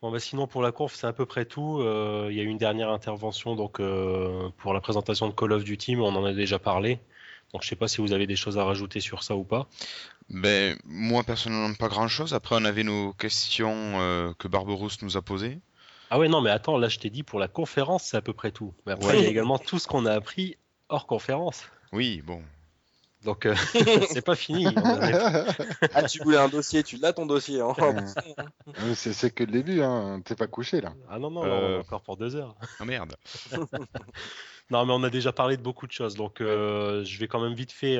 Bon, bah, sinon pour la course c'est à peu près tout. Euh, il y a eu une dernière intervention donc euh, pour la présentation de Call of Duty, mais on en a déjà parlé. Donc je sais pas si vous avez des choses à rajouter sur ça ou pas. Ben, moi personnellement pas grand chose. Après on avait nos questions euh, que Barberousse nous a posées. Ah ouais, non, mais attends, là je t'ai dit pour la conférence, c'est à peu près tout. Mais après, il y a également tout ce qu'on a appris hors conférence. Oui, bon. Donc, euh, c'est pas fini. ah, tu voulais un dossier, tu l'as ton dossier. Hein. c'est que le début, hein. t'es pas couché là. Ah non, non, euh. encore pour deux heures. Oh merde. non, mais on a déjà parlé de beaucoup de choses, donc euh, je vais quand même vite fait,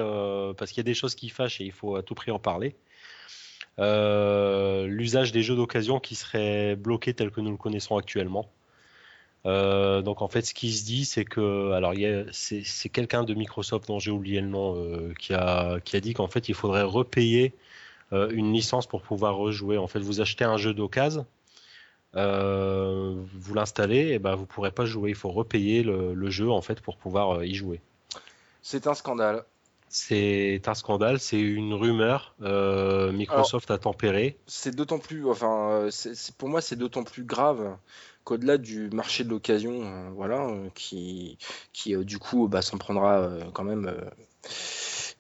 parce qu'il y a des choses qui fâchent et il faut à tout prix en parler. Euh, l'usage des jeux d'occasion qui serait bloqué tel que nous le connaissons actuellement. Euh, donc en fait, ce qui se dit, c'est que, alors c'est quelqu'un de Microsoft dont j'ai oublié le nom euh, qui a qui a dit qu'en fait il faudrait repayer une licence pour pouvoir rejouer. En fait, vous achetez un jeu d'occasion, vous l'installez, et ben vous pourrez pas jouer. Il faut repayer le, le jeu en fait pour pouvoir y jouer. C'est un scandale. C'est un scandale, c'est une rumeur. Euh, Microsoft a tempéré. C'est d'autant plus, enfin, euh, pour moi, c'est d'autant plus grave qu'au-delà du marché de l'occasion, euh, voilà, qui, qui du coup, bah, s'en prendra quand même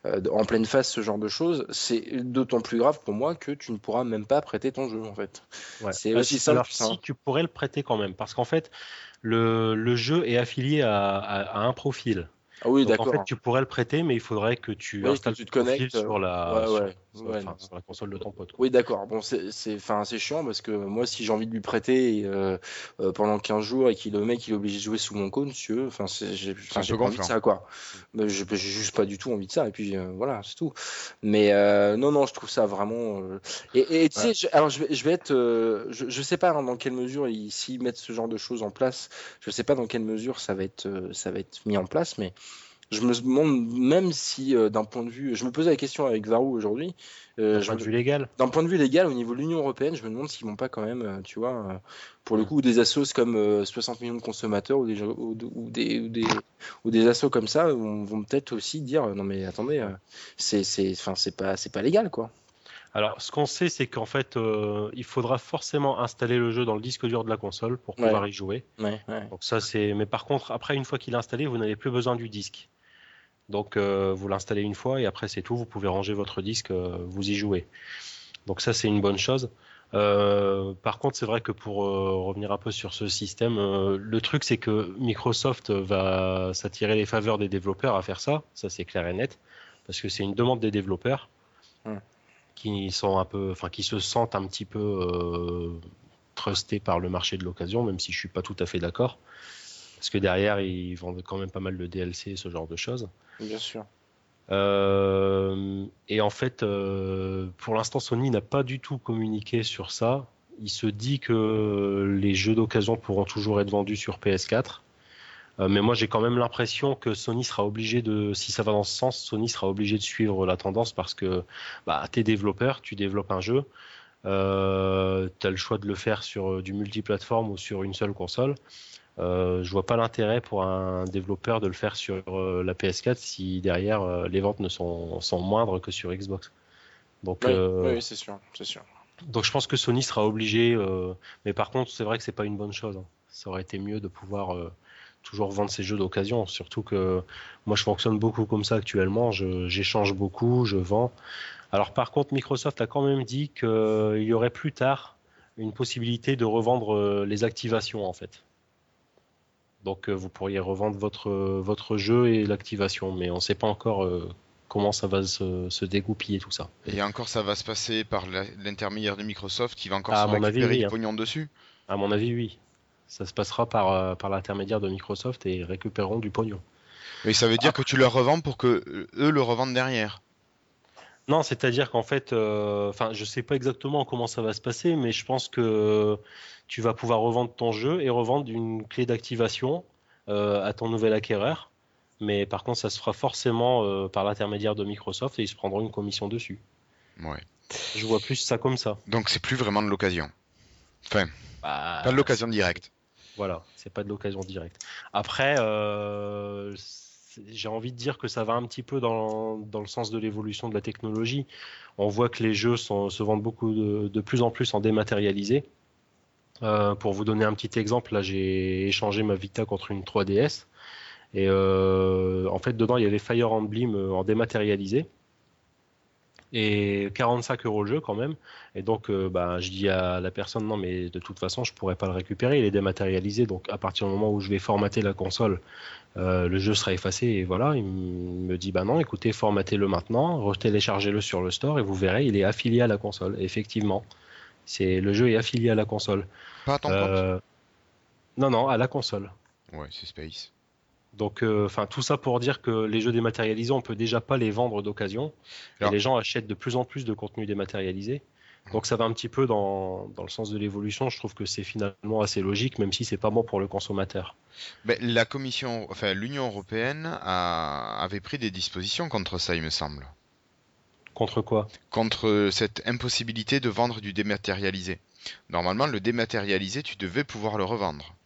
en pleine face ce genre de choses. C'est d'autant plus grave pour moi que tu ne pourras même pas prêter ton jeu, en fait. C'est aussi simple. Alors, si tu pourrais le prêter quand même, parce qu'en fait, le, le, jeu est affilié à un profil. Ah oui, d'accord. En fait, tu pourrais le prêter, mais il faudrait que tu installes tu te connectes sur la, ouais, ouais, sur, la console de ton pote. Oui, d'accord. Bon, c'est, enfin, c'est chiant parce que moi, si j'ai envie de lui prêter euh, euh, pendant 15 jours et qu'il le mec il est obligé de jouer sous mon compte, monsieur, enfin, j'ai, pas envie de ça, quoi. Mais j'ai, juste pas du tout envie de ça. Et puis euh, voilà, c'est tout. Mais non, non, je trouve ça vraiment. Et, et, tu sais, alors je vais, je vais être, je, je, sais pas hein, dans quelle mesure s'ils mettent ce genre de choses en place. Je sais pas dans quelle mesure ça va être, ça va être mis en place, mais Je me demande même si, euh, d'un point de vue, je me posais la question avec Varou aujourd'hui. Euh, d'un point de vue légal. D'un point de vue légal, au niveau de l'Union européenne, je me demande s'ils vont pas quand même, euh, tu vois, pour le coup, des assos comme 60 millions de consommateurs ou des, ou, des, ou des, ou des assos comme ça vont, vont peut-être aussi dire, non mais attendez, c'est, c'est, enfin, c'est pas, c'est pas légal, quoi. Alors, ce qu'on sait, c'est qu'en fait, euh, il faudra forcément installer le jeu dans le disque dur de la console pour pouvoir y jouer. Donc ça, c'est. Mais par contre, après, une fois qu'il est installé, vous n'avez plus besoin du disque. Donc, euh, vous l'installez une fois et après, c'est tout. Vous pouvez ranger votre disque, euh, vous y jouez. Donc ça, c'est une bonne chose. par contre, c'est vrai que pour revenir un peu sur ce système, le truc, c'est que Microsoft va s'attirer les faveurs des développeurs à faire ça. Ça, c'est clair et net, parce que c'est une demande des développeurs qui sont un peu, enfin, qui se sentent un petit peu euh, trustés par le marché de l'occasion, même si je suis pas tout à fait d'accord, parce que derrière ils vendent quand même pas mal de DLC, ce genre de choses. Bien sûr. Euh, et en fait, euh, pour l'instant, Sony n'a pas du tout communiqué sur ça. Il se dit que les jeux d'occasion pourront toujours être vendus sur PS4. Euh, mais moi, j'ai quand même l'impression que Sony sera obligé de, si ça va dans ce sens, Sony sera obligé de suivre la tendance parce que bah, es développeur, tu développes un jeu, euh, tu as le choix de le faire sur du multiplateforme ou sur une seule console. Euh, je vois pas l'intérêt pour un développeur de le faire sur euh, la PS4 si derrière les ventes ne sont, sont, moindres que sur Xbox. Donc, oui, oui c'est sûr, c'est sûr. Donc je pense que Sony sera obligé, mais par contre c'est vrai que c'est pas une bonne chose. Hein. Ça aurait été mieux de pouvoir toujours vendre ces jeux d'occasion. Surtout que moi, je fonctionne beaucoup comme ça actuellement. J'échange beaucoup, je vends. Alors, par contre, Microsoft a quand même dit qu'il y aurait plus tard une possibilité de revendre euh, les activations, en fait. Donc, euh, vous pourriez revendre votre, votre jeu et l'activation, mais on ne sait pas encore euh, comment ça va se, se, dégoupiller tout ça. Et encore, ça va se passer par l'intermédiaire de Microsoft qui va encore ah, se récupérer du hein. pognon dessus? À mon avis, oui ça se passera par, euh, par l'intermédiaire de Microsoft et récupéreront du pognon. Mais ça veut dire que tu leur revends pour que euh, eux le revendent derrière. Non, c'est-à-dire qu'en fait, euh, enfin, je sais pas exactement comment ça va se passer, mais je pense que tu vas pouvoir revendre ton jeu et revendre une clé d'activation à ton nouvel acquéreur. Mais par contre, ça se fera forcément par l'intermédiaire de Microsoft et ils se prendront une commission dessus. Ouais. Je vois plus ça comme ça. Donc c'est plus vraiment de l'occasion. Enfin, bah, pas de l'occasion directe. Voilà, c'est pas de l'occasion directe. Après, euh, j'ai envie de dire que ça va un petit peu dans, le sens de l'évolution de la technologie. On voit que les jeux se vendent beaucoup de, plus en plus en dématérialisé. Euh, pour vous donner un petit exemple, là j'ai échangé ma Vita contre une 3DS. Et euh, en fait, dedans, il y avait Fire Emblem en dématérialisé et 45 euros le jeu quand même. Et donc, euh, bah, je dis à la personne non, mais de toute façon, je pourrais pas le récupérer, il est dématérialisé. Donc, à partir du moment où je vais formater la console, euh, le jeu sera effacé. Et voilà, il me dit bah non, écoutez, formatez-le maintenant, téléchargez-le sur le store et vous verrez, il est affilié à la console. effectivement, c'est le jeu est affilié à la console. Pas à ton euh, Non, non, à la console. Ouais, c'est Space. Donc, euh, enfin, tout ça pour dire que les jeux dématérialisés, on peut déjà pas les vendre d'occasion. Et les gens achètent de plus en plus de contenu dématérialisé. Donc, ça va un petit peu dans, dans le sens de l'évolution. Je trouve que c'est finalement assez logique, même si c'est pas bon pour le consommateur. Mais la Commission, enfin, l'Union européenne a, avait pris des dispositions contre ça, il me semble. Contre quoi? Contre cette impossibilité de vendre du dématérialisé. Normalement, le dématérialisé, tu devais pouvoir le revendre.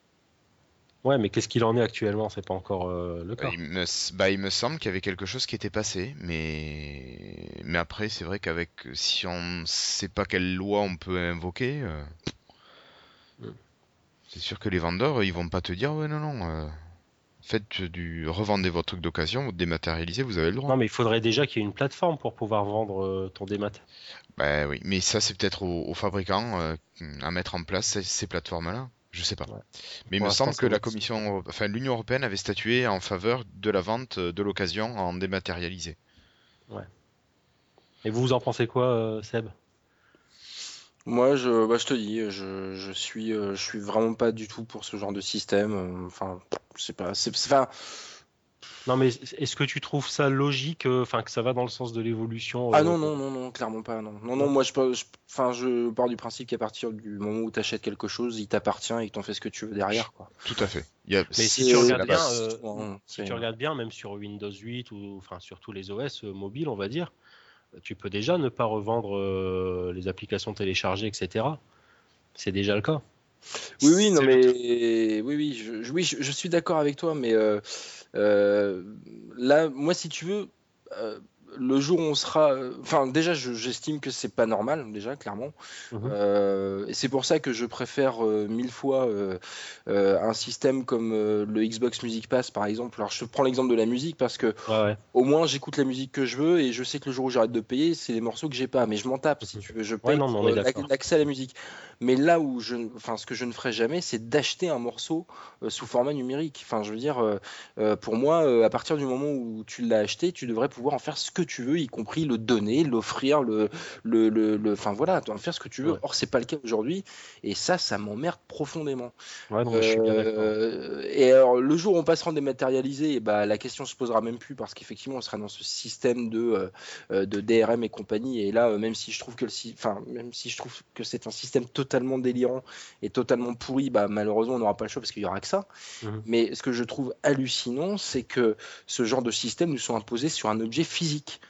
Ouais, mais qu'est-ce qu'il en est actuellement? C'est pas encore euh, le cas. Bah, il, me, bah, il me semble qu'il y avait quelque chose qui était passé, mais mais après c'est vrai qu'avec si on sait pas quelle loi on peut invoquer, euh, mm. c'est sûr que les vendeurs ils vont pas te dire ouais non non. Euh, faites du revendez votre truc d'occasion, vous dématérialisez, vous avez le droit. Non, mais il faudrait déjà qu'il y ait une plateforme pour pouvoir vendre ton démat. Bah oui, mais ça c'est peut-être aux, fabricants à mettre en place ces plateformes-là. Je sais pas. Mais il me semble que la Commission, enfin l'Union européenne avait statué en faveur de la vente de l'occasion en dématérialisé. Ouais. Et vous, vous en pensez quoi, euh, Seb? Moi, je, bah, je te dis, je, je suis, euh, je suis vraiment pas du tout pour ce genre de système. Enfin, c'est pas, c'est, enfin, Non, mais est-ce que tu trouves ça logique, euh, enfin que ça va dans le sens de l'évolution Ah euh, non, non, non, non, clairement pas. Non, non, non moi je, enfin, je pars du principe qu'à partir du moment où tu achètes quelque chose, il t'appartient et que t'en fais ce que tu veux derrière. Quoi. Tout à fait. Mais si tu regardes bien, euh, Ouais, si c'est- tu regardes bien, même sur Windows 8 ou enfin sur tous les OS mobiles, on va dire, tu peux déjà ne pas revendre euh, les applications téléchargées, etc. C'est déjà le cas. Oui, oui, non, mais oui, oui, je, oui, je, je suis d'accord avec toi, mais là, moi, si tu veux, euh, le jour où on sera, euh, enfin, déjà, je- j'estime que c'est pas normal, déjà, clairement, Mhm. Euh, et c'est pour ça que je préfère euh, mille fois euh, euh, un système comme euh, le Xbox Music Pass, par exemple. Alors, je prends l'exemple de la musique parce que Ouais, ouais. au moins j'écoute la musique que je veux et je sais que le jour où j'arrête de payer, c'est les morceaux que j'ai pas. Mais je m'en tape si tu veux, je paye euh, l'accès à la musique. Mais là où je, enfin ce que je ne ferai jamais, c'est d'acheter un morceau euh, sous format numérique. Enfin, je veux dire, euh, euh, pour moi, à partir du moment où tu l'as acheté, tu devrais pouvoir en faire ce que tu veux, y compris le donner, l'offrir, le, le, le, le- enfin voilà, en faire ce que tu veux. Ouais. Or, c'est pas le cas aujourd'hui, et ça, ça m'emmerde profondément. Ouais, non, mais je suis bien d'accord. Et alors, le jour où on passera en dématérialisé, eh bah, la question se posera même plus parce qu'effectivement, on sera dans ce système de, de DRM et compagnie. Et là, même si je trouve que le, enfin, même si je trouve que c'est un système totalement délirant et totalement pourri, bah, malheureusement, on n'aura pas le choix parce qu'il y aura que ça. Mhm. Mais ce que je trouve hallucinant, c'est que ce genre de système nous soit imposé sur un objet physique.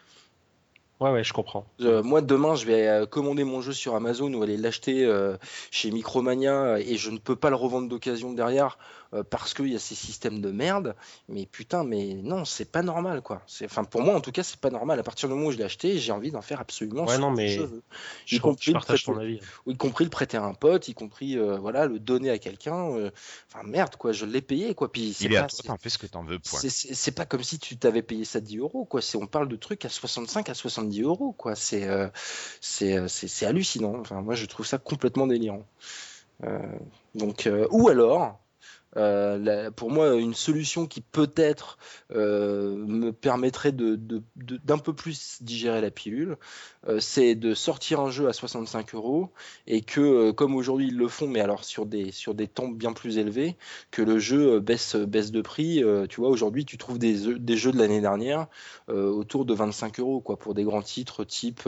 Ouais, ouais, je comprends. Euh, moi, demain, je vais euh, commander mon jeu sur Amazon ou aller l'acheter euh, chez Micromania et je ne peux pas le revendre d'occasion derrière euh, parce qu'il y a ces systèmes de merde. Mais putain, mais non, c'est pas normal, quoi. C'est- Enfin, pour moi, en tout cas, c'est pas normal. À partir du moment où je l'ai acheté, j'ai envie d'en faire absolument Ouais, ce non, que mais je veux. Je, Y compris je partage prêter- ton avis. y compris le prêter à un pote, y compris euh, voilà le donner à quelqu'un. euh, Enfin, merde, quoi. Je l'ai payé, quoi. Puis c'est Il est pas- à toi, t'en fais ce que t'en veux, point. c'est- pas comme si tu t'avais payé ça 10 euros, quoi. C'est, on parle de trucs à 65 à 70 euros, quoi. C'est, euh, c'est, c'est, c'est hallucinant. Enfin, moi, je trouve ça complètement délirant. Euh, donc, euh, ou alors, euh, pour moi, une solution qui peut-être euh, me permettrait d'un peu plus digérer la pilule, euh, c'est de sortir un jeu à 65 euros et que, comme aujourd'hui ils le font, mais alors sur des, sur des temps bien plus élevés, que le jeu baisse, baisse de prix. Tu vois, aujourd'hui, tu trouves des, des jeux de l'année dernière autour de 25 euros, quoi, pour des grands titres type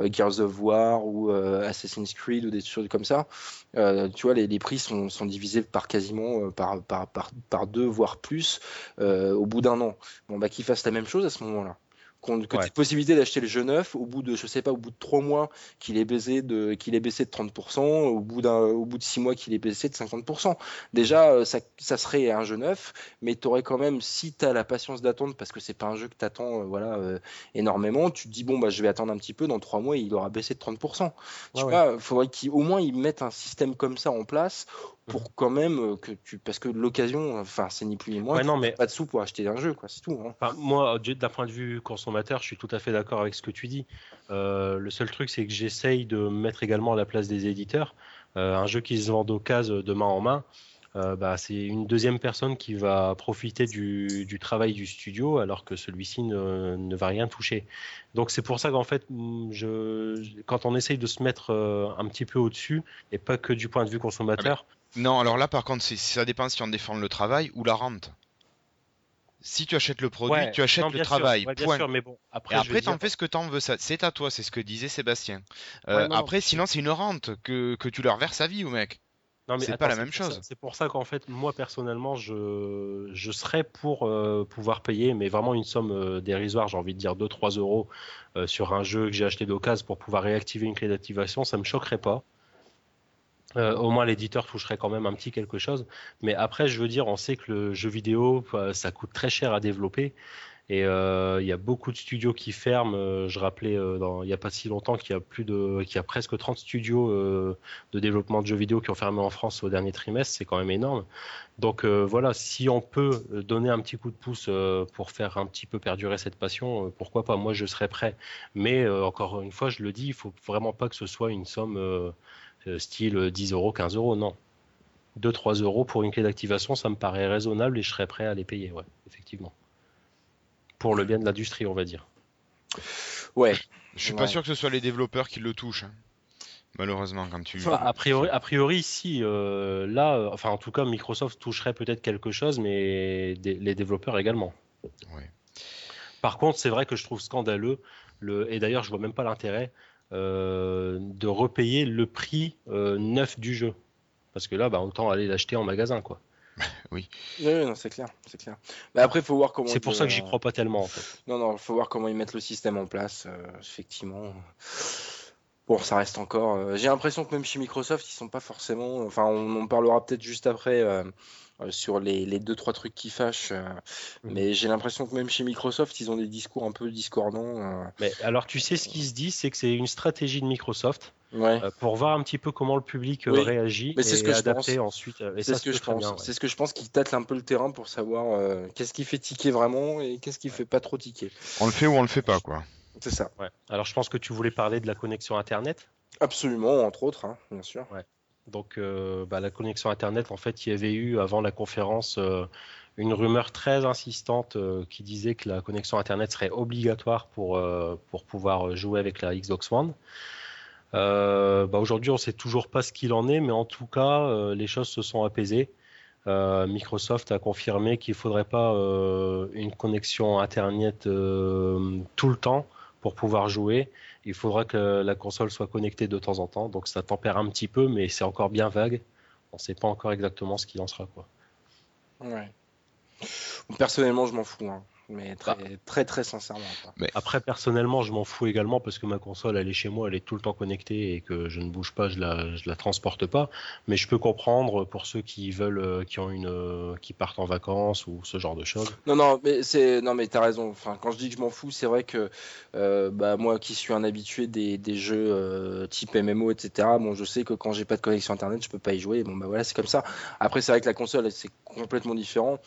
Gears of War ou Assassin's Creed ou des choses comme ça. Tu vois, les, les prix sont, sont divisés par quasiment par, par, par, par deux, voire plus, euh, au bout d'un an. Bon, bah, qu'ils fassent la même chose à ce moment-là. Qu'on- Que Ouais. tu aies possibilité d'acheter le jeu neuf au bout de, je sais pas, au bout de trois mois, qu'il est baissé de, qu'il est baissé de 30%, au bout d'un, au bout de six mois, qu'il est baissé de 50%. Déjà, euh, ça, ça serait un jeu neuf, mais tu aurais quand même, si tu as la patience d'attendre, parce que c'est pas un jeu que tu attends voilà, euh, énormément, tu te dis, bon, bah, je vais attendre un petit peu, dans trois mois, il aura baissé de 30%. Tu Ouais, vois, il faudrait qu'au moins ils mettent un système comme ça en place pour quand même euh, que tu. Parce que l'occasion, enfin, c'est ni plus ni moins, Ouais, non, mais- pas de sous pour acheter un jeu, quoi, c'est tout. hein. Enfin, moi, du- d'un point de vue consommateur, je suis tout à fait d'accord avec ce que tu dis. Euh, le seul truc, c'est que j'essaye de me mettre également à la place des éditeurs. Euh, un jeu qui se vend d'occasion de main en main, euh, bah, c'est une deuxième personne qui va profiter du, du travail du studio alors que celui-ci ne, ne va rien toucher. Donc c'est pour ça qu'en fait, mm, je, quand on essaye de se mettre euh, un petit peu au-dessus, et pas que du point de vue consommateur, Non, alors là, par contre, c'est- ça dépend si on défend le travail ou la rente. Si tu achètes le produit, Ouais, tu achètes non, le sûr, travail. ouais, point. sûr, mais bon, après, Et t'en dire- fais ce que t'en veux, c'est à toi, c'est ce que disait Sébastien. Euh, Ouais, non, après, non. sinon, c'est une rente que, que tu leur verses à vie au mec. Non, mais C'est pas la même pour chose. ça- C'est pour ça qu'en fait, moi personnellement, je, je serais pour euh, pouvoir payer, mais vraiment une somme euh, dérisoire, j'ai envie de dire 2-3 euros euh, sur un jeu que j'ai acheté d'occasion pour pouvoir réactiver une clé d'activation, ça me choquerait pas. Au moins l'éditeur toucherait quand même un petit quelque chose. Mais après, je veux dire, on sait que le jeu vidéo, ça coûte très cher à développer. Et euh, il y a beaucoup de studios qui ferment. Euh, je rappelais euh, il n'y a pas si longtemps qu'il y a plus de, qu'il y a presque 30 studios de développement de jeux vidéo qui ont fermé en France au dernier trimestre. C'est quand même énorme. Donc voilà, si on peut donner un petit coup de pouce pour faire un petit peu perdurer cette passion, pourquoi pas Moi, je serais prêt. Mais encore une fois, je le dis, il faut vraiment pas que ce soit une somme style 10 euros, 15 euros. Non. 2-3 euros pour une clé d'activation, ça me paraît raisonnable et je serais prêt à les payer, ouais, effectivement. Pour le bien de l'industrie, on va dire. Ouais. Je suis Ouais. pas sûr que ce soit les développeurs qui le touchent. hein. Malheureusement, quand tu. Enfin, A priori, a priori si, euh, là, euh, enfin en tout cas, Microsoft toucherait peut-être quelque chose, mais des- les développeurs également. Ouais. Par contre, c'est vrai que je trouve scandaleux, le, et d'ailleurs je vois même pas l'intérêt, euh, de repayer le prix euh, neuf du jeu. Parce que là, bah, autant aller l'acheter en magasin. quoi. Oui, oui, non, c'est clair, c'est clair. Mais après, il faut voir comment. C'est pour ça que j'y crois pas tellement. En fait. Non, non, il faut voir comment ils mettent le système en place, euh, effectivement. Bon, ça reste encore. euh, J'ai l'impression que même chez Microsoft, ils sont pas forcément. Enfin, on en parlera peut-être juste après euh, sur les, les deux trois trucs qui fâchent. euh, Mhm. Mais j'ai l'impression que même chez Microsoft, ils ont des discours un peu discordants. euh. Mais alors, tu sais, ce qui se dit, c'est que c'est une stratégie de Microsoft Ouais. euh, pour voir un petit peu comment le public euh, Oui, réagit mais et ce que je adapter pense. ensuite. euh, C'est ce que je pense. ouais. C'est ce que je pense qu'ils tâtent un peu le terrain pour savoir euh, qu'est-ce qui fait tiquer vraiment et qu'est-ce qui fait pas trop tiquer. On le fait ou on le fait pas, quoi. C'est ça. Ouais. Alors, je pense que tu voulais parler de la connexion Internet? Absolument, entre autres, hein, bien sûr. Donc, euh, bah, la connexion Internet, en fait, il y avait eu avant la conférence euh, une rumeur très insistante euh, qui disait que la connexion Internet serait obligatoire pour, pouvoir jouer avec la Xbox One. Bah, Aujourd'hui, on ne sait toujours pas ce qu'il en est, mais en tout cas, les choses se sont apaisées. Microsoft a confirmé qu'il ne faudrait pas une connexion Internet tout le temps pour pouvoir jouer. Il faudra que la console soit connectée de temps en temps, donc ça tempère un petit peu, mais c'est encore bien vague. On ne sait pas encore exactement ce qu'il en sera. Ouais. Personnellement, je m'en fous, hein, mais très, Bah. très, très sincèrement. quoi. Après, personnellement, je m'en fous également parce que ma console, elle est chez moi, elle est tout le temps connectée et que je ne bouge pas, je la, je la transporte pas. Mais je peux comprendre pour ceux qui veulent, euh, qui ont une, euh, qui partent en vacances ou ce genre de choses. Non, non, mais c'est, non, mais t'as raison. Enfin, quand je dis que je m'en fous, c'est vrai que, euh, bah, moi qui suis un habitué des, des jeux euh, type MMO, etc. Bon, je sais que quand j'ai pas de connexion internet, je peux pas y jouer. Bon, bah voilà, c'est comme ça. Après, c'est vrai que la console, c'est complètement différent.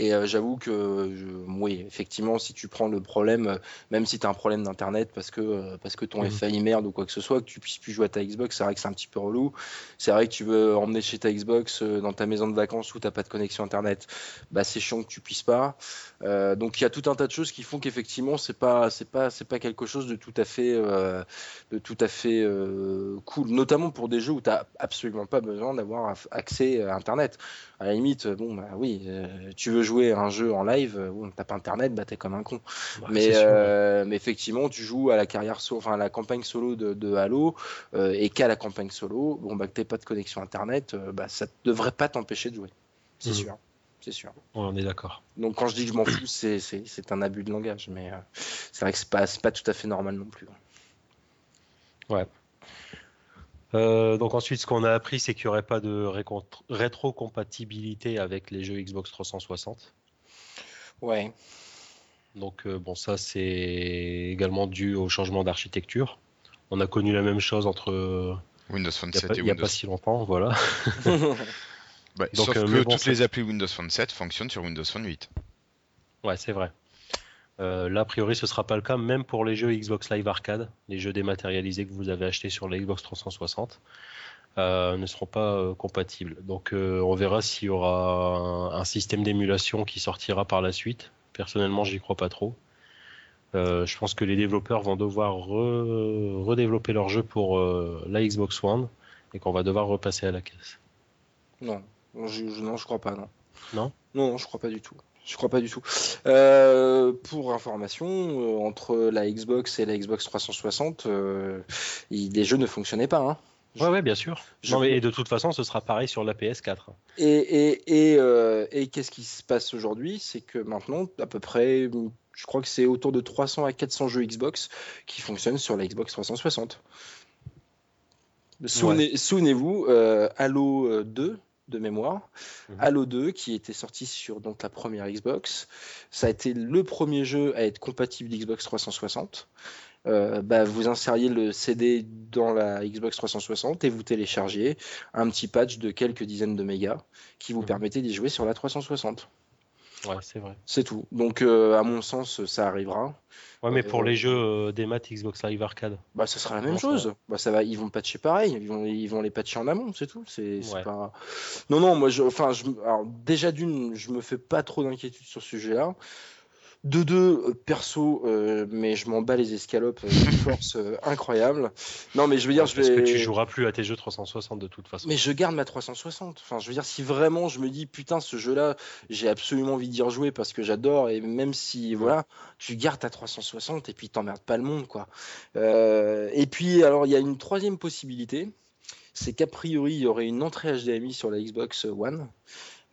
Et euh, j'avoue que, oui, effectivement, si tu prends le problème, euh, même si tu as un problème d'internet parce que, euh, parce que ton Mhm. FAI merde ou quoi que ce soit, que tu puisses plus jouer à ta Xbox, c'est vrai que c'est un petit peu relou. C'est vrai que tu veux emmener chez ta Xbox dans ta maison de vacances où t'as pas de connexion internet, bah c'est chiant que tu puisses pas. Donc il y a tout un tas de choses qui font qu'effectivement c'est pas c'est pas c'est pas quelque chose de tout à fait de tout à fait cool, notamment pour des jeux où t'as absolument pas besoin d'avoir accès à internet. À la limite, bon bah oui, tu veux jouer à un jeu en live, euh, bon t'as pas internet, bah t'es comme un con. Bah, Mais, ouais. euh, mais effectivement, tu joues à la carrière so- enfin à la campagne solo de, de Halo euh, et qu'à la campagne solo, bon bah que t'aies pas de connexion internet, euh, bah ça devrait pas t'empêcher de jouer. C'est Mhm. sûr, c'est sûr. Ouais, on est d'accord. Donc quand je dis que je m'en fous, c'est un abus de langage, mais c'est vrai que c'est pas pas tout à fait normal non plus. Euh, donc ensuite, ce qu'on a appris, c'est qu'il n'y aurait pas de rétrocompatibilité avec les jeux Xbox 360. Ouais. Donc euh, bon, ça c'est également dû au changement d'architecture. On a connu la même chose entre Windows il n'y Phone a, 7 pas- et il y a Windows. pas si longtemps, voilà. Bah, Donc, sauf euh, que mais bon, toutes les applis Windows Phone 7 fonctionnent sur Windows Phone 8. Ouais, c'est vrai. Euh, là, a priori, ce sera pas le cas, même pour les jeux Xbox Live Arcade, les jeux dématérialisés que vous avez achetés sur la Xbox 360, euh, ne seront pas euh, compatibles. Donc, on verra s'il y aura un, un système d'émulation qui sortira par la suite. Personnellement, j'y crois pas trop. Je pense que les développeurs vont devoir re- redévelopper leur jeu pour la Xbox One et qu'on va devoir repasser à la caisse. non, je, je- non, je crois pas, non. Non Non, non, je crois pas du tout. Je crois pas du tout. Euh, pour information, euh, entre la Xbox et la Xbox 360, euh, il- les jeux ne fonctionnaient pas. Hein. Ouais, ouais, bien sûr. Je- Non, mais, et de toute façon, ce sera pareil sur la PS4. Et, et, et, et qu'est-ce qui se passe aujourd'hui? C'est que maintenant, à peu près, je crois que c'est autour de 300 à 400 jeux Xbox qui fonctionnent sur la Xbox 360. Souvenez- Souvenez-vous, euh, Halo euh, 2 de mémoire, Mhm. Halo 2 qui était sorti sur donc la première Xbox, ça a été le premier jeu à être compatible Xbox 360. Euh, bah, vous insériez le CD dans la Xbox 360 et vous téléchargiez un petit patch de quelques dizaines de mégas qui vous Mhm. permettait d'y jouer sur la 360. Ouais, c'est vrai. C'est tout. Donc, euh, à mon sens, ça arrivera. Ouais, mais pour Euh, les jeux euh, des maths Xbox Live Arcade. Bah, ça sera la même ça chose. Bah, ça va, ils vont patcher pareil. Ils vont, ils vont les patcher en amont, c'est tout. C'est c'est Ouais. pas. Non, non, moi, je, enfin, je, alors, déjà d'une, je me fais pas trop d'inquiétude sur ce sujet-là. De deux, euh, perso, euh, mais je m'en bats les escalopes avec une force euh, incroyable. Non, mais je veux dire, je Parce que tu joueras plus à tes jeux 360 de toute façon. Mais je garde ma 360. Enfin, je veux dire, si vraiment je me dis, putain, ce jeu-là, j'ai absolument envie d'y rejouer parce que j'adore, et même si, voilà, tu gardes ta 360 et puis t'emmerdes pas le monde, quoi. Euh, et puis, alors, il y a une troisième possibilité, c'est qu'a priori, il y aurait une entrée HDMI sur la Xbox One.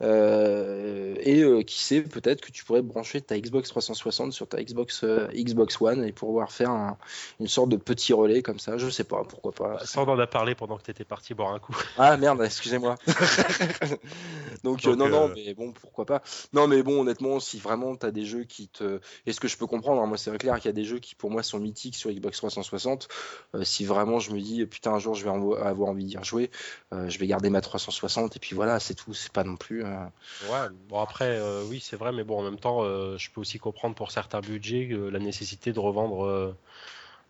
Euh, et euh, qui sait, peut-être que tu pourrais brancher ta Xbox 360 sur ta Xbox, euh, Xbox One et pouvoir faire un- une sorte de petit relais comme ça. Je sais pas, pourquoi pas. Ça, on en a parlé pendant que tu étais parti boire un coup. Ah merde, excusez-moi. Donc, Donc, non, non, mais bon, pourquoi pas. Non, mais bon, honnêtement, si vraiment tu as des jeux qui te... Et ce que je peux comprendre, hein, moi c'est clair qu'il y a des jeux qui pour moi sont mythiques sur Xbox 360. Euh, si vraiment je me dis, putain, un jour je vais avoir envie d'y rejouer, je vais garder ma 360 et puis voilà, c'est tout. C'est pas non plus... Ouais, bon après, euh, oui, c'est vrai, mais bon, en même temps, euh, je peux aussi comprendre pour certains budgets euh, la nécessité de revendre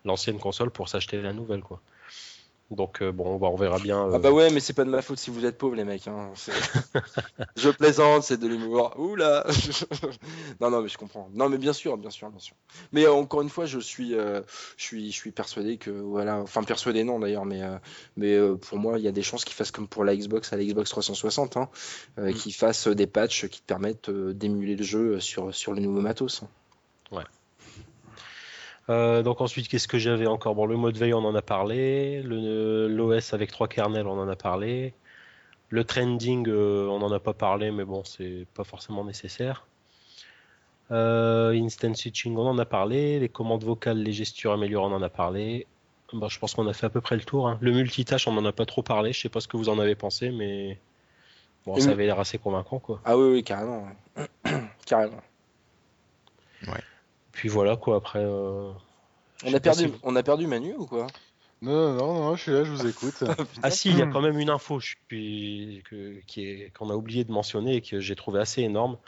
l'ancienne console pour s'acheter la nouvelle, quoi. Donc, euh, bon, bah, on verra bien. euh, Ah bah ouais, mais c'est pas de ma faute si vous êtes pauvres les mecs. hein. Je plaisante, c'est de l'humour. Oula Non, non, mais je comprends. Non, mais bien sûr, bien sûr, bien sûr. Mais euh, encore une fois, je suis, euh, je suis, je suis persuadé que voilà, enfin persuadé non d'ailleurs, mais mais pour moi, il y a des chances qu'ils fassent comme pour la Xbox à la Xbox 360, hein, Mm. qu'ils fassent des patchs qui te permettent d'émuler le jeu sur sur le nouveau matos. Euh, donc ensuite, qu'est-ce que j'avais encore? Bon, le mode veille, on en a parlé. L'OS avec trois kernels, on en a parlé. Le trending, euh, on n'en a pas parlé, mais bon, c'est pas forcément nécessaire. Euh, instant switching, on en a parlé. Les commandes vocales, les gestures améliorées, on en a parlé. Bon, je pense qu'on a fait à peu près le tour. hein. Le multitâche, on n'en a pas trop parlé. Je sais pas ce que vous en avez pensé, mais bon, ça avait l'air assez convaincant, quoi. Ah oui, oui, carrément, ouais. Puis voilà, quoi. Après, euh, On a perdu, si- on a perdu Manu ou quoi? Non, non, non, je suis là, je vous écoute. Ah si, il y a quand même une info je suis- que- qui est- qu'on a oublié de mentionner et que j'ai trouvé assez énorme.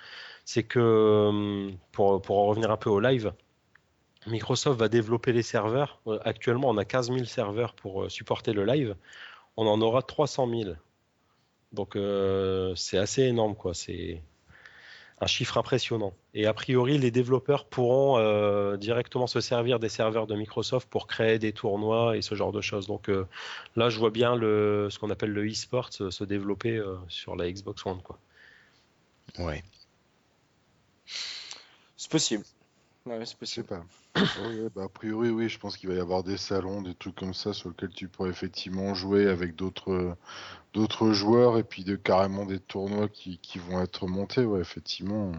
C'est que, euh, pour, pour en revenir un peu au live, Microsoft va développer les serveurs. Euh, Actuellement, on a 15 000 serveurs pour supporter le live. On en aura 300 000. Donc euh, c'est assez énorme, quoi. C'est un chiffre impressionnant. Et a priori, les développeurs pourront euh, directement se servir des serveurs de Microsoft pour créer des tournois et ce genre de choses. Donc euh, là, je vois bien le, ce qu'on appelle le e-sport se, se développer euh, sur la Xbox One, quoi. Ouais. C'est possible. Ouais, c'est Je sais possible. pas. Ouais, bah, a priori, oui, je pense qu'il va y avoir des salons, des trucs comme ça sur lesquels tu pourrais effectivement jouer avec d'autres joueurs et puis de carrément des tournois qui, qui vont être montés. Ouais, effectivement,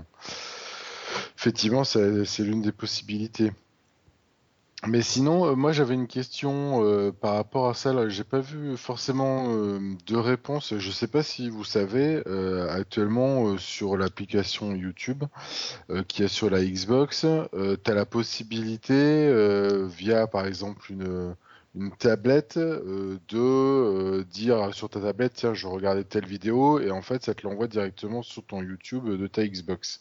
effectivement, c'est l'une des possibilités. Mais sinon, euh, moi j'avais une question euh, par rapport à ça. J'ai pas vu forcément euh, de réponse. Je sais pas si vous savez euh, actuellement euh, sur l'application YouTube euh, qui est sur la Xbox, tu as la possibilité via par exemple une une tablette euh, de euh, dire sur ta tablette tiens je regardais telle vidéo et en fait ça te l'envoie directement sur ton YouTube de ta Xbox.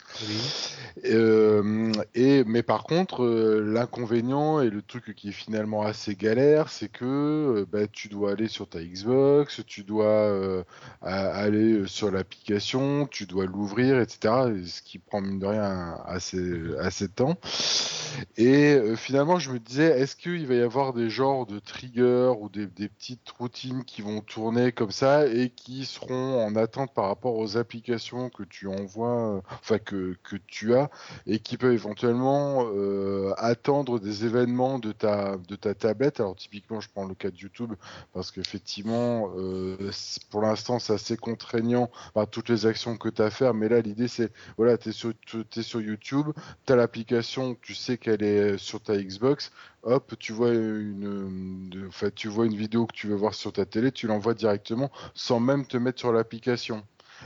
Euh, et mais par contre, l'inconvénient et le truc qui est finalement assez galère, c'est que bah, tu dois aller sur ta Xbox, tu dois aller sur l'application, tu dois l'ouvrir, etc. et Ce qui prend mine de rien assez assez de temps. Et finalement, je me disais, est-ce qu'il va y avoir des genres de triggers ou des, petites routines qui vont tourner comme ça et qui seront en attente par rapport aux applications que tu envoies, enfin que, que tu as, et qui peuvent éventuellement euh, attendre des événements de ta, de ta tablette. Alors typiquement, je prends le cas de YouTube parce qu'effectivement, euh, pour l'instant, c'est assez contraignant par toutes les actions que tu as à faire. Mais là, l'idée, c'est, voilà, tu es sur, t'es sur YouTube, tu as l'application, tu sais qu'elle est sur ta Xbox, hop, tu vois une, enfin, tu vois une vidéo que tu veux voir sur ta télé, tu l'envoies directement sans même te mettre sur l'application.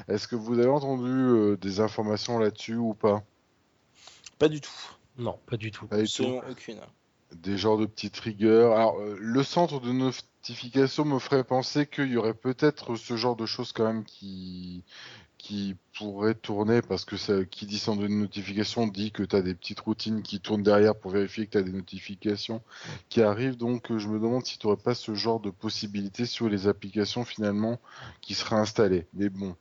Est-ce que vous avez entendu euh, des informations là-dessus ou pas? Pas du tout. Non, pas du tout. Pas du tout. Absolument aucune. Des genres de petits triggers. Alors, euh, le centre de notification me ferait penser qu'il y aurait peut-être ce genre de choses quand même qui qui pourraient tourner parce que qui dit centre de notification dit que tu as des petites routines qui tournent derrière pour vérifier que tu as des notifications qui arrivent. Donc, euh, je me demande si tu n'aurais pas ce genre de possibilité sur les applications finalement qui seraient installées. Mais bon,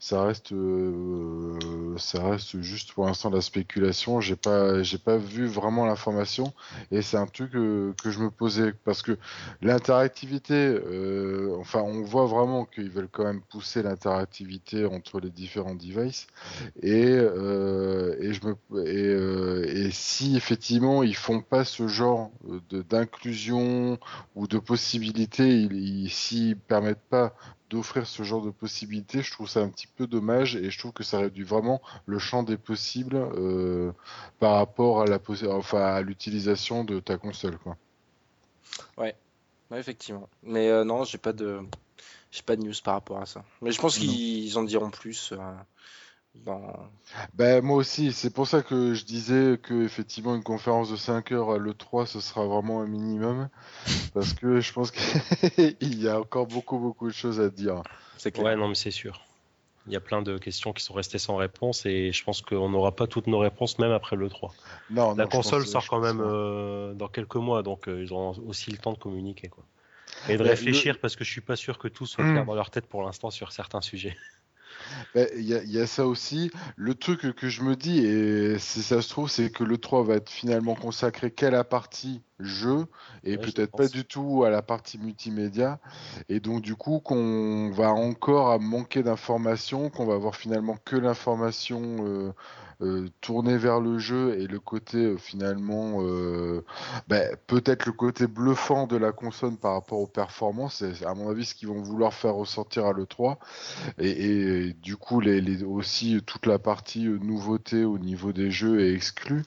ça reste, euh, ça reste juste pour l'instant de la spéculation. J'ai pas, j'ai pas vu vraiment l'information. Et c'est un truc que, que, je me posais. Parce que l'interactivité, euh, enfin, on voit vraiment qu'ils veulent quand même pousser l'interactivité entre les différents devices. Et, euh, et je me, et, et, si effectivement ils font pas ce genre d'inclusion ou de possibilités, ils, s'ils permettent pas d'offrir ce genre de possibilités, je trouve ça un petit peu dommage et je trouve que ça réduit vraiment le champ des possibles euh, par rapport à la enfin à l'utilisation de ta console quoi. Ouais, effectivement. Mais euh, non, j'ai pas de j'ai pas de news par rapport à ça. Mais je pense qu'ils en diront plus. Euh, ben, moi aussi, c'est pour ça que je disais que effectivement une conférence de 5 heures à l'E3 ce sera vraiment un minimum parce que je pense qu'il y a encore beaucoup beaucoup de choses à dire. C'est Ouais, non mais c'est sûr. Il y a plein de questions qui sont restées sans réponse et je pense qu'on n'aura pas toutes nos réponses même après l'E3. Non, la console sort quand même euh, dans quelques mois donc euh, ils auront aussi le temps de communiquer quoi. Et de réfléchir parce que je suis pas sûr que tout soit clair hmm. dans leur tête pour l'instant sur certains sujets. Bah, il y, a ça aussi. Le truc que je me dis, et si ça se trouve, c'est que le 3 va être finalement consacré qu'à la partie jeu et peut-être pas du tout à la partie multimédia. Et donc, du coup, qu'on va encore manquer d'informations, qu'on va avoir finalement que l'information. Euh, euh, tourner vers le jeu et le côté euh, finalement bah, peut-être le côté bluffant de la console par rapport aux performances c'est à mon avis ce qu'ils vont vouloir faire ressortir à l'E3 et, du coup les, aussi toute la partie nouveauté au niveau des jeux est exclue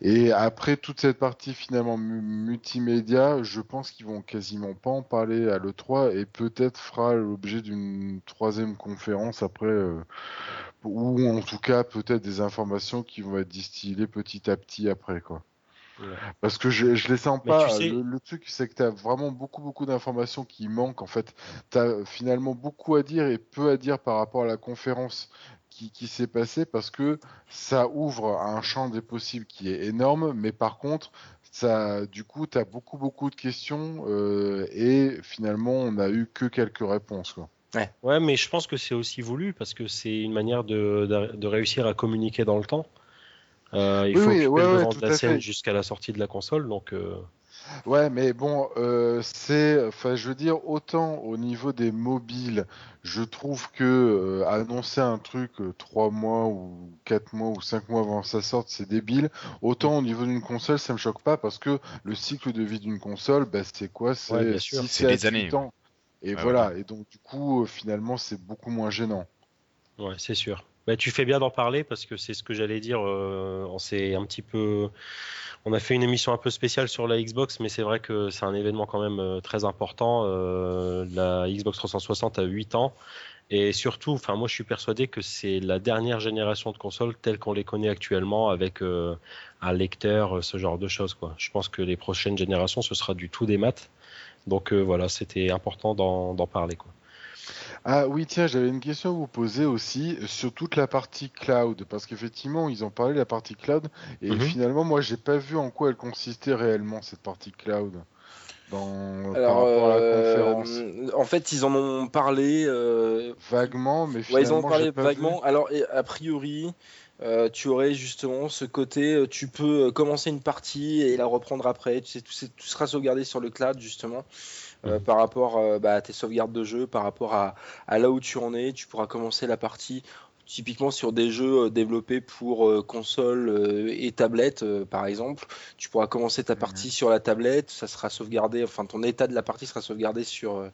et après toute cette partie finalement multimédia je pense qu'ils vont quasiment pas en parler à l'E3 et peut-être fera l'objet d'une troisième conférence après ou en tout cas peut-être des informations qui vont être distillées petit à petit après quoi. Parce que je, je les sens pas. le, truc, c'est que tu as vraiment beaucoup, beaucoup d'informations qui manquent. En fait, tu as finalement beaucoup à dire et peu à dire par rapport à la conférence qui, qui s'est passée parce que ça ouvre un champ des possibles qui est énorme. Mais par contre, ça, du coup, tu as beaucoup, beaucoup de questions euh, et finalement, on n'a eu que quelques réponses. Quoi. Ouais. mais je pense que c'est aussi voulu parce que c'est une manière de, de, réussir à communiquer dans le temps. Euh, il faut oui, ouais, la scène jusqu'à la sortie de la console, donc. Euh... Ouais, mais bon, euh, c'est, enfin, je veux dire, autant au niveau des mobiles, je trouve que euh, annoncer un truc euh, trois mois ou quatre mois ou cinq mois avant sa sorte, c'est débile. Autant au niveau d'une console, ça me choque pas parce que le cycle de vie d'une console, bah, c'est quoi? C'est c'est des années. Ans. Et voilà. Et donc, du coup, euh, finalement, c'est beaucoup moins gênant. Ouais, c'est sûr. Bah, tu fais bien d'en parler parce que c'est ce que j'allais dire. Euh, on s'est un petit peu, on a fait une émission un peu spéciale sur la Xbox, mais c'est vrai que c'est un événement quand même euh, très important. la Xbox 360 a 8 ans. Et surtout, enfin moi je suis persuadé que c'est la dernière génération de consoles telle qu'on les connaît actuellement avec un lecteur, ce genre de choses quoi. Je pense que les prochaines générations ce sera du tout des maths donc euh, voilà, c'était important d'en parler. Quoi. Ah oui, tiens, j'avais une question à vous poser aussi sur toute la partie cloud, parce qu'effectivement, ils ont parlé de la partie cloud, et mhm. finalement, moi, j'ai pas vu en quoi elle consistait réellement, cette partie cloud. Dans, par rapport à la euh, conférence. En fait, ils en ont parlé euh, vaguement, mais finalement, ils en ont parlé vaguement. Alors, a priori, euh, tu aurais justement ce côté, euh, tu peux euh, commencer une partie et la reprendre après. Tu sais, tout, tout sera sauvegardé sur le cloud justement. Mhm. par rapport bah, à tes sauvegardes de jeu, par rapport à, à, là où tu en es. Tu pourras commencer la partie typiquement sur des jeux euh, développés pour euh, console euh, et tablette, par exemple. Tu pourras commencer ta partie sur la tablette, ça sera sauvegardé, enfin ton état de la partie sera sauvegardé sur,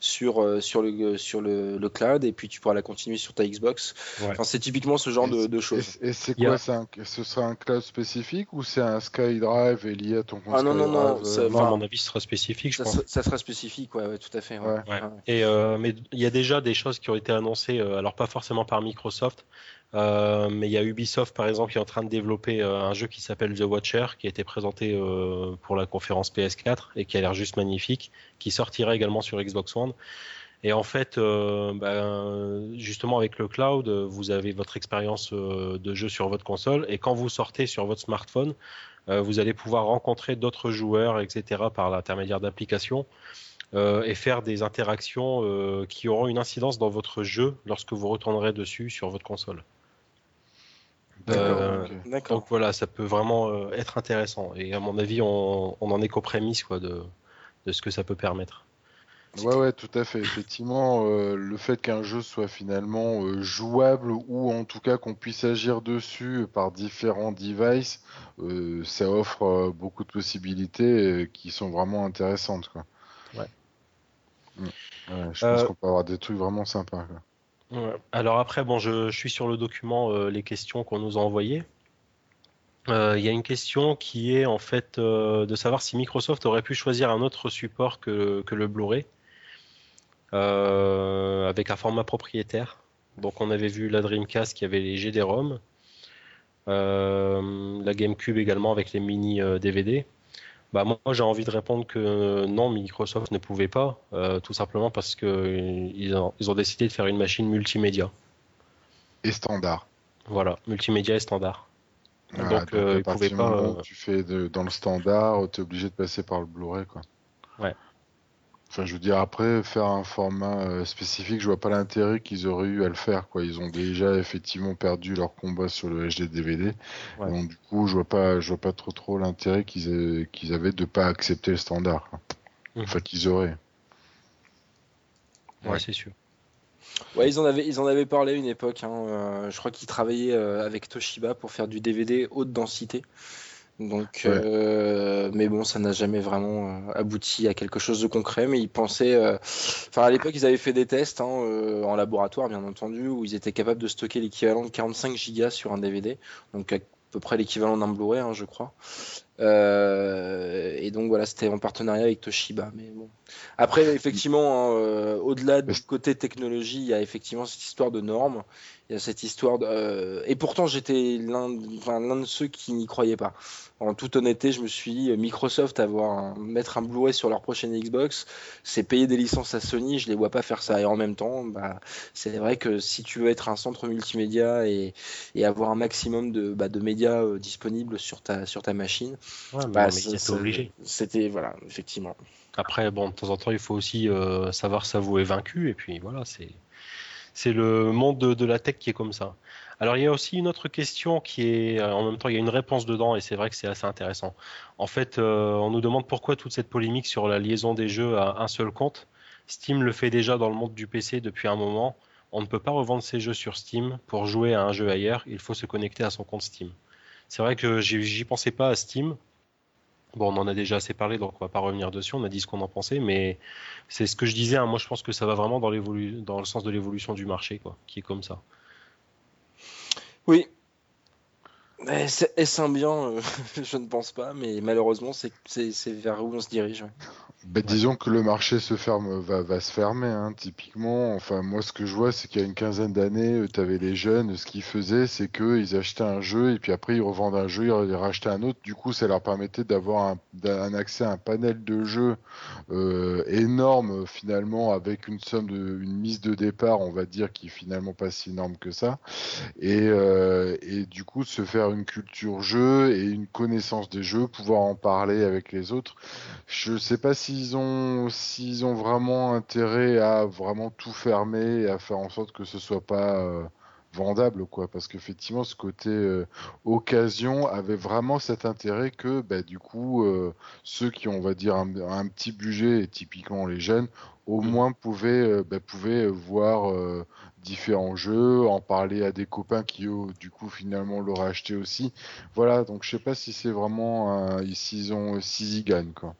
sur, sur, le, sur le, le cloud et puis tu pourras la continuer sur ta Xbox. Enfin, c'est typiquement ce genre de, de, choses. Et, c'est quoi Ce sera un cloud spécifique ou c'est un SkyDrive et lié à ton compte Ah non, non, non, à mon avis, ce sera spécifique. Je ça, pense. ça sera spécifique, ouais, ouais tout à fait. Ouais. Et, mais il y a déjà des choses qui ont été annoncées, alors pas forcément par Microsoft euh, mais il y a Ubisoft par exemple qui est en train de développer euh, un jeu qui s'appelle The Watcher qui a été présenté euh, pour la conférence PS4 et qui a l'air juste magnifique, qui sortira également sur Xbox One. Et en fait, ben, justement avec le cloud, vous avez votre expérience de jeu sur votre console et quand vous sortez sur votre smartphone, vous allez pouvoir rencontrer d'autres joueurs, etc. par l'intermédiaire d'applications euh, et faire des interactions euh, qui auront une incidence dans votre jeu lorsque vous retournerez dessus sur votre console. D'accord. Euh. Donc voilà, ça peut vraiment être intéressant. Et à mon avis, on, on en est qu'aux prémices quoi, de, de ce que ça peut permettre. Ouais, ouais, tout à fait. Effectivement, le fait qu'un jeu soit finalement jouable ou en tout cas qu'on puisse agir dessus par différents devices, ça offre beaucoup de possibilités qui sont vraiment intéressantes, quoi. Ouais. Mm. Ouais, je pense Euh, qu'on peut avoir des trucs vraiment sympas, quoi. Ouais. Alors après, bon, je, je suis sur le document euh, les questions qu'on nous a envoyées. Euh, Il y a une question qui est en fait euh, de savoir si Microsoft aurait pu choisir un autre support que, que le Blu-ray avec un format propriétaire. Donc on avait vu la Dreamcast qui avait les GD-ROM, la GameCube également avec les mini DVD. Bah moi j'ai envie de répondre que non, Microsoft ne pouvait pas, euh, tout simplement parce que euh, ils ont, ils ont décidé de faire une machine multimédia. Et standard. Voilà, multimédia et standard. Voilà, Donc, euh, ils partir pouvaient pas, euh, tu fais de- dans le standard, tu es obligé de passer par le Blu-ray, quoi. Ouais. Enfin, je veux dire, après, faire un format euh, spécifique, je vois pas l'intérêt qu'ils auraient eu à le faire, quoi. Ils ont déjà effectivement perdu leur combat sur le HD DVD. Ouais. Donc, du coup, je vois pas, je vois pas trop trop l'intérêt qu'ils aient- qu'ils avaient de pas accepter le standard, quoi. Mhm. Enfin, qu'ils auraient. Ouais, Ouais. c'est sûr. Ouais, ils en avaient, ils en avaient parlé une époque. hein, euh, je crois qu'ils travaillaient euh, avec Toshiba pour faire du DVD haute densité. Donc, Ouais. euh, mais bon, ça n'a jamais vraiment euh, abouti à quelque chose de concret. Mais ils pensaient, euh, enfin à l'époque, ils avaient fait des tests hein, euh, en laboratoire, bien entendu, où ils étaient capables de stocker l'équivalent de 45 gigas sur un DVD, donc à peu près l'équivalent d'un Blu-ray, hein, je crois. Et donc voilà, c'était en partenariat avec Toshiba. Mais bon. Après, effectivement, hein, euh, au-delà du côté technologie, il y a effectivement cette histoire de normes. Il y a cette histoire de... euh, Et pourtant, j'étais l'un de ceux qui n'y croyaient pas. En toute honnêteté, je me suis dit, euh, Microsoft, avoir un- mettre un Blu-ray sur leur prochaine Xbox, c'est payer des licences à Sony, je les vois pas faire ça. Et en même temps, bah, c'est vrai que si tu veux être un centre multimédia et, et avoir un maximum de, bah, de médias euh, disponibles sur ta, sur ta machine, Ouais, bah, c'est obligé. C'était, voilà, effectivement. Après, bon, de temps en temps, il faut aussi euh, savoir s'avouer vaincu, et puis voilà, c'est le monde de, la tech qui est comme ça. Alors, il y a aussi une autre question qui est, euh, en même temps, il y a une réponse dedans, et c'est vrai que c'est assez intéressant. En fait, euh, on nous demande pourquoi toute cette polémique sur la liaison des jeux à un seul compte. Steam le fait déjà dans le monde du PC depuis un moment. On ne peut pas revendre ses jeux sur Steam pour jouer à un jeu ailleurs, il faut se connecter à son compte Steam. C'est vrai que j'y pensais pas à Steam, Bon, on en a déjà assez parlé, donc on va pas revenir dessus. On a dit ce qu'on en pensait, mais c'est ce que je disais. hein, moi, je pense que ça va vraiment dans, dans le sens de l'évolution du marché, quoi, qui est comme ça. Oui. Est-ce un bien euh, Je ne pense pas, mais malheureusement, c'est vers où on se dirige. Ben, disons que le marché se ferme, va, se fermer, hein, typiquement. Enfin, moi, ce que je vois, c'est qu'il y a une quinzaine d'années, tu avais les jeunes, ce qu'ils faisaient, c'est qu'ils achetaient un jeu et puis après, ils revendent un jeu, ils rachetaient un autre. Du coup, ça leur permettait d'avoir un, accès à un panel de jeux euh, énorme, finalement, avec une somme de, une mise de départ, on va dire, qui est finalement pas si énorme que ça. Et, euh, du coup, se faire une culture jeu et une connaissance des jeux, pouvoir en parler avec les autres. Je sais pas s'ils ont s'ils ont vraiment intérêt à vraiment tout fermer et à faire en sorte que ce soit pas euh, vendable quoi parce qu'effectivement ce côté euh, occasion avait vraiment cet intérêt que bah, du coup euh, ceux qui ont on va dire un, un petit budget et typiquement les jeunes au Mhm. moins pouvaient bah, pouvaient voir différents jeux en parler à des copains qui eux, du coup finalement l'auraient acheté aussi voilà donc je sais pas si c'est vraiment euh, s'ils ont s'ils y gagnent quoi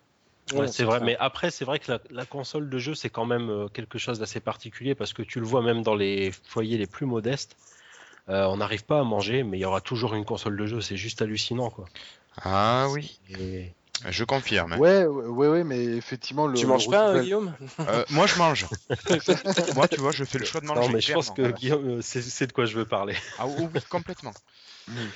Ouais, Ouais, c'est vrai, mais après, c'est vrai que la, la console de jeu, c'est quand même euh, quelque chose d'assez particulier parce que tu le vois même dans les foyers les plus modestes. euh, on n'arrive pas à manger, mais il y aura toujours une console de jeu. C'est juste hallucinant, quoi. Ah oui, Et- je confirme. hein. Ouais, ouais, ouais, mais effectivement, le. Tu le manges pas, euh, renouvelle- Guillaume Euh, moi, je mange. moi, tu vois, je fais le choix de manger. Non, mais je pense que. Guillaume, euh, c'est de quoi je veux parler. Ah oh oui, complètement.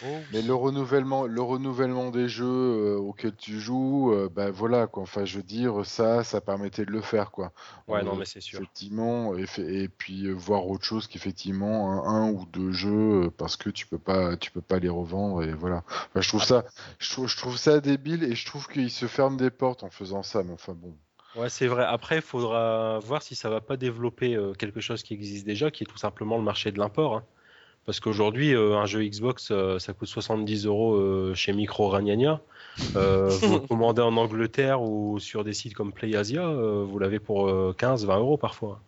Oh oui. Mais le renouvellement, le renouvellement des jeux euh, auxquels tu joues, euh, bah voilà quoi. Enfin, je veux dire, ça, ça permettait de le faire quoi. Ouais, Euh, non, mais c'est sûr. Effectivement, et, fait- et puis euh, voir autre chose qu'effectivement un, un ou deux jeux euh, parce que tu peux pas, tu peux pas les revendre et voilà. Enfin, je trouve ça, je trouve, je trouve ça débile et je trouve qu'ils se ferment des portes en faisant ça. Mais enfin bon. Ouais, c'est vrai. Après, il faudra voir si ça va pas développer euh, quelque chose qui existe déjà, qui est tout simplement le marché de l'import. hein. Parce qu'aujourd'hui, euh, un jeu Xbox, euh, ça coûte 70 euros chez Micro Ragnagna. Vous le commandez en Angleterre ou sur des sites comme PlayAsia, vous l'avez pour 15-20 euros parfois.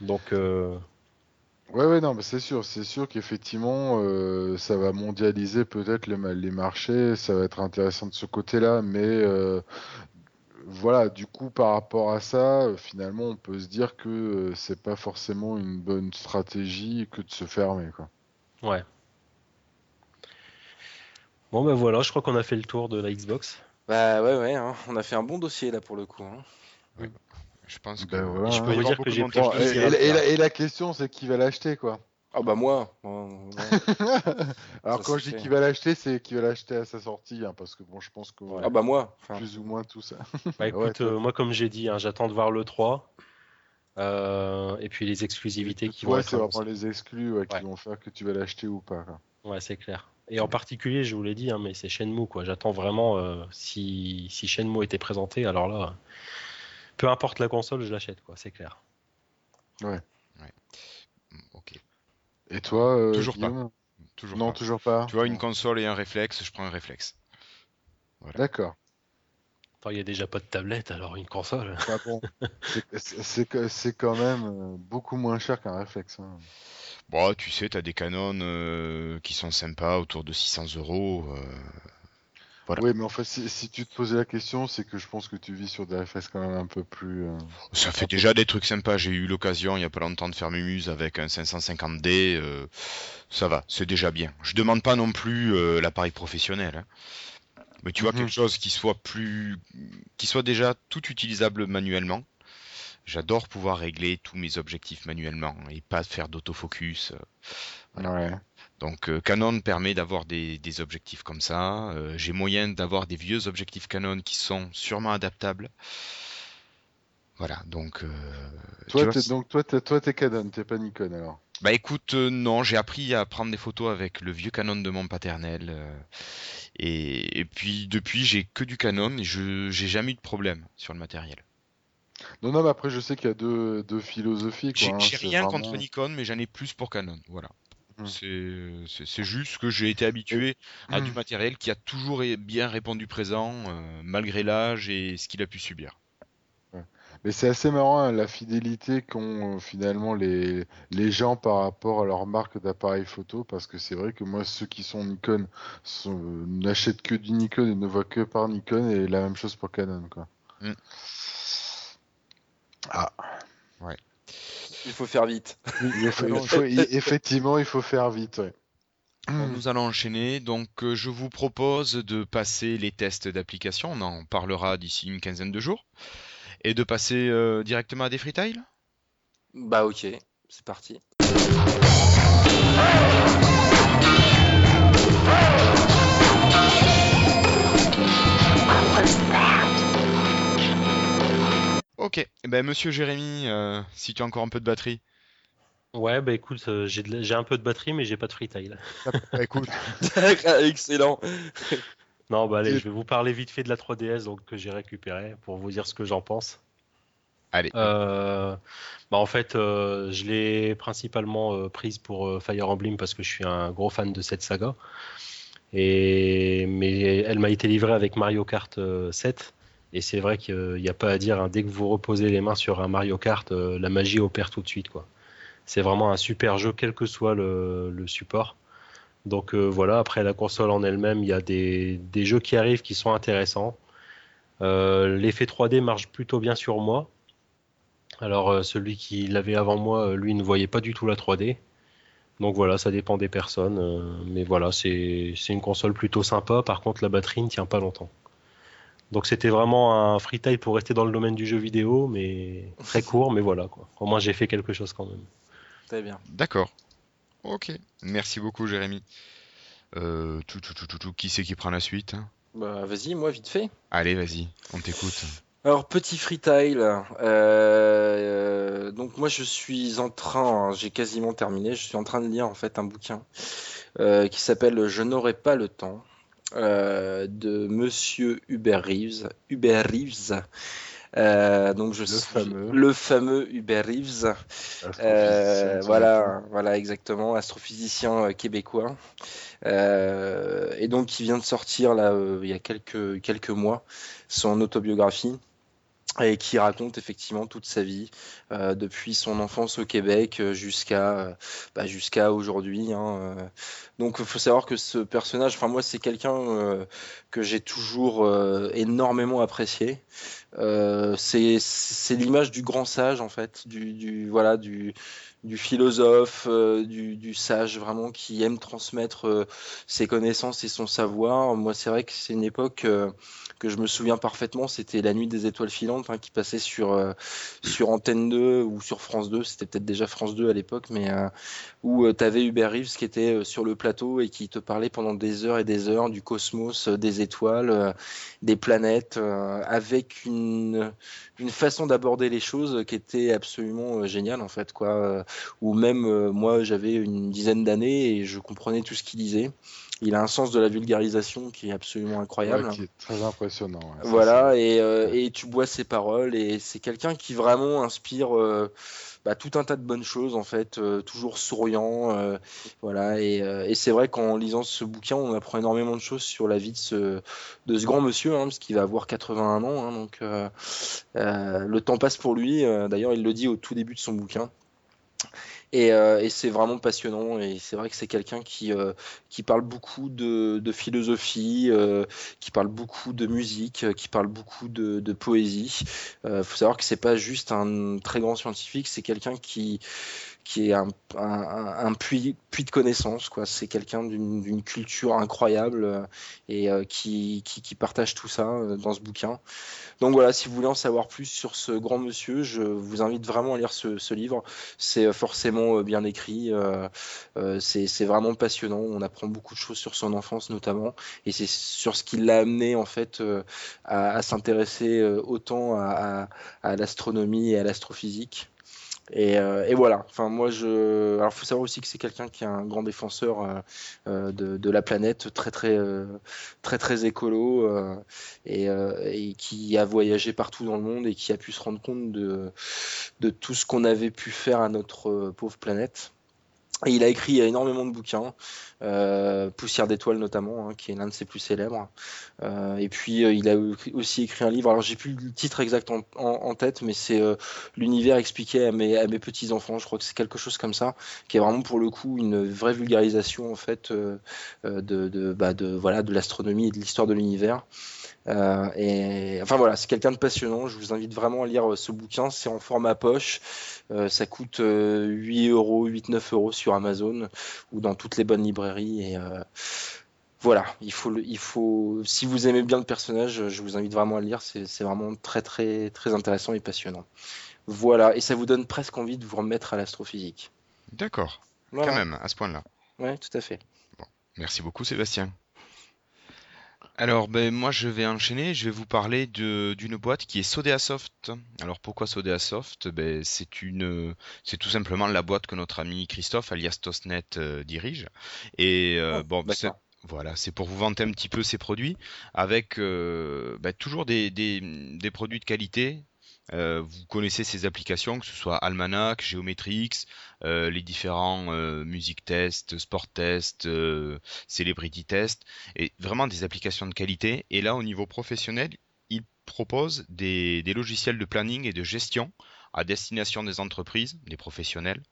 Donc, euh, Ouais, ouais, non, mais c'est sûr, c'est sûr qu'effectivement, euh, ça va mondialiser peut-être les, les marchés, ça va être intéressant de ce côté-là, mais euh, voilà, du coup, par rapport à ça, euh, finalement, on peut se dire que euh, c'est pas forcément une bonne stratégie que de se fermer, quoi. ouais. Bon, ben voilà, je crois qu'on a fait le tour de la Xbox. Bah ouais, ouais, hein, on a fait un bon dossier là pour le coup. hein. Je pense que Ben voilà, je peux vous dire que j'ai et, et la- et faire. la, et la question, c'est qui va l'acheter, quoi? Ah bah moi. Alors, Ça, quand je dis qui va l'acheter, c'est qui va l'acheter à sa sortie, hein, parce que bon, je pense que Ah bah moi. Enfin, plus ou moins tout ça. Bah écoute, euh, moi comme j'ai dit, hein, j'attends de voir le 3. euh, et puis les exclusivités qui vont Ouais, c'est vraiment les exclus ouais, qui vont faire que tu vas l'acheter ou pas, quoi. Ouais, c'est clair. Et en particulier, je vous l'ai dit, hein, mais c'est Shenmue, quoi. J'attends vraiment, euh, si, si Shenmue était présenté, alors là, peu importe la console, je l'achète, quoi, c'est clair. Ok, Et toi, euh, Toujours pas. Toujours Non, pas. toujours pas. Tu vois, une Bon. console et un réflexe, je prends un réflexe. D'accord. Attends, il n'y a déjà pas de tablette, alors une console. Bah bon, c'est- quand même euh, beaucoup moins cher qu'un réflexe. hein. Bon, tu sais, t'as des canons euh, qui sont sympas, autour de 600 euros. euh, Voilà. Oui, mais en fait, si, si tu te posais la question, c'est que je pense que tu vis sur des réflexes quand même un peu plus. euh, Ça fait déjà des trucs sympas. J'ai eu l'occasion il y a pas longtemps de faire mes muses avec un 550D. euh, ça va, c'est déjà bien. Je demande pas non plus euh, l'appareil professionnel. hein. Mais tu vois Mhm. quelque chose qui soit plus, qui soit déjà tout utilisable manuellement. J'adore pouvoir régler tous mes objectifs manuellement et pas faire d'autofocus. Voilà. Ouais. Donc euh, Canon permet d'avoir des, des objectifs comme ça. Euh, J'ai moyen d'avoir des vieux objectifs Canon qui sont sûrement adaptables. Voilà, donc. euh, tu Toi, donc toi, t'es, toi, t'es Canon, t'es pas Nikon alors. Bah écoute, euh, non, j'ai appris à prendre des photos avec le vieux Canon de mon paternel. euh, et, et puis depuis, j'ai que du Canon et je j'ai jamais eu de problème sur le matériel. Non, non, mais après, je sais qu'il y a deux, deux philosophies. J'ai hein, rien vraiment- contre Nikon, mais j'en ai plus pour Canon. Voilà. Mhm. C'est c'est- juste que j'ai été habitué à du Mhm. matériel qui a toujours bien répondu présent, euh, malgré l'âge et ce qu'il a pu subir. Mais c'est assez marrant hein, la fidélité qu'ont euh, finalement les, les gens par rapport à leur marque d'appareil photo, parce que c'est vrai que moi, ceux qui sont Nikon euh, n'achètent que du Nikon et ne voient que par Nikon, et la même chose pour Canon, quoi. Mm. Ah, Il faut faire vite. il faut- il faut- il- effectivement, il faut faire vite, ouais. Bon, nous allons enchaîner. Donc, euh, je vous propose de passer les tests d'application. On en parlera d'ici une quinzaine de jours. Et de passer euh, directement à des freetiles Bah ok, c'est parti. Ok. Eh Ben, monsieur Jérémy, euh, si tu as encore un peu de batterie. Ouais, bah écoute, euh, j'ai de la- j'ai un peu de batterie, mais j'ai pas de freetail. Bah, écoute, Excellent. Non, bah allez, je vais vous parler vite fait de la 3DS donc, que j'ai récupérée pour vous dire ce que j'en pense. allez. Euh, bah en fait, euh, je l'ai principalement euh, prise pour euh, Fire Emblem parce que je suis un gros fan de cette saga. Et mais elle m'a été livrée avec Mario Kart euh, 7. Et c'est vrai qu'il n'y a pas à dire, hein, dès que vous reposez les mains sur un Mario Kart, euh, la magie opère tout de suite, quoi. C'est vraiment un super jeu, quel que soit le, support. Donc euh, voilà, après la console en elle-même, il y a des, jeux qui arrivent qui sont intéressants. Euh, L'effet 3D marche plutôt bien sur moi. Alors celui qui l'avait avant moi, lui ne voyait pas du tout la 3D. Donc voilà, ça dépend des personnes. mais voilà, c'est une console plutôt sympa. Par contre, la batterie ne tient pas longtemps. Donc c'était vraiment un freestyle pour rester dans le domaine du jeu vidéo, mais très court, mais voilà quoi. Au moins j'ai fait quelque chose quand même. Très bien. D'accord. Ok. Merci beaucoup, Jérémy. Euh, tout, tout, tout, tout, tout. Qui c'est qui prend la suite hein? Bah vas-y, moi vite fait. Allez, vas-y, on t'écoute. Alors petit freetail, euh, euh, donc moi je suis en train, hein, j'ai quasiment terminé, je suis en train de lire en fait un bouquin euh, qui s'appelle Je n'aurai pas le temps euh, de Monsieur Hubert Reeves. Hubert Reeves. Euh, donc je Le suis- fameux. le fameux Hubert Reeves. Euh, voilà, voilà exactement, astrophysicien québécois. Et donc qui vient de sortir là il y a quelques quelques mois son autobiographie et qui raconte effectivement toute sa vie euh, depuis son enfance au Québec euh, jusqu'à euh, bah, jusqu'à aujourd'hui. hein, euh. Donc il faut savoir que ce personnage, enfin moi c'est quelqu'un euh, que j'ai toujours euh, énormément apprécié. C'est l'image du grand sage en fait, du, du voilà du du philosophe, euh, du, du sage vraiment qui aime transmettre euh, ses connaissances et son savoir. Moi c'est vrai que c'est une époque euh, que je me souviens parfaitement, c'était La Nuit des Étoiles Filantes hein, qui passait sur, sur Antenne 2 ou sur France 2, c'était peut-être déjà France 2 à l'époque, mais où tu avais Hubert Reeves qui était sur le plateau et qui te parlait pendant des heures et des heures du cosmos, des étoiles, des planètes, avec une, une façon d'aborder les choses qui était absolument géniale en fait, quoi. Ou même euh, moi j'avais une dizaine d'années et je comprenais tout ce qu'il disait. Il a un sens de la vulgarisation qui est absolument incroyable. Ouais, qui est très impressionnant. ouais, Voilà, et, euh, et tu bois ses paroles, et c'est quelqu'un qui vraiment inspire euh, bah, tout un tas de bonnes choses, en fait, euh, toujours souriant. voilà, et, et c'est vrai qu'en lisant ce bouquin, on apprend énormément de choses sur la vie de ce, de ce grand monsieur, hein, parce qu'il va avoir 81 ans, hein, donc le temps passe pour lui. D'ailleurs, il le dit au tout début de son bouquin. Et, euh, et c'est vraiment passionnant et c'est vrai que c'est quelqu'un qui, euh, qui parle beaucoup de, philosophie, euh, qui parle beaucoup de musique, qui parle beaucoup de, de poésie. Il faut savoir que c'est pas juste un très grand scientifique, c'est quelqu'un qui, qui est un, puits, de connaissances. C'est quelqu'un d'une culture incroyable euh, et euh, qui, partage tout ça euh, dans ce bouquin. Donc voilà, si vous voulez en savoir plus sur ce grand monsieur, je vous invite vraiment à lire ce, livre. C'est forcément bien écrit, c'est vraiment passionnant. On apprend beaucoup de choses sur son enfance notamment, et c'est sur ce qui l'a amené en fait à, s'intéresser autant à l'astronomie et à l'astrophysique. Et, euh, et voilà. Enfin, moi, je. Alors, faut savoir aussi que c'est quelqu'un qui est un grand défenseur euh, euh, de, de la planète, très très euh, très très écolo, euh, et, euh, et qui a voyagé partout dans le monde et qui a pu se rendre compte de de tout ce qu'on avait pu faire à notre pauvre planète. Et il a écrit énormément de bouquins, euh, Poussière d'étoiles notamment, hein, qui est l'un de ses plus célèbres. Euh, et puis euh, il a aussi écrit un livre, alors j'ai plus le titre exact en, tête, mais c'est l'univers expliqué à mes, à mes petits enfants. Je crois que c'est quelque chose comme ça, qui est vraiment pour le coup une vraie vulgarisation en bah, de voilà de l'astronomie et de l'histoire de l'univers. Euh, et enfin voilà, c'est quelqu'un de passionnant. Je vous invite vraiment à lire euh, ce bouquin. C'est en format poche. Euh, ça coûte euh, 8 euros, 8-9 euros sur Amazon ou dans toutes les bonnes librairies. Et voilà, il faut, le- il faut. Si vous aimez bien le personnage, je vous invite vraiment à le lire. C'est vraiment très très très intéressant et passionnant. Voilà, et ça vous donne presque envie de vous remettre à l'astrophysique. D'accord, Voilà. quand même, à ce point-là. Ouais, tout à fait. Merci beaucoup, Sébastien. Alors, ben, moi, je vais enchaîner. Je vais vous parler de- d'une boîte qui est Sodeasoft. Alors, pourquoi Sodeasoft? Ben, c'est une, c'est tout simplement la boîte que notre ami Christophe, alias Tosnet, euh, dirige. Et euh, Oh, bon, c'est, d'accord. voilà, c'est pour vous vanter un petit peu ses produits, avec euh, ben, toujours des, des, des produits de qualité. Euh, vous connaissez ces applications, que ce soit Almanac, Geometrix, euh, les différents euh, music test, sport test, celebrity test, et vraiment des applications de qualité. Et là, au niveau professionnel, ils proposent des, logiciels de planning et de gestion à destination des entreprises, des professionnels.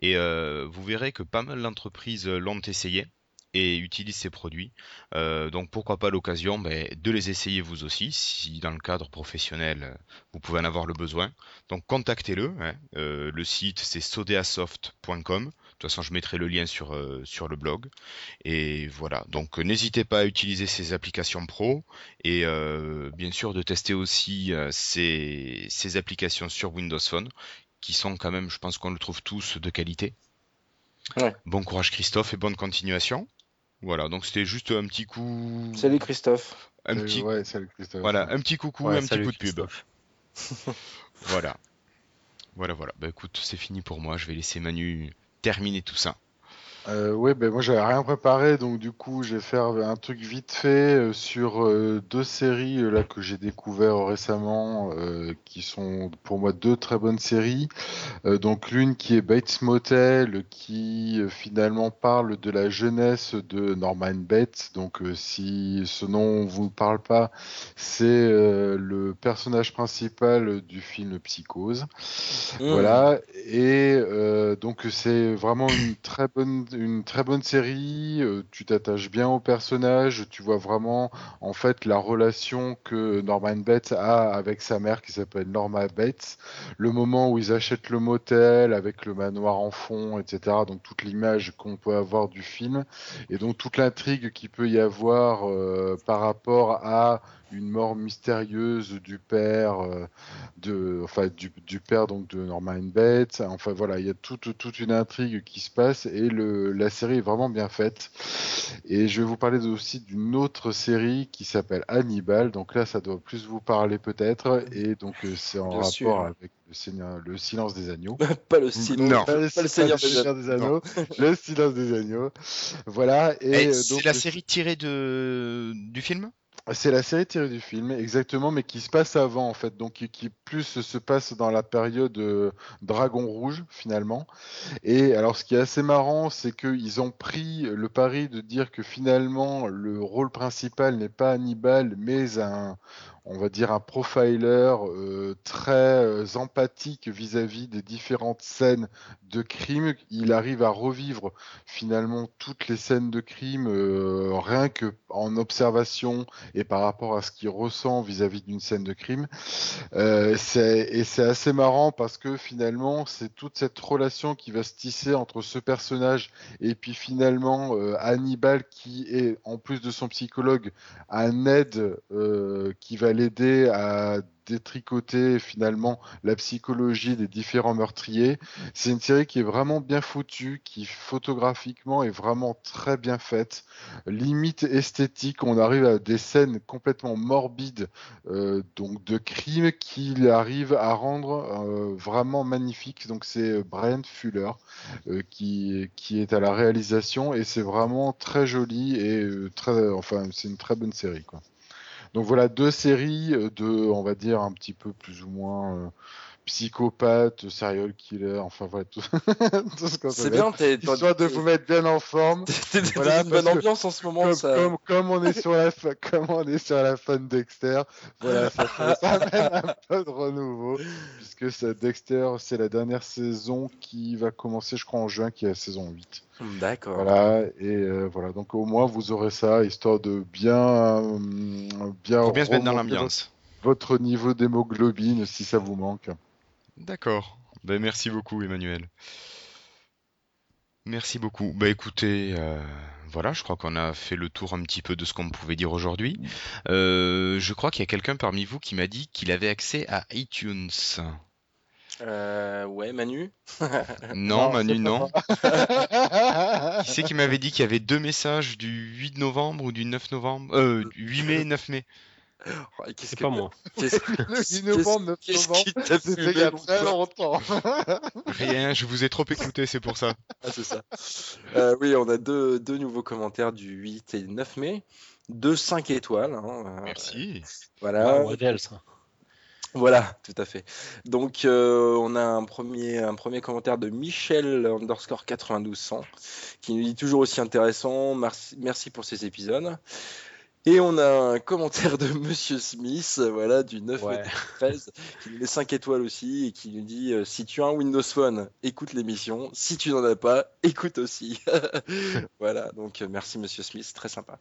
Et vous verrez que pas mal d'entreprises l'ont essayé et utilisent ces produits. Euh, donc pourquoi pas l'occasion ben, de les essayer vous aussi, si dans le cadre professionnel euh, vous pouvez en avoir le besoin. Donc contactez-le. hein. Euh, le site c'est sodeasoft.com. De toute façon, je mettrai le lien sur, euh, sur le blog. Et voilà. Donc n'hésitez pas à utiliser ces applications pro et bien sûr de tester aussi ces, ces applications sur Windows Phone qui sont quand même, je pense qu'on le trouve tous de qualité. Ouais. Bon courage Christophe et bonne continuation. Voilà, donc c'était juste un petit coup, Salut Christophe. un petit, ouais, salut Christophe. voilà, un petit coucou, Ouais, un petit coup de pub. Voilà. Voilà, voilà. Bah écoute, c'est fini pour moi. Je vais laisser Manu terminer tout ça. Euh, oui, ben moi j'avais rien préparé, donc du coup je vais faire un truc vite fait euh, sur euh, deux séries euh, là que j'ai découvert récemment, euh, qui sont pour moi deux très bonnes séries. Euh, donc l'une qui est Bates Motel, qui euh, finalement parle de la jeunesse de Norman Bates. Donc euh, si ce nom vous parle pas, c'est euh, le personnage principal du film Psychose. Mmh. Voilà, et euh, donc c'est vraiment une très bonne, une très bonne série. euh, tu t'attaches bien au personnage, tu vois vraiment en fait la relation que Norman Bates a avec sa mère qui s'appelle Norma Bates. Le moment où ils achètent le motel avec le manoir en fond, etc. Donc toute l'image qu'on peut avoir du film et donc toute l'intrigue qu'il peut y avoir euh, par rapport à une mort mystérieuse du père euh, de, enfin du, du père donc de Norman Bates. Enfin voilà, il y a toute toute une intrigue qui se passe et le la série est vraiment bien faite. Et je vais vous parler aussi d'une autre série qui s'appelle Hannibal. Donc là, ça doit plus vous parler peut-être et donc euh, c'est en Bien rapport sûr. avec le, Seigneur- le silence des agneaux. pas le silence, Non. pas, le Seigneur des Anneaux, le silence des agneaux. Voilà. Et, Eh, euh, c'est donc, la le- série tirée de... du film? C'est la série tirée du film, exactement, mais qui se passe avant, en fait, donc qui, plus se passe dans la période euh, Dragon Rouge, finalement. Et alors, ce qui est assez marrant, c'est qu'ils ont pris le pari de dire que finalement, le rôle principal n'est pas Hannibal, mais un, on va dire, un profiler euh, très euh, empathique vis-à-vis des différentes scènes de crime. Il arrive à revivre finalement toutes les scènes de crime euh, rien que en observation et par rapport à ce qu'il ressent vis-à-vis d'une scène de crime. Et c'est assez marrant parce que finalement, c'est toute cette relation qui va se tisser entre ce personnage et puis finalement Hannibal qui est, en plus de son psychologue, un aide qui va l'aider à détricoter finalement la psychologie des différents meurtriers. C'est une série qui est vraiment bien foutue, qui photographiquement est vraiment très bien faite, limite esthétique. On arrive à des scènes complètement morbides, euh, donc de crimes qu'il arrive à rendre euh, vraiment magnifiques. Donc c'est Brian Fuller euh, qui qui est à la réalisation et c'est vraiment très joli et très, enfin c'est une très bonne série quoi. Donc voilà deux séries euh, de, on va dire un petit peu plus ou moins euh, psychopathe, serial killer, enfin voilà tout, tout ce qu'on C'est bien, t'es Histoire de vous mettre bien en forme. t'es- t'es Voilà, dans une bonne ambiance en ce moment. Comme, ça... comme, comme on est sur la fa- comme on est sur la fin de Dexter, voilà, ça, fait- ça amène un peu de renouveau, puisque ça, Dexter, c'est la dernière saison qui va commencer, je crois, en juin, qui est la saison 8. D'accord. Voilà, et euh, voilà, donc au moins vous aurez ça, histoire de bien, euh, bien, Pour bien se mettre dans l'ambiance. Votre niveau d'hémoglobine, si ça vous manque. D'accord. Ben, merci beaucoup, Emmanuel. Merci beaucoup. Bah écoutez, euh, voilà, je crois qu'on a fait le tour un petit peu de ce qu'on pouvait dire aujourd'hui. Euh, je crois qu'il y a quelqu'un parmi vous qui m'a dit qu'il avait accès à iTunes. Euh, ouais, Manu. Non, Non, Manu, non. Qui c'est qui m'avait dit qu'il y avait deux messages du 8 novembre ou du 9 novembre? Euh, du 8 mai, 9 mai. Oh, Qu'est-ce C'est que pas moi. Qu'est-ce Le 8 novembre, 9 qu'est-ce novembre, qui t'a c'était il y a fumé, très longtemps. Rien, je vous ai trop écouté, c'est pour ça. Ah, c'est ça. Euh, oui, on a deux, deux nouveaux commentaires du 8 et 9 mai. Deux 5 étoiles. hein, euh, Merci. Voilà. Modèle, ça. Voilà, tout à fait. Donc, euh, on a un premier, un premier commentaire de Michel underscore 9200 qui nous dit toujours aussi intéressant. Merci, merci pour ces épisodes. Et on a un commentaire de Monsieur Smith, voilà, du 9 mai Ouais. 13, qui nous met 5 étoiles aussi et qui nous dit euh, si tu as un Windows Phone, écoute l'émission. Si tu n'en as pas, écoute aussi. voilà, donc euh, merci Monsieur Smith, très sympa.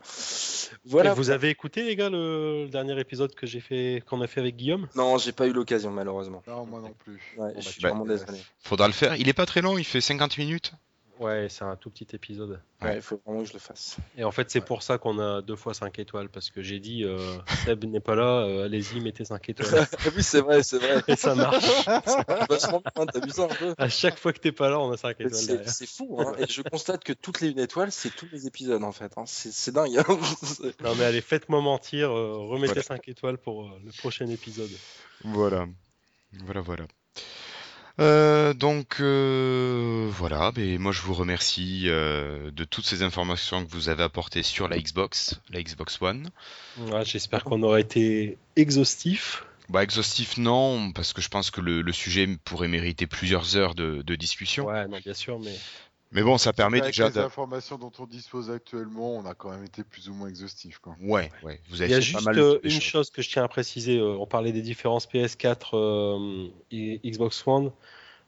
Voilà. Et vous avez écouté, les gars, le, le dernier épisode que j'ai fait, qu'on a fait avec Guillaume? Non, j'ai pas eu l'occasion malheureusement. Non, moi non plus. Ouais, Bon, je bah, suis vraiment désolé. Faudra le faire. Il est pas très long, il fait 50 minutes. Ouais, c'est un tout petit épisode. Ouais, il faut vraiment que je le fasse. Et en fait, c'est pour ça qu'on a deux fois 5 étoiles, parce que j'ai dit, euh, Seb n'est pas là, euh, allez-y, mettez 5 étoiles. oui, c'est vrai, c'est vrai. Et ça marche. Vachement bien, t'as vu ça un peu À chaque fois que t'es pas là, on a 5 étoiles C'est fou, hein. Et je constate que toutes les une étoile, c'est tous les épisodes en fait. hein. C'est c'est dingue. hein. Non mais allez, faites-moi mentir, euh, remettez Voilà. 5 étoiles pour euh, le prochain épisode. Voilà. Voilà, voilà. Euh, donc euh, voilà, mais moi je vous remercie euh, de toutes ces informations que vous avez apportées sur la Xbox, la Xbox One. Ouais, J'espère qu'on aura été exhaustif. Bah exhaustif non, parce que je pense que le, le sujet pourrait mériter plusieurs heures de, de discussion. Ouais, non, bien sûr, mais Mais bon, ça permet Avec déjà les de... informations dont on dispose actuellement, on a quand même été plus ou moins exhaustif. Quoi. Ouais, ouais, vous il avez y a juste mal euh, une choses. chose que je tiens à préciser. euh, on parlait des différences PS4 euh, et Xbox One.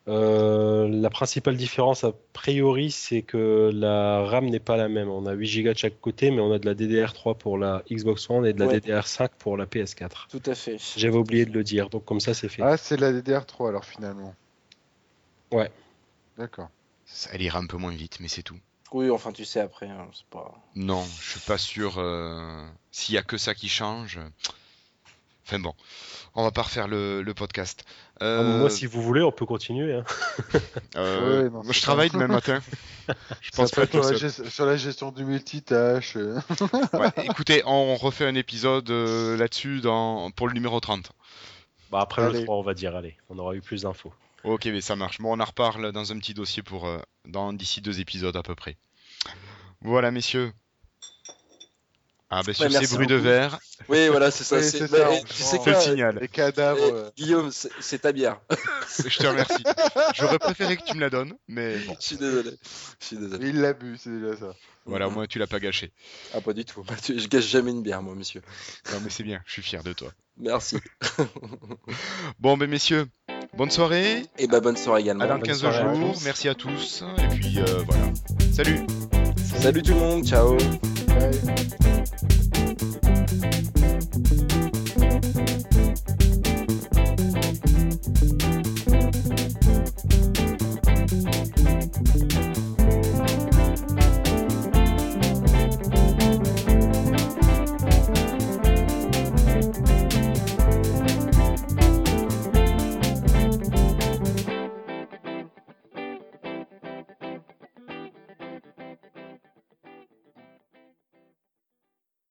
Euh, la principale différence, a priori, c'est que la RAM n'est pas la même. On a 8 Go de chaque côté, mais on a de la DDR3 pour la Xbox One et de la Ouais. DDR5 pour la PS4. Tout à fait. J'avais oublié de le dire, donc comme ça, c'est fait. Ah, c'est la DDR3 alors finalement. Ouais. D'accord. Ça, Elle ira un peu moins vite, mais c'est tout. Oui, enfin, tu sais, après, hein, c'est pas. Non, je suis pas sûr. euh, S'il y a que ça qui change. Enfin bon, on va pas refaire le, le podcast. Euh, Moi, si vous voulez, on peut continuer. hein. euh, Ouais, non, moi, je travaille demain matin. Je pense Ça pas sur, la sur la gestion du multitâche. euh. Ouais, écoutez, on refait un épisode euh, là-dessus dans... pour le numéro 30. Bah, après Allez. le 3, on va dire, allez, on aura eu plus d'infos. Ok, mais ça marche. Bon, on en reparle dans un petit dossier pour euh, dans d'ici deux épisodes à peu près. Voilà, messieurs. Ah, ben sur Ouais, ces bruits de verre, Oui, voilà, c'est ça. Oui, c'est- bah, tu sais c'est le quoi, signal. Les cadavres. eh, euh, Guillaume, c'est c'est ta bière. Je te remercie. J'aurais préféré que tu me la donnes, mais bon, Je suis désolé. Je suis désolé. Il l'a bu, c'est déjà ça. voilà, au moins tu l'as pas gâché. Ah, pas du tout. Je gâche jamais une bière, moi, monsieur. Non, mais c'est bien, je suis fier de toi. Merci. Bon, ben messieurs, Bonne soirée. Et bah bonne soirée également. À dans 15 jours. Merci à tous. Et puis euh, voilà. Salut. Salut tout le monde. Ciao.